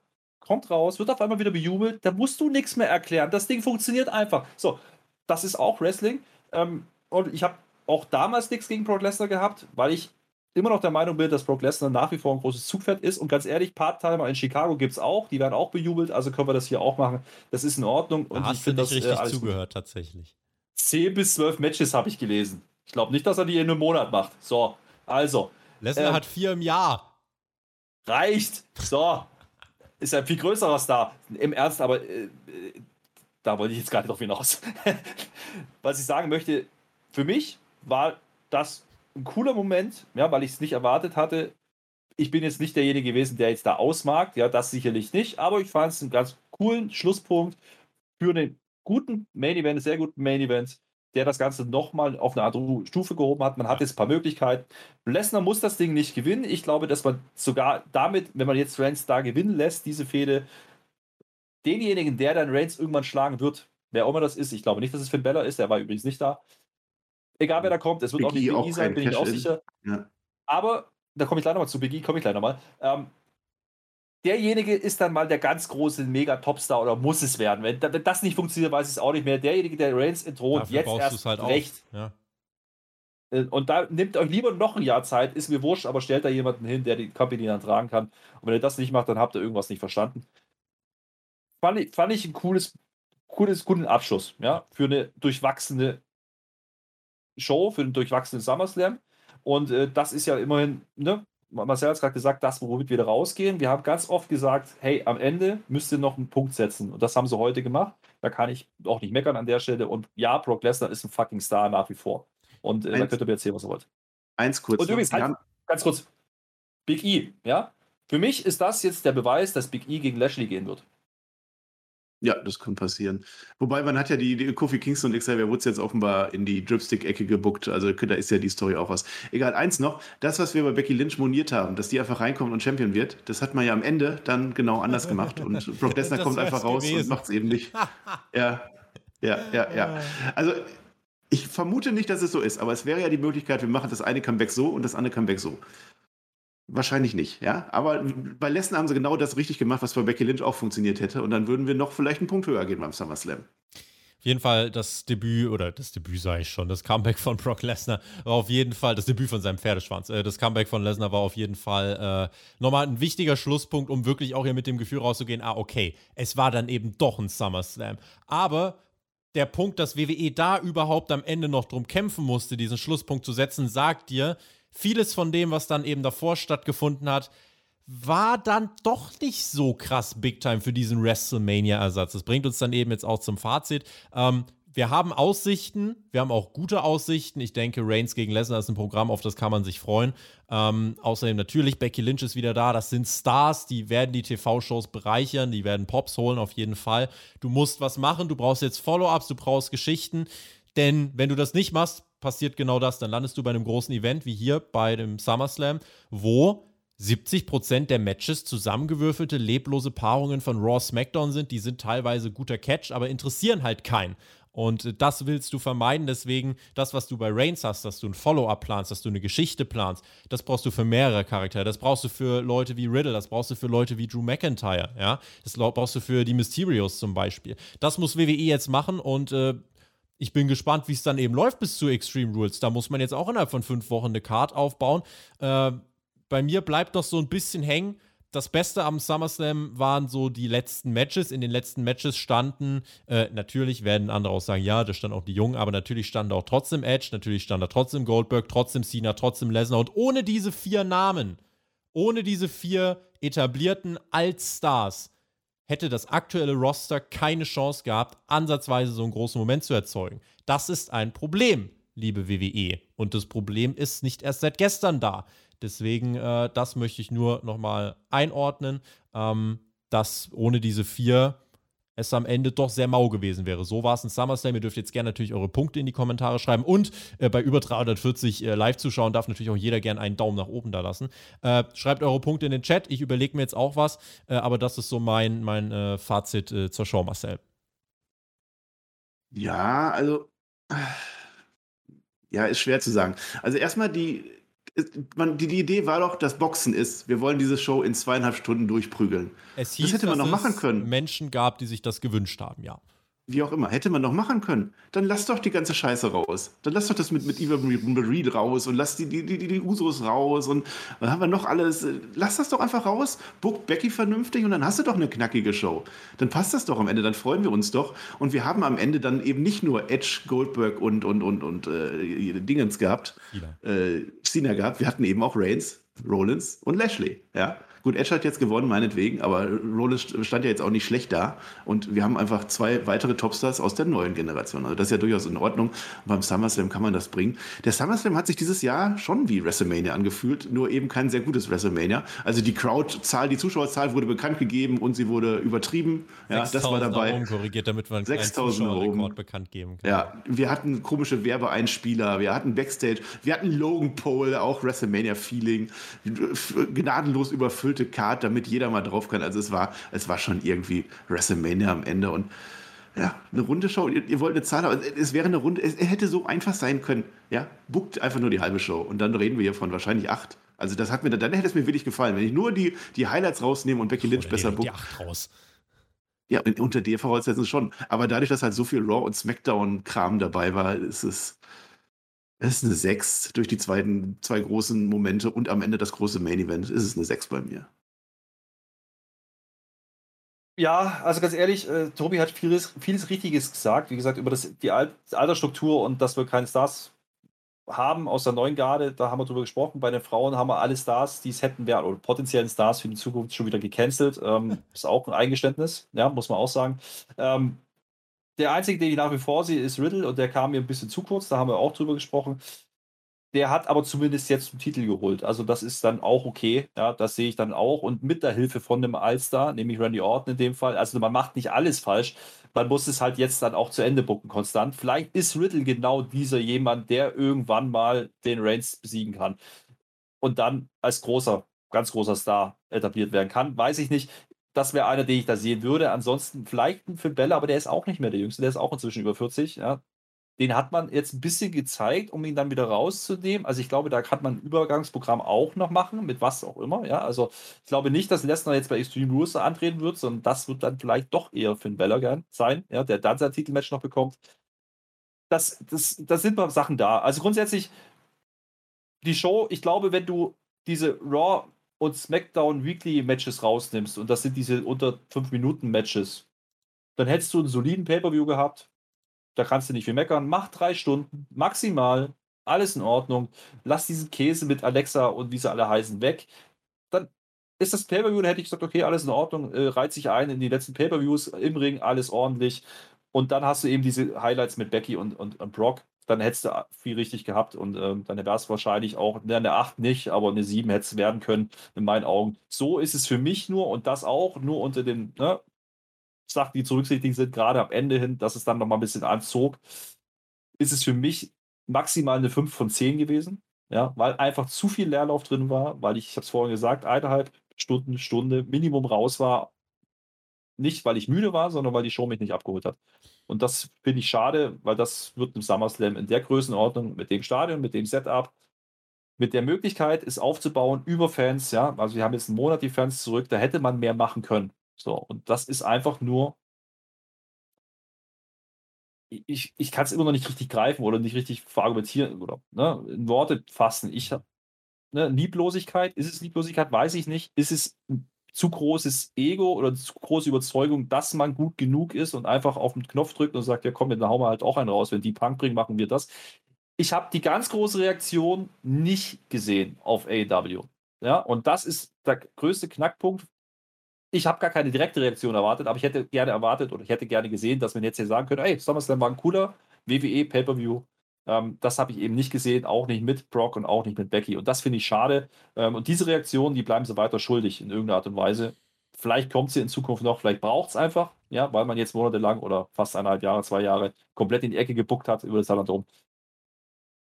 kommt raus, wird auf einmal wieder bejubelt, da musst du nichts mehr erklären. Das Ding funktioniert einfach. So, das ist auch Wrestling. Ähm, und ich habe auch damals nichts gegen Brock Lesnar gehabt, weil ich immer noch der Meinung bin, dass Brock Lesnar nach wie vor ein großes Zugpferd ist. Und ganz ehrlich, Part-Timer in Chicago gibt es auch. Die werden auch bejubelt, also können wir das hier auch machen. Das ist in Ordnung. Und da hast ich finde das richtig äh, zugehört, gut. tatsächlich. 10 bis 12 Matches habe ich gelesen. Ich glaube nicht, dass er die in einem Monat macht. So, also. Lesnar ähm, hat vier im Jahr. Reicht. So. Ist ein viel größerer Star. Im Ernst, aber äh, äh da wollte ich jetzt gar nicht drauf hinaus. *laughs* Was ich sagen möchte, für mich war das ein cooler Moment, ja, weil ich es nicht erwartet hatte. Ich bin jetzt nicht derjenige gewesen, der jetzt da ausmagt, ja, das sicherlich nicht, aber ich fand es einen ganz coolen Schlusspunkt für einen guten Main Event, sehr guten Main Event, der das Ganze nochmal auf eine andere Stufe gehoben hat. Man hat jetzt ein paar Möglichkeiten. Lesnar muss das Ding nicht gewinnen. Ich glaube, dass man sogar damit, wenn man jetzt Reigns da gewinnen lässt, diese Fehde, denjenigen, der dann Reigns irgendwann schlagen wird, wer auch immer das ist, ich glaube nicht, dass es Finn Bella ist, der war übrigens nicht da, Egal wer da kommt, es wird Big auch nicht Big E sein, bin ich auch sicher. Ja. Aber, da komme ich gleich nochmal zu, Big E komme ich gleich nochmal. Ähm, derjenige ist dann mal der ganz große Mega-Topstar oder muss es werden. Wenn, wenn das nicht funktioniert, weiß ich es auch nicht mehr. Derjenige, der Reigns entthront, jetzt erst halt recht. Ja. Äh, und da nimmt euch lieber noch ein Jahr Zeit, ist mir wurscht, aber stellt da jemanden hin, der die Company dann tragen kann. Und wenn ihr das nicht macht, dann habt ihr irgendwas nicht verstanden. Fand ich, fand ich ein cooles, cooles, guten Abschluss, ja, für eine durchwachsene Show, für den durchwachsenen SummerSlam. Und äh, das ist ja immerhin, ne? Marcel hat es gerade gesagt, das, womit wir da rausgehen. Wir haben ganz oft gesagt, hey, am Ende müsst ihr noch einen Punkt setzen. Und das haben sie heute gemacht. Da kann ich auch nicht meckern an der Stelle. Und ja, Brock Lesnar ist ein fucking Star nach wie vor. Und äh, da könnt ihr mir erzählen, was ihr wollt. Eins kurz. Und übrigens, halt, ganz kurz, Big E, ja? Für mich ist das jetzt der Beweis, dass Big E gegen Lashley gehen wird. Ja, das kann passieren. Wobei man hat ja die, die Kofi Kingston und Xavier Woods jetzt offenbar in die Dripstick-Ecke gebuckt. Also da ist ja die Story auch was. Egal, eins noch. Das, was wir bei Becky Lynch moniert haben, dass die einfach reinkommt und Champion wird, das hat man ja am Ende dann genau anders gemacht. Und Brock *laughs* Lesnar kommt einfach raus gewesen. und macht es eben nicht. *laughs* ja, ja, ja, ja. Also ich vermute nicht, dass es so ist, aber es wäre ja die Möglichkeit, wir machen das eine Comeback so und das andere Comeback so. Wahrscheinlich nicht, ja. Aber bei Lesnar haben sie genau das richtig gemacht, was bei Becky Lynch auch funktioniert hätte. Und dann würden wir noch vielleicht einen Punkt höher gehen beim SummerSlam. Auf jeden Fall das Debüt, oder das Debüt sage ich schon, das Comeback von Brock Lesnar war auf jeden Fall, das Debüt von seinem Pferdeschwanz, äh, das Comeback von Lesnar war auf jeden Fall äh, nochmal ein wichtiger Schlusspunkt, um wirklich auch hier mit dem Gefühl rauszugehen, ah, okay, es war dann eben doch ein SummerSlam. Aber der Punkt, dass WWE da überhaupt am Ende noch drum kämpfen musste, diesen Schlusspunkt zu setzen, sagt dir, vieles von dem, was dann eben davor stattgefunden hat, war dann doch nicht so krass Big Time für diesen WrestleMania-Ersatz. Das bringt uns dann eben jetzt auch zum Fazit. Ähm, wir haben Aussichten, wir haben auch gute Aussichten. Ich denke, Reigns gegen Lesnar ist ein Programm, auf das kann man sich freuen. Ähm, außerdem natürlich, Becky Lynch ist wieder da. Das sind Stars, die werden die TV-Shows bereichern, die werden Pops holen auf jeden Fall. Du musst was machen, du brauchst jetzt Follow-ups, du brauchst Geschichten. Denn wenn du das nicht machst, passiert genau das. Dann landest du bei einem großen Event wie hier bei dem SummerSlam, wo 70% der Matches zusammengewürfelte, leblose Paarungen von Raw SmackDown sind. Die sind teilweise guter Catch, aber interessieren halt keinen. Und das willst du vermeiden. Deswegen, das, was du bei Reigns hast, dass du ein Follow-up planst, dass du eine Geschichte planst, das brauchst du für mehrere Charaktere. Das brauchst du für Leute wie Riddle, das brauchst du für Leute wie Drew McIntyre, ja. Das brauchst du für die Mysterios zum Beispiel. Das muss WWE jetzt machen und äh, ich bin gespannt, wie es dann eben läuft bis zu Extreme Rules. Da muss man jetzt auch innerhalb von fünf Wochen eine Card aufbauen. Äh, bei mir bleibt noch so ein bisschen hängen. Das Beste am SummerSlam waren so die letzten Matches. In den letzten Matches standen, äh, natürlich werden andere auch sagen, ja, da stand auch die Jungen, aber natürlich stand auch trotzdem Edge, natürlich stand da trotzdem Goldberg, trotzdem Cena, trotzdem Lesnar. Und ohne diese vier Namen, ohne diese vier etablierten Altstars, hätte das aktuelle Roster keine Chance gehabt, ansatzweise so einen großen Moment zu erzeugen. Das ist ein Problem, liebe WWE. Und das Problem ist nicht erst seit gestern da. Deswegen, äh, das möchte ich nur nochmal einordnen, ähm, dass ohne diese vier es am Ende doch sehr mau gewesen wäre. So war es in SummerSlam. Ihr dürft jetzt gerne natürlich eure Punkte in die Kommentare schreiben. Und äh, bei über 340 äh, Live-Zuschauern darf natürlich auch jeder gerne einen Daumen nach oben da lassen. Äh, schreibt eure Punkte in den Chat. Ich überlege mir jetzt auch was. Äh, aber das ist so mein, mein äh, Fazit äh, zur Show, Marcel. Ja, also. Ja, ist schwer zu sagen. Also erstmal die, man, die, die, Idee war doch, dass Boxen ist. Wir wollen diese Show in zweieinhalb Stunden durchprügeln. Es hieß, das hätte man noch machen können. Menschen gab, die sich das gewünscht haben, ja wie auch immer, hätte man doch machen können. Dann lass doch die ganze Scheiße raus. Dann lass doch das mit, mit Eva Marie raus und lass die, die, die, die Usos raus und dann haben wir noch alles. Lass das doch einfach raus, book Becky vernünftig und dann hast du doch eine knackige Show. Dann passt das doch am Ende, dann freuen wir uns doch. Und wir haben am Ende dann eben nicht nur Edge, Goldberg und, und, und, und äh, Dingens gehabt, Cena. Äh, Cena gehabt, wir hatten eben auch Reigns, Rollins und Lashley. Ja? Gut, Edge hat jetzt gewonnen, meinetwegen, aber Rollins stand ja jetzt auch nicht schlecht da. Und wir haben einfach zwei weitere Topstars aus der neuen Generation. Also das ist ja durchaus in Ordnung. Und beim SummerSlam kann man das bringen. Der SummerSlam hat sich dieses Jahr schon wie WrestleMania angefühlt, nur eben kein sehr gutes WrestleMania. Also die Crowdzahl, die Zuschauerzahl wurde bekannt gegeben und sie wurde übertrieben. Ja, das war dabei. korrigiert, damit einen 6000 Rekord bekannt geben kann. Ja, wir hatten komische Werbeeinspieler, wir hatten Backstage, wir hatten Logan Paul, auch WrestleMania-Feeling, gnadenlos überfüllt gefüllte Card, damit jeder mal drauf kann. Also es war, es war schon irgendwie WrestleMania am Ende und ja, eine runde Show. Ihr, ihr wollt eine Zahl, aber es wäre eine Runde, es hätte so einfach sein können. Ja, buckt einfach nur die halbe Show und dann reden wir hier von wahrscheinlich acht. Also das hat mir, dann hätte es mir wirklich gefallen, wenn ich nur die, die Highlights rausnehme und Becky Lynch Oder besser buckt. Die acht raus. Ja, unter der Voraussetzung schon. Aber dadurch, dass halt so viel Raw und Smackdown-Kram dabei war, ist es, es ist eine 6 durch die zweiten, zwei großen Momente und am Ende das große Main Event ist es eine 6 bei mir. Ja, also ganz ehrlich, äh, Tobi hat vieles, vieles Richtiges gesagt. Wie gesagt, über das, die Al Altersstruktur und dass wir keine Stars haben aus der neuen Garde, da haben wir drüber gesprochen. Bei den Frauen haben wir alle Stars, die es hätten werden, oder potenziellen Stars für die Zukunft schon wieder gecancelt. Ähm, *laughs* ist auch ein Eingeständnis, ja, muss man auch sagen. Ähm, der einzige, den ich nach wie vor sehe, ist Riddle und der kam mir ein bisschen zu kurz, da haben wir auch drüber gesprochen. Der hat aber zumindest jetzt einen Titel geholt. Also das ist dann auch okay. Ja, das sehe ich dann auch. Und mit der Hilfe von einem Allstar, nämlich Randy Orton in dem Fall. Also man macht nicht alles falsch. Man muss es halt jetzt dann auch zu Ende bucken, konstant. Vielleicht ist Riddle genau dieser jemand, der irgendwann mal den Reigns besiegen kann. Und dann als großer, ganz großer Star etabliert werden kann. Weiß ich nicht das wäre einer, den ich da sehen würde. Ansonsten vielleicht ein Finn Bella, aber der ist auch nicht mehr der Jüngste, der ist auch inzwischen über 40. Ja. Den hat man jetzt ein bisschen gezeigt, um ihn dann wieder rauszunehmen. Also ich glaube, da kann man ein Übergangsprogramm auch noch machen, mit was auch immer. Ja, also ich glaube nicht, dass Lesnar jetzt bei Extreme Rules antreten wird, sondern das wird dann vielleicht doch eher Finn Bella sein, ja, der dann sein Titelmatch noch bekommt. Das, das, das sind mal Sachen da. Also grundsätzlich, die Show, ich glaube, wenn du diese Raw und SmackDown Weekly Matches rausnimmst, und das sind diese unter 5 Minuten Matches, dann hättest du einen soliden Pay-Per-View gehabt. Da kannst du nicht viel meckern. Mach drei Stunden, maximal, alles in Ordnung. Lass diesen Käse mit Alexa und wie sie alle heißen weg. Dann ist das Pay-Per-View, da hätte ich gesagt, okay, alles in Ordnung, äh, reiht sich ein in die letzten Pay-Per-Views im Ring, alles ordentlich. Und dann hast du eben diese Highlights mit Becky und, und, und Brock dann hättest du viel richtig gehabt und ähm, dann wäre es wahrscheinlich auch ne, eine 8 nicht, aber eine 7 hätte es werden können, in meinen Augen. So ist es für mich nur und das auch nur unter den ne, Sachen, die zurücksichtig sind, gerade am Ende hin, dass es dann nochmal ein bisschen anzog, ist es für mich maximal eine 5 von 10 gewesen. Ja, weil einfach zu viel Leerlauf drin war, weil ich, ich habe es vorhin gesagt, eineinhalb Stunden, Stunde Minimum raus war. Nicht, weil ich müde war, sondern weil die Show mich nicht abgeholt hat. Und das finde ich schade, weil das wird im SummerSlam in der Größenordnung mit dem Stadion, mit dem Setup, mit der Möglichkeit, es aufzubauen über Fans, ja, also wir haben jetzt einen Monat die Fans zurück, da hätte man mehr machen können. So, und das ist einfach nur, ich, ich kann es immer noch nicht richtig greifen oder nicht richtig verargumentieren oder ne, in Worte fassen. Ich habe ne, Lieblosigkeit, ist es Lieblosigkeit, weiß ich nicht. Ist es zu großes Ego oder zu große Überzeugung, dass man gut genug ist und einfach auf den Knopf drückt und sagt, ja komm, dann hauen wir halt auch einen raus, wenn die Punk bringen, machen wir das. Ich habe die ganz große Reaktion nicht gesehen auf AEW. Ja, und das ist der größte Knackpunkt. Ich habe gar keine direkte Reaktion erwartet, aber ich hätte gerne erwartet oder ich hätte gerne gesehen, dass man jetzt hier sagen könnte, hey, SummerSlam war ein cooler WWE Pay-Per-View, ähm, das habe ich eben nicht gesehen, auch nicht mit Brock und auch nicht mit Becky. Und das finde ich schade. Ähm, und diese Reaktionen, die bleiben sie weiter schuldig in irgendeiner Art und Weise. Vielleicht kommt sie in Zukunft noch, vielleicht braucht es einfach, ja, weil man jetzt monatelang oder fast eineinhalb Jahre, zwei Jahre komplett in die Ecke gebuckt hat über das Salandrom.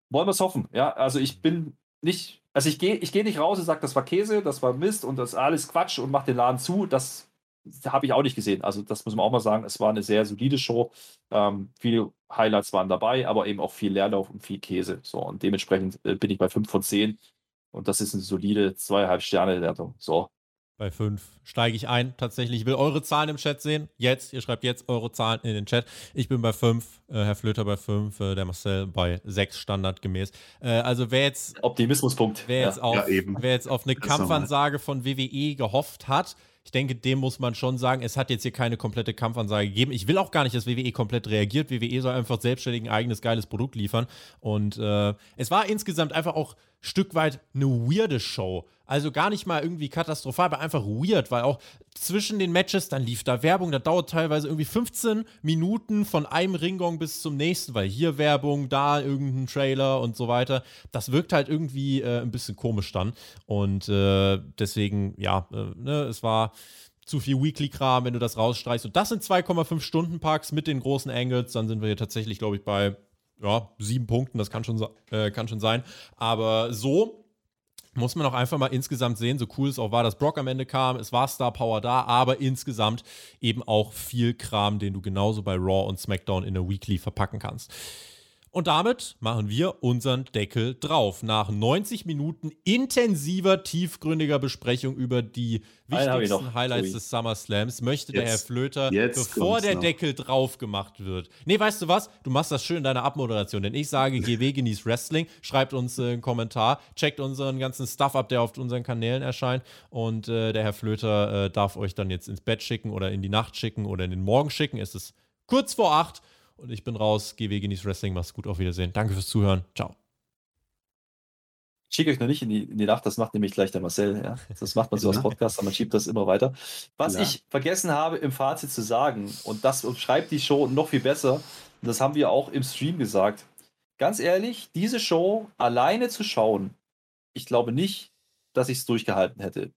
Wollen wir es hoffen, ja. Also ich bin nicht, also ich gehe ich geh nicht raus und sage, das war Käse, das war Mist und das ist alles Quatsch und mache den Laden zu. Das habe ich auch nicht gesehen. Also das muss man auch mal sagen. Es war eine sehr solide Show. Ähm, viele Highlights waren dabei, aber eben auch viel Leerlauf und viel Käse. So und dementsprechend äh, bin ich bei 5 von 10 und das ist eine solide zweieinhalb Sterne Wertung. So. Bei 5 steige ich ein. Tatsächlich, ich will eure Zahlen im Chat sehen. Jetzt, ihr schreibt jetzt eure Zahlen in den Chat. Ich bin bei 5, äh, Herr Flöter bei 5, äh, der Marcel bei 6 standardgemäß. Äh, also wer jetzt. Optimismuspunkt. Wer, ja. jetzt auf, ja, wer jetzt auf eine Kampfansage von WWE gehofft hat, ich denke, dem muss man schon sagen, es hat jetzt hier keine komplette Kampfansage gegeben. Ich will auch gar nicht, dass WWE komplett reagiert. WWE soll einfach selbstständig ein eigenes geiles Produkt liefern. Und äh, es war insgesamt einfach auch Stück weit eine weirde Show. Also gar nicht mal irgendwie katastrophal, aber einfach weird, weil auch zwischen den Matches, dann lief da Werbung, da dauert teilweise irgendwie 15 Minuten von einem Ringgong bis zum nächsten, weil hier Werbung, da irgendein Trailer und so weiter. Das wirkt halt irgendwie äh, ein bisschen komisch dann. Und äh, deswegen, ja, äh, ne, es war zu viel Weekly-Kram, wenn du das rausstreichst. Und das sind 2,5 Stunden Parks mit den großen Angles, dann sind wir hier tatsächlich, glaube ich, bei ja, sieben Punkten, das kann schon, äh, kann schon sein. Aber so muss man auch einfach mal insgesamt sehen, so cool es auch war, dass Brock am Ende kam, es war Star Power da, aber insgesamt eben auch viel Kram, den du genauso bei Raw und SmackDown in der Weekly verpacken kannst. Und damit machen wir unseren Deckel drauf. Nach 90 Minuten intensiver, tiefgründiger Besprechung über die wichtigsten Highlights Ui. des SummerSlams möchte jetzt, der Herr Flöter, bevor der noch. Deckel drauf gemacht wird. Nee, weißt du was? Du machst das schön in deiner Abmoderation, denn ich sage, GW genießt Wrestling. Schreibt uns äh, einen Kommentar, checkt unseren ganzen Stuff ab, der auf unseren Kanälen erscheint. Und äh, der Herr Flöter äh, darf euch dann jetzt ins Bett schicken oder in die Nacht schicken oder in den Morgen schicken. Es ist kurz vor acht. Und ich bin raus. GW genießt Wrestling. Mach's gut. Auf Wiedersehen. Danke fürs Zuhören. Ciao. Schicke euch noch nicht in die, in die Nacht, das macht nämlich gleich der Marcel. Ja? Das macht man so *laughs* als Podcast, aber man schiebt das immer weiter. Was ja. ich vergessen habe im Fazit zu sagen, und das schreibt die Show noch viel besser, und das haben wir auch im Stream gesagt. Ganz ehrlich, diese Show alleine zu schauen, ich glaube nicht, dass ich es durchgehalten hätte.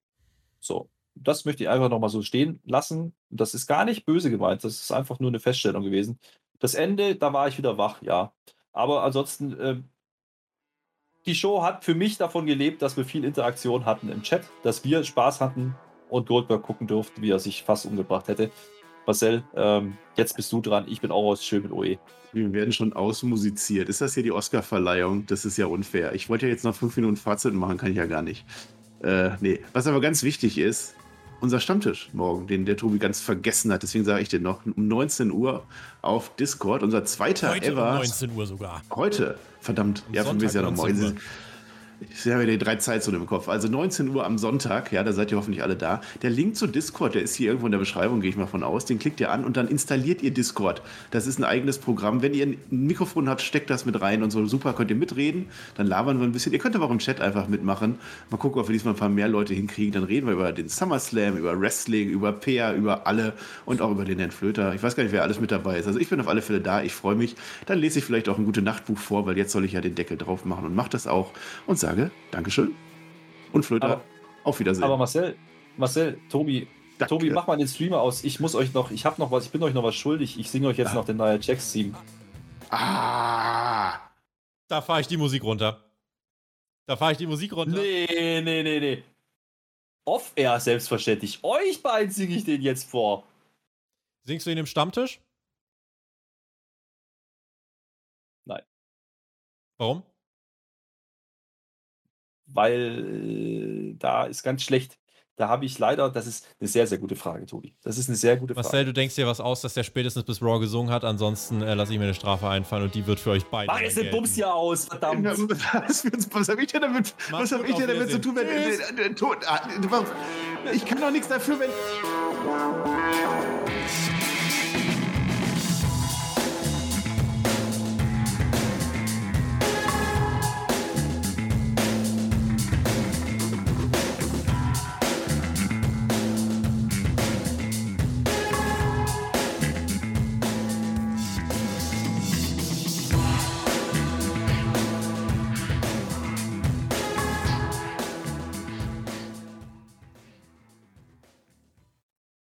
So, das möchte ich einfach nochmal so stehen lassen. Das ist gar nicht böse gemeint, das ist einfach nur eine Feststellung gewesen. Das Ende, da war ich wieder wach, ja. Aber ansonsten, äh, die Show hat für mich davon gelebt, dass wir viel Interaktion hatten im Chat, dass wir Spaß hatten und Goldberg gucken durften, wie er sich fast umgebracht hätte. Marcel, ähm, jetzt bist du dran. Ich bin auch aus schön mit OE. Wir werden schon ausmusiziert. Ist das hier die Oscar-Verleihung? Das ist ja unfair. Ich wollte ja jetzt noch fünf Minuten Fazit machen, kann ich ja gar nicht. Äh, nee. Was aber ganz wichtig ist, unser Stammtisch morgen, den der Tobi ganz vergessen hat. Deswegen sage ich den noch. Um 19 Uhr auf Discord. Unser zweiter Heute ever. Um 19 Uhr sogar. Heute. Verdammt. Am ja, von mir ist ja noch morgen. Ich habe ja die drei Zeitzonen im Kopf. Also 19 Uhr am Sonntag, ja, da seid ihr hoffentlich alle da. Der Link zu Discord, der ist hier irgendwo in der Beschreibung, gehe ich mal von aus. Den klickt ihr an und dann installiert ihr Discord. Das ist ein eigenes Programm. Wenn ihr ein Mikrofon habt, steckt das mit rein und so. Super, könnt ihr mitreden. Dann labern wir ein bisschen. Ihr könnt aber auch im Chat einfach mitmachen. Mal gucken, ob wir diesmal ein paar mehr Leute hinkriegen. Dann reden wir über den SummerSlam, über Wrestling, über Peer, über alle und auch über den Herrn Flöter. Ich weiß gar nicht, wer alles mit dabei ist. Also ich bin auf alle Fälle da. Ich freue mich. Dann lese ich vielleicht auch ein gute Nachtbuch vor, weil jetzt soll ich ja den Deckel drauf machen und mache das auch und sage Dankeschön. Und Flöter, aber, auf Wiedersehen. Aber Marcel, Marcel, Tobi, Danke. Tobi, mach mal den Streamer aus. Ich muss euch noch, ich habe noch was, ich bin euch noch was schuldig. Ich singe euch jetzt ah. noch den neuen Jacks-Theme. Ah. Da fahre ich die Musik runter. Da fahre ich die Musik runter. Nee, nee, nee, nee. Off-Air, selbstverständlich. Euch beiden singe ich den jetzt vor. Singst du ihn im Stammtisch? Nein. Warum? Weil äh, da ist ganz schlecht. Da habe ich leider, das ist eine sehr, sehr gute Frage, Tobi. Das ist eine sehr gute Frage. Marcel, du denkst dir was aus, dass der spätestens bis Raw gesungen hat. Ansonsten äh, lasse ich mir eine Strafe einfallen und die wird für euch beide. Mach jetzt den Bums hier aus, verdammt. Was, habe ich denn damit, was hab ich denn damit zu tun, wenn. Äh, äh, äh, ich kann doch nichts dafür, wenn.